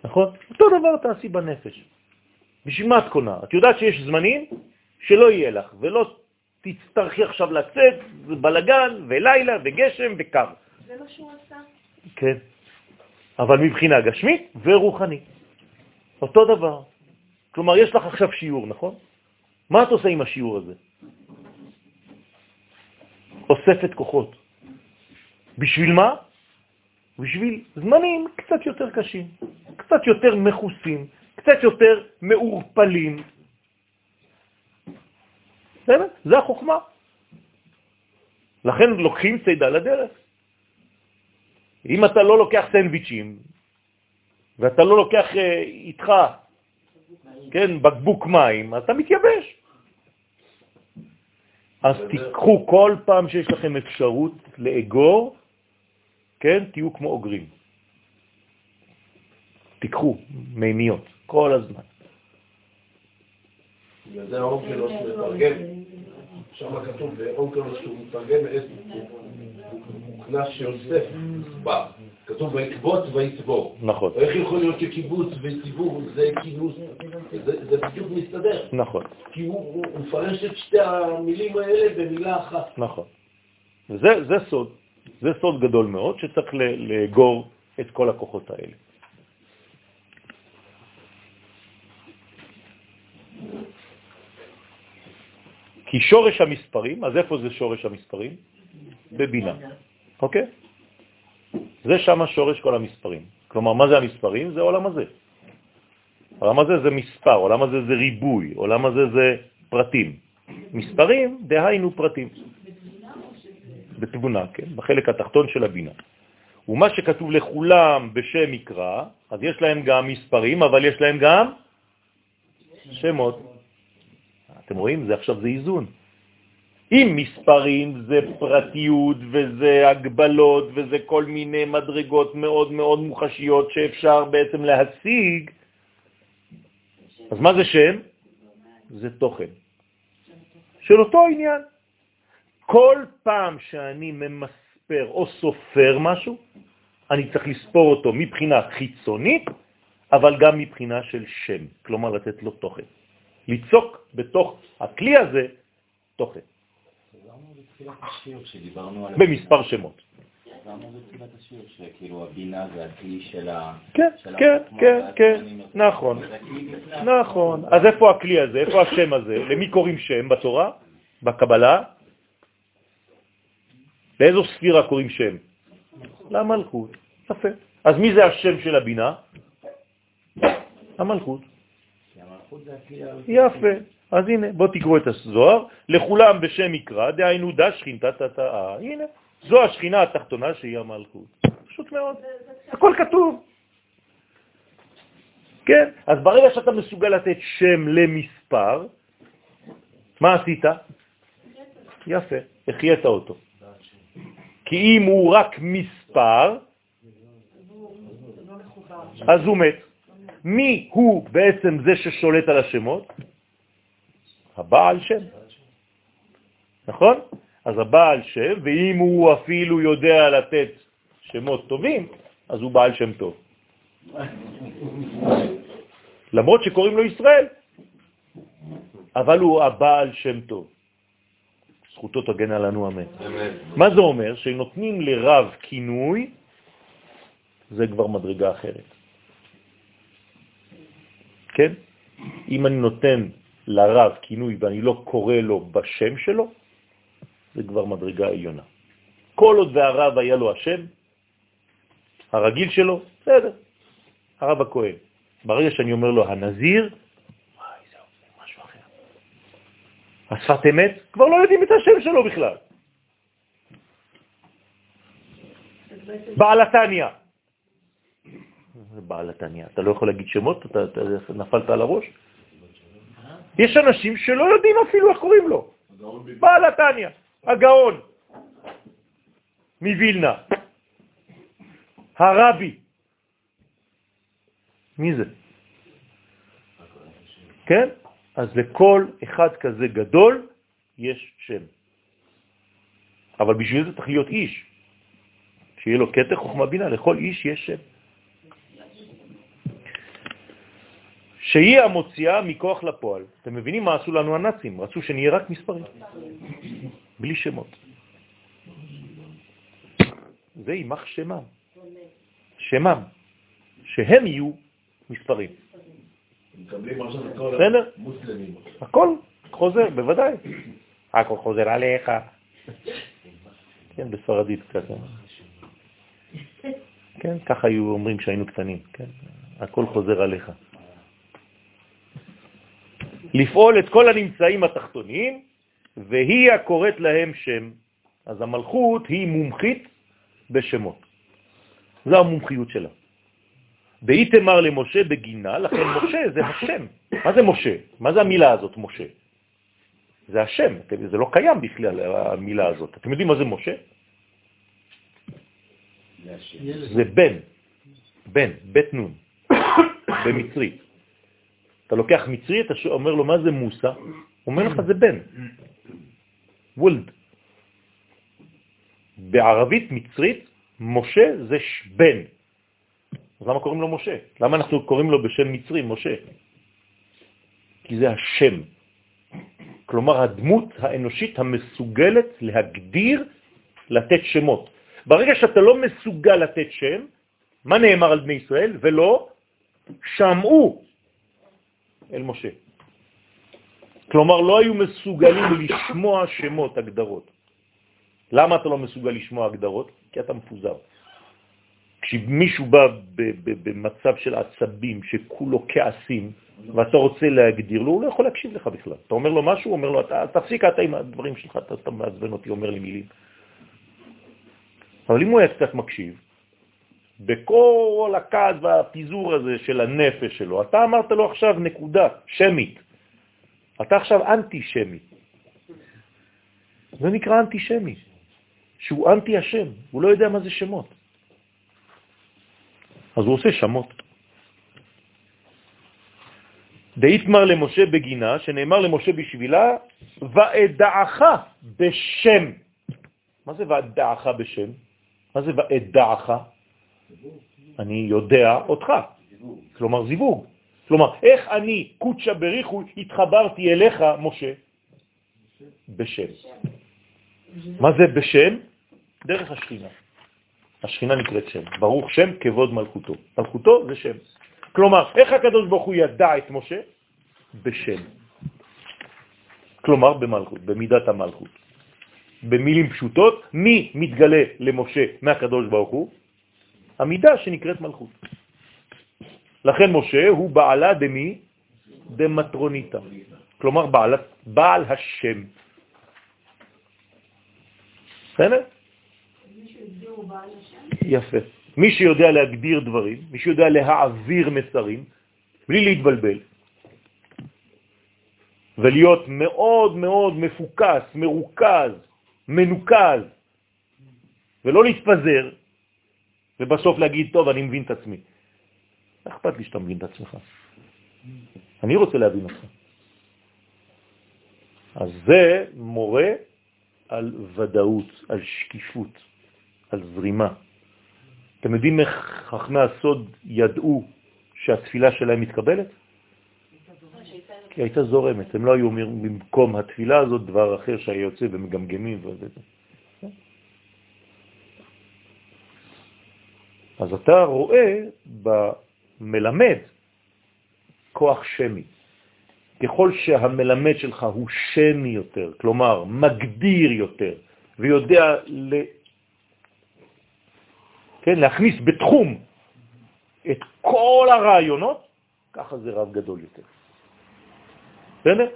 נכון? אותו דבר תעשי בנפש. בשביל מה את קונה? את יודעת שיש זמנים שלא יהיה לך, ולא תצטרכי עכשיו לצאת, בלגן, ולילה, וגשם, וקר. זה מה שהוא עשה? כן. אבל מבחינה גשמית ורוחנית. אותו דבר. כלומר, יש לך עכשיו שיעור, נכון? מה את עושה עם השיעור הזה? אוספת כוחות. בשביל מה? בשביל זמנים קצת יותר קשים, קצת יותר מחוסים, קצת יותר מעורפלים. באמת, זה החוכמה. לכן לוקחים צידה לדרך. אם אתה לא לוקח סנדוויצ'ים, ואתה לא לוקח אה, איתך, כן, בקבוק מים, אתה מתייבש. אז תיקחו כל פעם שיש לכם אפשרות לאגור, כן, תהיו כמו אוגרים. תיקחו מימיות כל הזמן. זה האונקלוס מתרגם, שם כתוב באונקלוס שהוא מתרגם, הוא כנס שיוסף בא. כתוב ויקבוץ ויצבור. נכון. איך יכול להיות שקיבוץ וציבור זה כינוס, זה, זה בדיוק מסתדר. נכון. כי הוא, הוא מפרש את שתי המילים האלה במילה אחת. נכון. וזה זה סוד, זה סוד גדול מאוד שצריך לאגור את כל הכוחות האלה. כי שורש המספרים, אז איפה זה שורש המספרים? בבינה, אוקיי? זה שם שורש כל המספרים. כלומר, מה זה המספרים? זה עולם הזה. העולם הזה זה מספר, עולם הזה זה ריבוי, עולם הזה זה פרטים. מספרים, דהיינו פרטים. בתבונה, כן, בחלק התחתון של הבינה. ומה שכתוב לכולם בשם מקרא, אז יש להם גם מספרים, אבל יש להם גם שמות. אתם רואים? זה עכשיו זה איזון. אם מספרים זה פרטיות וזה הגבלות וזה כל מיני מדרגות מאוד מאוד מוחשיות שאפשר בעצם להשיג, אז מה זה שם? זה תוכן. של אותו עניין. כל פעם שאני ממספר או סופר משהו, אני צריך לספור אותו מבחינה חיצונית, אבל גם מבחינה של שם, כלומר לתת לו תוכן. ליצוק בתוך הכלי הזה תוכן. במספר שמות. כן, כן, כן, כן, נכון, נכון. אז איפה הכלי הזה? איפה השם הזה? למי קוראים שם בתורה? בקבלה? לאיזו ספירה קוראים שם? למלכות. יפה. אז מי זה השם של הבינה? המלכות. יפה. אז הנה, בוא תקראו את הזוהר, לכולם בשם מקרא, דהיינו דה שכינתה תתאה. הנה, זו השכינה התחתונה שהיא המלכות. פשוט מאוד. הכל כתוב. כן, אז ברגע שאתה מסוגל לתת שם למספר, מה עשית? יפה, החיית אותו. כי אם הוא רק מספר, אז הוא מת. מי הוא בעצם זה ששולט על השמות? הבעל שם. נכון? אז הבעל שם, ואם הוא אפילו יודע לתת שמות טובים, אז הוא בעל שם טוב. למרות שקוראים לו ישראל, אבל הוא הבעל שם טוב. זכותו תגן עלינו אמן. מה זה אומר? שנותנים לרב כינוי, זה כבר מדרגה אחרת. כן? אם אני נותן לרב כינוי ואני לא קורא לו בשם שלו, זה כבר מדרגה עליונה. כל עוד והרב היה לו השם, הרגיל שלו, בסדר, הרב הכהן. ברגע שאני אומר לו הנזיר. השפת אמת, כבר לא יודעים את השם שלו בכלל. בעל התניא. בעל התניא, אתה לא יכול להגיד שמות? אתה, אתה נפלת על הראש? יש אנשים שלא יודעים אפילו איך קוראים לו. בעל התניא, הגאון מווילנה, הרבי. מי זה? כן? אז לכל אחד כזה גדול יש שם. אבל בשביל זה צריך להיות איש, שיהיה לו קטע חוכמה בינה, לכל איש יש שם. שהיא המוציאה מכוח לפועל. אתם מבינים מה עשו לנו הנאצים? רצו שנהיה רק מספרים, בלי שמות. זה יימח שמם. שמם. שהם יהיו מספרים. מקבלים עכשיו את כל? המוסלמים. הכל חוזר, בוודאי. הכל חוזר עליך. כן, בספרדית כזה. כן, ככה היו אומרים כשהיינו קטנים, כן? הכל חוזר עליך. לפעול את כל הנמצאים התחתונים, והיא הקוראת להם שם. אז המלכות היא מומחית בשמות. זו המומחיות שלה. והיא תמר למשה בגינה, לכן משה זה השם. מה זה משה? מה זה המילה הזאת, משה? זה השם, זה לא קיים בכלל, המילה הזאת. אתם יודעים מה זה משה? זה בן, בן, בית נון, במצרית. אתה לוקח מצרי, אתה אומר לו, מה זה מוסה? הוא אומר לך, זה בן, וולד. בערבית מצרית, משה זה בן. אז למה קוראים לו משה? למה אנחנו קוראים לו בשם מצרי, משה? כי זה השם. כלומר, הדמות האנושית המסוגלת להגדיר, לתת שמות. ברגע שאתה לא מסוגל לתת שם, מה נאמר על בני ישראל? ולא שמעו אל משה. כלומר, לא היו מסוגלים לשמוע שמות, הגדרות. למה אתה לא מסוגל לשמוע הגדרות? כי אתה מפוזר. כשמישהו בא במצב של עצבים, שכולו כעסים, ואתה רוצה להגדיר לו, הוא לא יכול להקשיב לך בכלל. אתה אומר לו משהו, הוא אומר לו, אתה, תפסיק אתה עם הדברים שלך, אתה, מעצבן אותי, אומר לי מילים. אבל אם הוא היה קצת מקשיב, בכל הכעס והפיזור הזה של הנפש שלו, אתה אמרת לו עכשיו נקודה, שמית. אתה עכשיו אנטי-שמי. זה נקרא אנטי-שמי, שהוא אנטי-השם, הוא לא יודע מה זה שמות. אז הוא עושה שמות. דאיתמר למשה בגינה, שנאמר למשה בשבילה, ואדעך בשם. מה זה ואדעך בשם? מה זה ואדעך? אני יודע אותך. כלומר זיווג. כלומר, איך אני, קודשא בריחו, התחברתי אליך, משה? בשם. מה זה בשם? דרך השכינה. השכינה נקראת שם. ברוך שם כבוד מלכותו. מלכותו זה שם. כלומר, איך הקדוש ברוך הוא ידע את משה? בשם. כלומר, במלכות, במידת המלכות. במילים פשוטות, מי מתגלה למשה מהקדוש ברוך הוא? המידה שנקראת מלכות. לכן משה הוא בעלה דמי? דמטרוניתא. כלומר, בעל, בעל השם. בסדר? יפה. מי שיודע להגדיר דברים, מי שיודע להעביר מסרים, בלי להתבלבל, ולהיות מאוד מאוד מפוקס, מרוכז, מנוקז, ולא להתפזר, ובסוף להגיד, טוב, אני מבין את עצמי. אכפת לי שאתה מבין את עצמך. אני רוצה להבין אותך. אז זה מורה על ודאות, על שקיפות, על זרימה. אתם יודעים איך חכמי הסוד ידעו שהתפילה שלהם מתקבלת? כי הייתה זורמת, הם לא היו אומרים במקום התפילה הזאת דבר אחר שהיה יוצא ומגמגמים וזה. אז אתה רואה במלמד כוח שמי. ככל שהמלמד שלך הוא שמי יותר, כלומר מגדיר יותר, ויודע ל... כן, להכניס בתחום את כל הרעיונות, ככה זה רב גדול יותר. בסדר?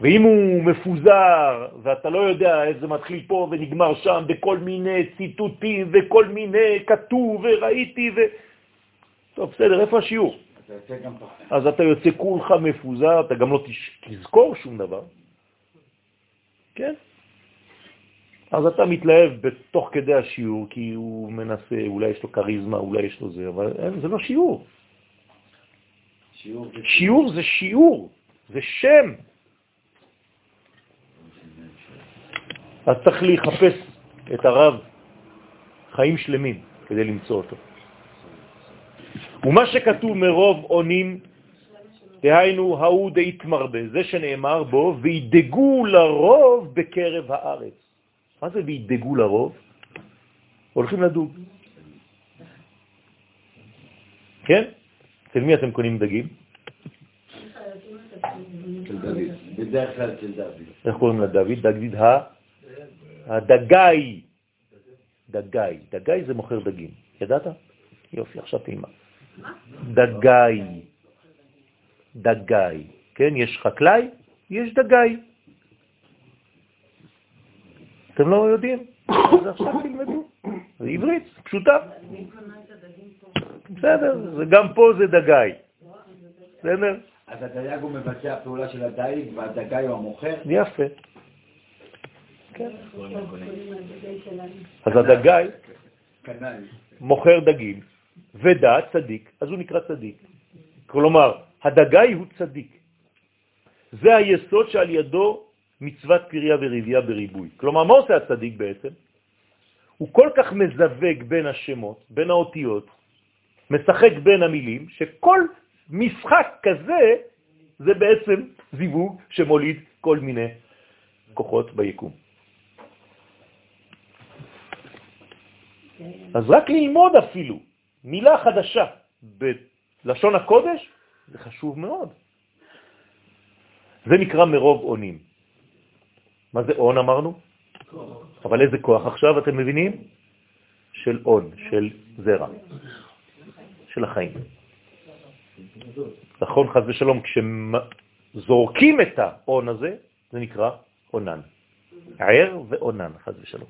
ואם הוא מפוזר, ואתה לא יודע איך זה מתחיל פה ונגמר שם, בכל מיני ציטוטים וכל מיני כתוב וראיתי ו... טוב, בסדר, איפה השיעור? אתה יוצא גם פחות. אז אתה יוצא כולך מפוזר, אתה גם לא תזכור שום דבר. כן? אז אתה מתלהב בתוך כדי השיעור, כי הוא מנסה, אולי יש לו קריזמה, אולי יש לו זה, אבל אין, זה לא שיעור. שיעור שיעור זה שיעור, זה שם. אז צריך לחפש את הרב חיים שלמים כדי למצוא אותו. ומה שכתוב מרוב עונים, דהיינו, ההוא דהתמרבה, זה שנאמר בו, וידגו לרוב בקרב הארץ. מה זה וידגו לרוב? הולכים לדוג. כן? אצל מי אתם קונים דגים? בדרך כלל של דוד. איך קוראים לדוד? דוד ה... הדגאי. דגאי. דגאי זה מוכר דגים. ידעת? יופי, עכשיו תלמד. דגאי. דגאי. כן, יש חקלאי, יש דגאי. אתם לא יודעים? אז עכשיו תלמדו. זה עברית, פשוטה. בסדר, זה גם פה זה דגאי. בסדר? אז הדייג הוא מבצע פעולה של הדייג, והדגאי הוא המוכר. יפה. כן. אז הדגאי. מוכר דגים, ודע צדיק, אז הוא נקרא צדיק. כלומר, הדגאי הוא צדיק. זה היסוד שעל ידו מצוות פריה ורבייה בריבוי. כלומר, מה עושה הצדיק בעצם? הוא כל כך מזווג בין השמות, בין האותיות, משחק בין המילים, שכל משחק כזה זה בעצם זיווג שמוליד כל מיני כוחות ביקום. אז רק ללמוד אפילו מילה חדשה בלשון הקודש, זה חשוב מאוד. זה נקרא מרוב עונים. מה זה עון אמרנו? אבל איזה כוח עכשיו, אתם מבינים? של עון, של זרע, של החיים. נכון, חז ושלום, כשזורקים את העון הזה, זה נקרא עונן. ער ועונן, חז ושלום.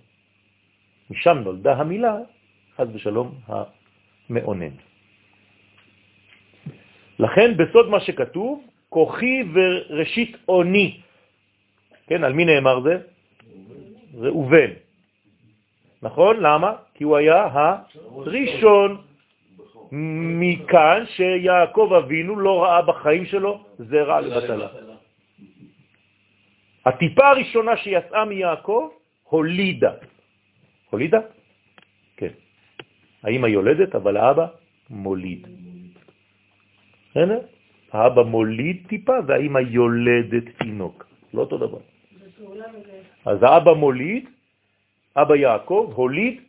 משם נולדה המילה, חז ושלום, המעונן. לכן בסוד מה שכתוב, כוחי וראשית עוני. כן, על מי נאמר זה? ראובן. נכון? למה? כי הוא היה הראשון. מכאן שיעקב אבינו לא ראה בחיים שלו זרע לבטלה. הטיפה הראשונה שיצאה מיעקב הולידה. הולידה? כן. האמא יולדת, אבל האבא מוליד. בסדר? האבא מוליד טיפה והאמא יולדת תינוק. לא אותו דבר. אז האבא מוליד, אבא יעקב הוליד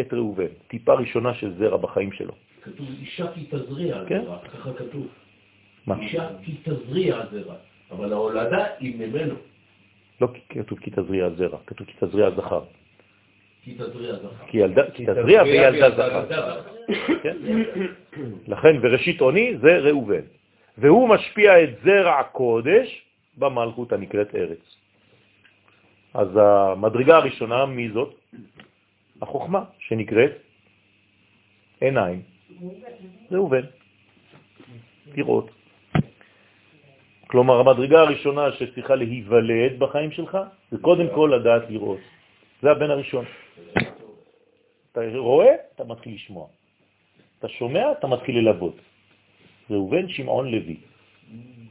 את ראובן, טיפה ראשונה של זרע בחיים שלו. כתוב אישה כי תזריע כן. זרע, ככה כתוב. מה? אישה כי תזריע זרע, אבל ההולדה היא ממנו, לא כתוב כי תזריע זרע, כתוב כי תזריע זכר. כי תזריע זכר. כי ילדה- כי תזריע וילדה זכר. כן? לכן, וראשית עוני זה ראובן. והוא משפיע את זרע הקודש במלכות הנקראת ארץ. אז המדרגה הראשונה, מי זאת? החוכמה, שנקראת עיניים. ראובן. לראות. כלומר, המדרגה הראשונה שצריכה להיוולד בחיים שלך, זה קודם כל לדעת לראות. זה הבן הראשון. אתה רואה, אתה מתחיל לשמוע. אתה שומע, אתה מתחיל ללוות. ראובן, שמעון, לוי.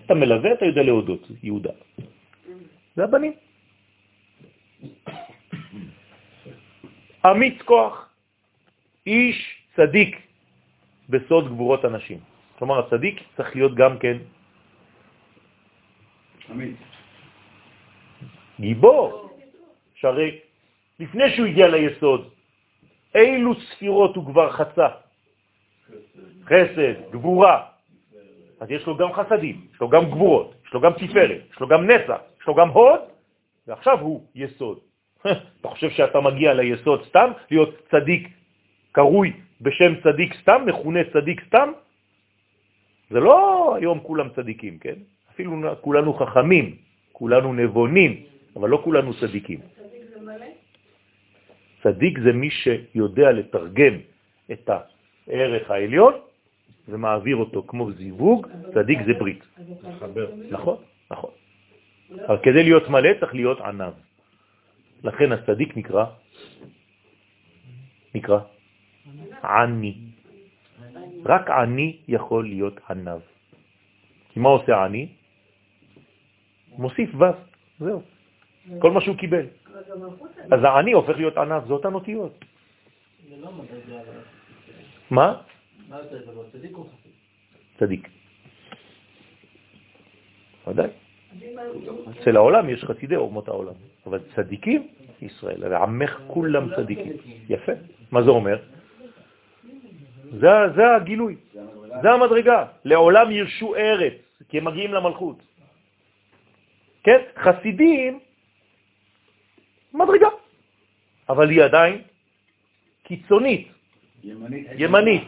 אתה מלווה, אתה יודע להודות, יהודה. זה הבנים. אמיץ כוח, איש צדיק בסוד גבורות אנשים. כלומר, הצדיק צריך להיות גם כן אמיץ. גיבור, שהרי לפני שהוא הגיע ליסוד, אילו ספירות הוא כבר חצה? חסד, גבורה. אז יש לו גם חסדים, יש לו גם גבורות, יש לו גם תפארת, יש לו גם נצח, יש לו גם הוד, ועכשיו הוא יסוד. אתה חושב שאתה מגיע ליסוד סתם, להיות צדיק קרוי בשם צדיק סתם, מכונה צדיק סתם? זה לא היום כולם צדיקים, כן? אפילו כולנו חכמים, כולנו נבונים, אבל לא כולנו צדיקים. צדיק זה מי שיודע לתרגם את הערך העליון ומעביר אותו כמו זיווג, צדיק זה ברית. נכון, נכון. אבל כדי להיות מלא צריך להיות ענב. לכן הצדיק נקרא, נקרא עני. רק עני יכול להיות ענב. כי מה עושה עני? מוסיף ו', זהו. כל מה שהוא קיבל. אז העני הופך להיות ענב, זה אותן אותיות. זה לא. מה? מה יותר גבוה, צדיק או חסיד? צדיק. ודאי. אצל העולם יש חסידי אומות העולם, אבל צדיקים, ישראל, עמך כולם צדיקים. יפה. מה זה אומר? זה, זה הגילוי, זה המדרגה. לעולם ירשו ארץ, כי הם מגיעים למלכות. כן? חסידים, מדרגה, אבל היא עדיין קיצונית, ימנית. ימנית.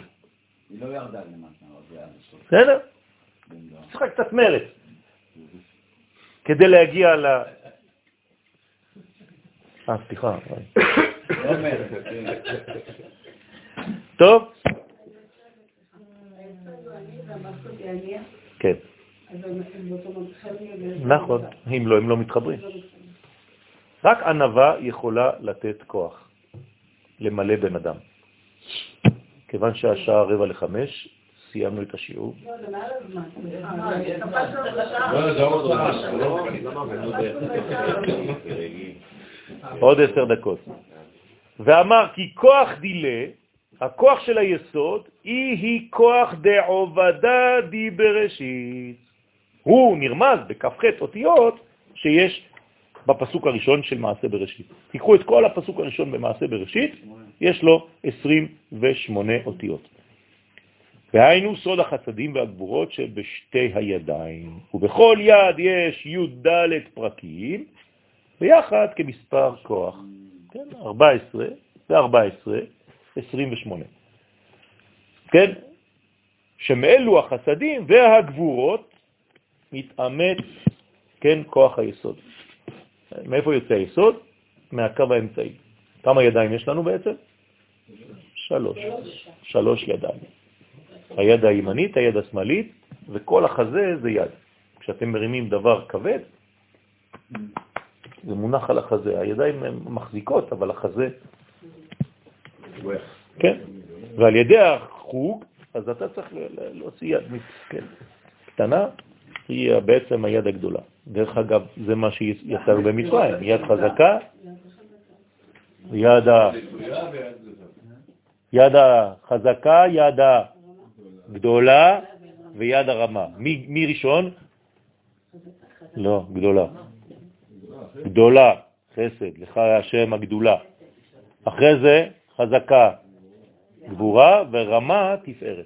היא לא ירדה למטה, אבל זה היה בסוף. בסדר? צריכה קצת מרץ כדי להגיע ל... אה, סליחה. לא כן. טוב? כן. נכון. אם לא, הם לא מתחברים. רק ענבה יכולה לתת כוח למלא בן אדם. כיוון שהשעה רבע לחמש, סיימנו את השיעור. לא? עוד עשר דקות. ואמר כי כוח דילה, הכוח של היסוד, היא היא כוח דעובדה די בראשית. הוא נרמז בכ"ח אותיות שיש בפסוק הראשון של מעשה בראשית. תיקחו את כל הפסוק הראשון במעשה בראשית, יש לו 28 אותיות. והיינו סוד החסדים והגבורות שבשתי הידיים, ובכל יד יש י"ד פרקים, ביחד כמספר כוח. כן, 14 ו-14, 28. כן, שמאלו החסדים והגבורות מתאמץ, כן, כוח היסוד. מאיפה יוצא היסוד? מהקו האמצעי. כמה ידיים יש לנו בעצם? שלוש. שלוש ידיים. היד הימנית, היד השמאלית, וכל החזה זה יד. כשאתם מרימים דבר כבד, זה מונח על החזה. הידיים הן מחזיקות, אבל החזה... כן. ועל ידי החוג, אז אתה צריך להוציא יד כן, קטנה, היא בעצם היד הגדולה. דרך אגב, זה מה שיצר במצרים, יד חזקה, יד. יד החזקה, יד הגדולה ויד הרמה. מי, מי ראשון? לא, גדולה. גדולה, חסד, לך השם הגדולה. אחרי זה חזקה, גבורה, ורמה תפארת.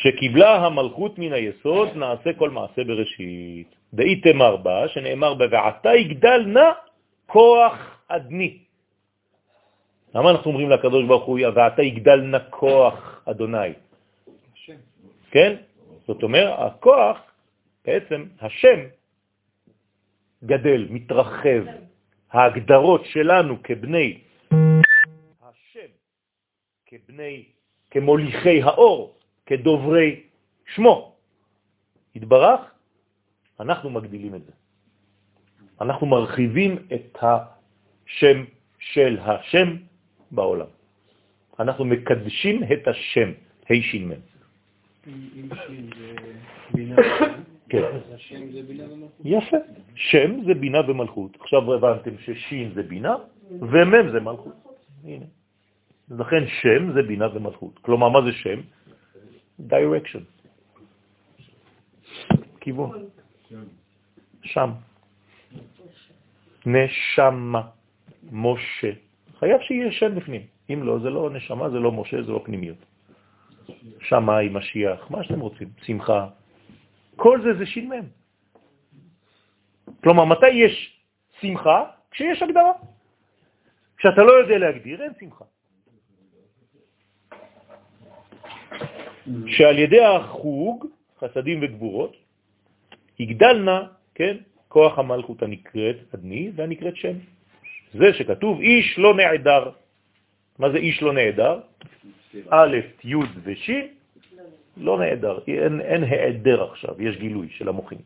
שקיבלה המלכות מן היסוד, נעשה כל מעשה בראשית. דאי תמר בה, שנאמר בה, ועתה יגדל נא כוח אדני. למה אנחנו אומרים לקדוש ברוך הוא, ועתה יגדל נא כוח אדוני? כן? זאת אומרת, הכוח, בעצם השם גדל, מתרחב. ההגדרות שלנו כבני השם, כבני, כמוליכי האור, כדוברי שמו, התברך, אנחנו מגדילים את זה. אנחנו מרחיבים את השם של השם בעולם. אנחנו מקדשים את השם, ה' ש"מ. אם שין זה בינה, כן. יפה. שם זה בינה ומלכות. עכשיו הבנתם ששין זה בינה ומם זה מלכות. הנה. לכן שם זה בינה ומלכות. כלומר, מה זה שם? Direction. כיוון. שם. נשמה. משה. חייב שיהיה שם בפנים. אם לא, זה לא נשמה, זה לא משה, זה לא פנימיות. שמאי, משיח, מה שאתם רוצים, שמחה. כל זה זה ש"מ. כלומר, מתי יש שמחה? כשיש הגדרה. כשאתה לא יודע להגדיר, אין שמחה. שעל ידי החוג, חסדים וגבורות, יגדלנה, כן, כוח המלכות הנקראת אדני והנקראת שם. זה שכתוב איש לא נעדר. מה זה איש לא נעדר? א', י' וש', לא נעדר, אין, אין העדר עכשיו, יש גילוי של המוחים.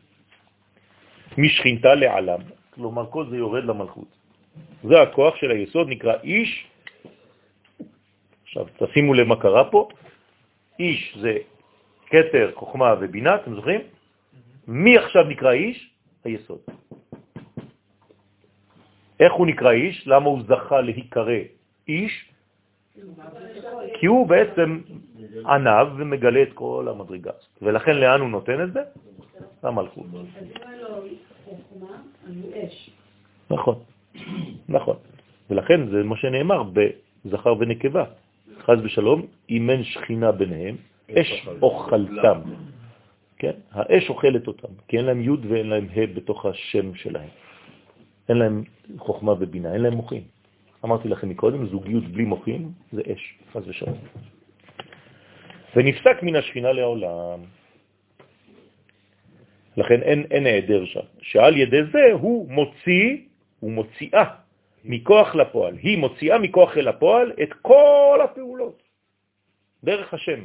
משכינתה לעלם, כלומר כל זה יורד למלכות. זה הכוח של היסוד, נקרא איש. עכשיו תשימו לב מה קרה פה. איש זה קטר, חוכמה ובינה, אתם זוכרים? מי עכשיו נקרא איש? היסוד. איך הוא נקרא איש? למה הוא זכה להיקרא איש? כי הוא בעצם ענב ומגלה את כל המדרגה. ולכן לאן הוא נותן את זה? למלכות. נכון, נכון. ולכן זה מה שנאמר בזכר ונקבה. חז ושלום, אם אין שכינה ביניהם, אש אוכלתם. כן? האש אוכלת אותם, כי אין להם י' ואין להם ה' בתוך השם שלהם. אין להם חוכמה ובינה, אין להם מוחים. אמרתי לכם מקודם, זוגיות בלי מוחים זה אש, חז ושלום. ונפסק מן השכינה לעולם. לכן אין, אין העדר שם, שעל ידי זה הוא מוציא, הוא מוציאה מכוח לפועל. היא מוציאה מכוח אל הפועל את כל הפעולות, דרך השם.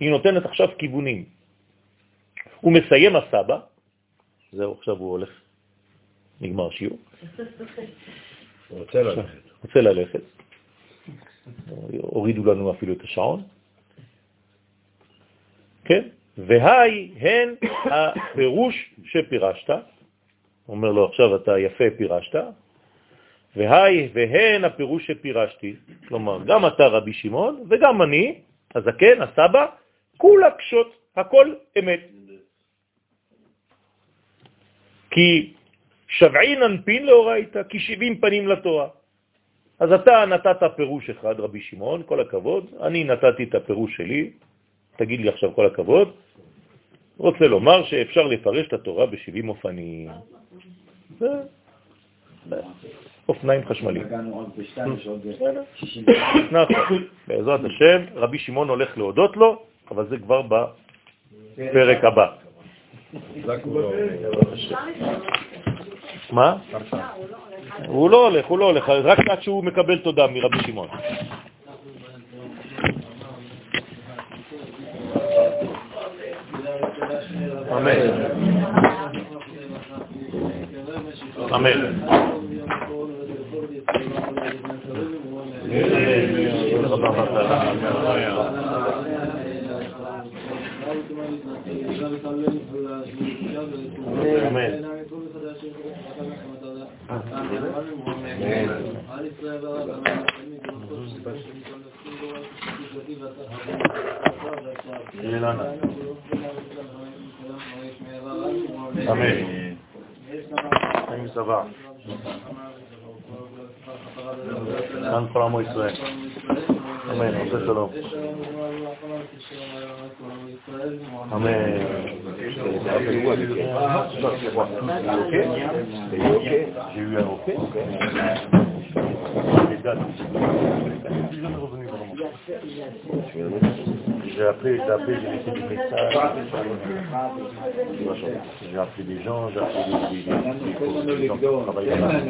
היא נותנת עכשיו כיוונים. הוא מסיים הסבא, זהו, עכשיו הוא הולך, נגמר שיעור. הוא רוצה ללכת. רוצה ללכת. הורידו לנו אפילו את השעון. כן? והי הן הפירוש שפירשת, אומר לו עכשיו אתה יפה פירשת, והי והן הפירוש שפירשתי, כלומר גם אתה רבי שמעון וגם אני, הזקן, הסבא, כולה קשות, הכל אמת. כי שבעין אנפין לאורייתא, כי שבעים פנים לתורה. אז אתה נתת פירוש אחד, רבי שמעון, כל הכבוד, אני נתתי את הפירוש שלי, תגיד לי עכשיו כל הכבוד, רוצה לומר שאפשר לפרש את התורה ב-70 אופנים. אופניים חשמליים. נכון, בעזרת השם, רבי שמעון הולך להודות לו, אבל זה כבר בפרק הבא. מה? הוא לא הולך, הוא לא הולך, רק עד שהוא מקבל תודה מרבי שמעון. אמן. אמן. אמן. חיים סבא. כאן כל עמו ישראל. אמן, עושה שלום. אמן. J'ai appelé, j'ai laissé des messages. J'ai appelé des gens, j'ai appelé des, gens qui travaillent là.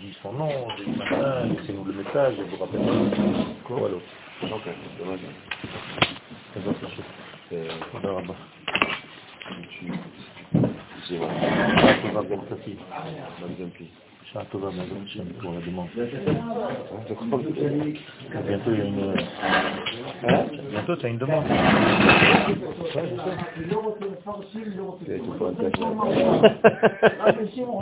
Dit son nom, j'ai dit matin, laissez-nous le message, je vous rappelle. Voilà. Donc, c'est שעה טובה, בעזרת השם, pour la demande. Bientôt, il y a une... Bientôt, tu as une demande. Ouais, je sais.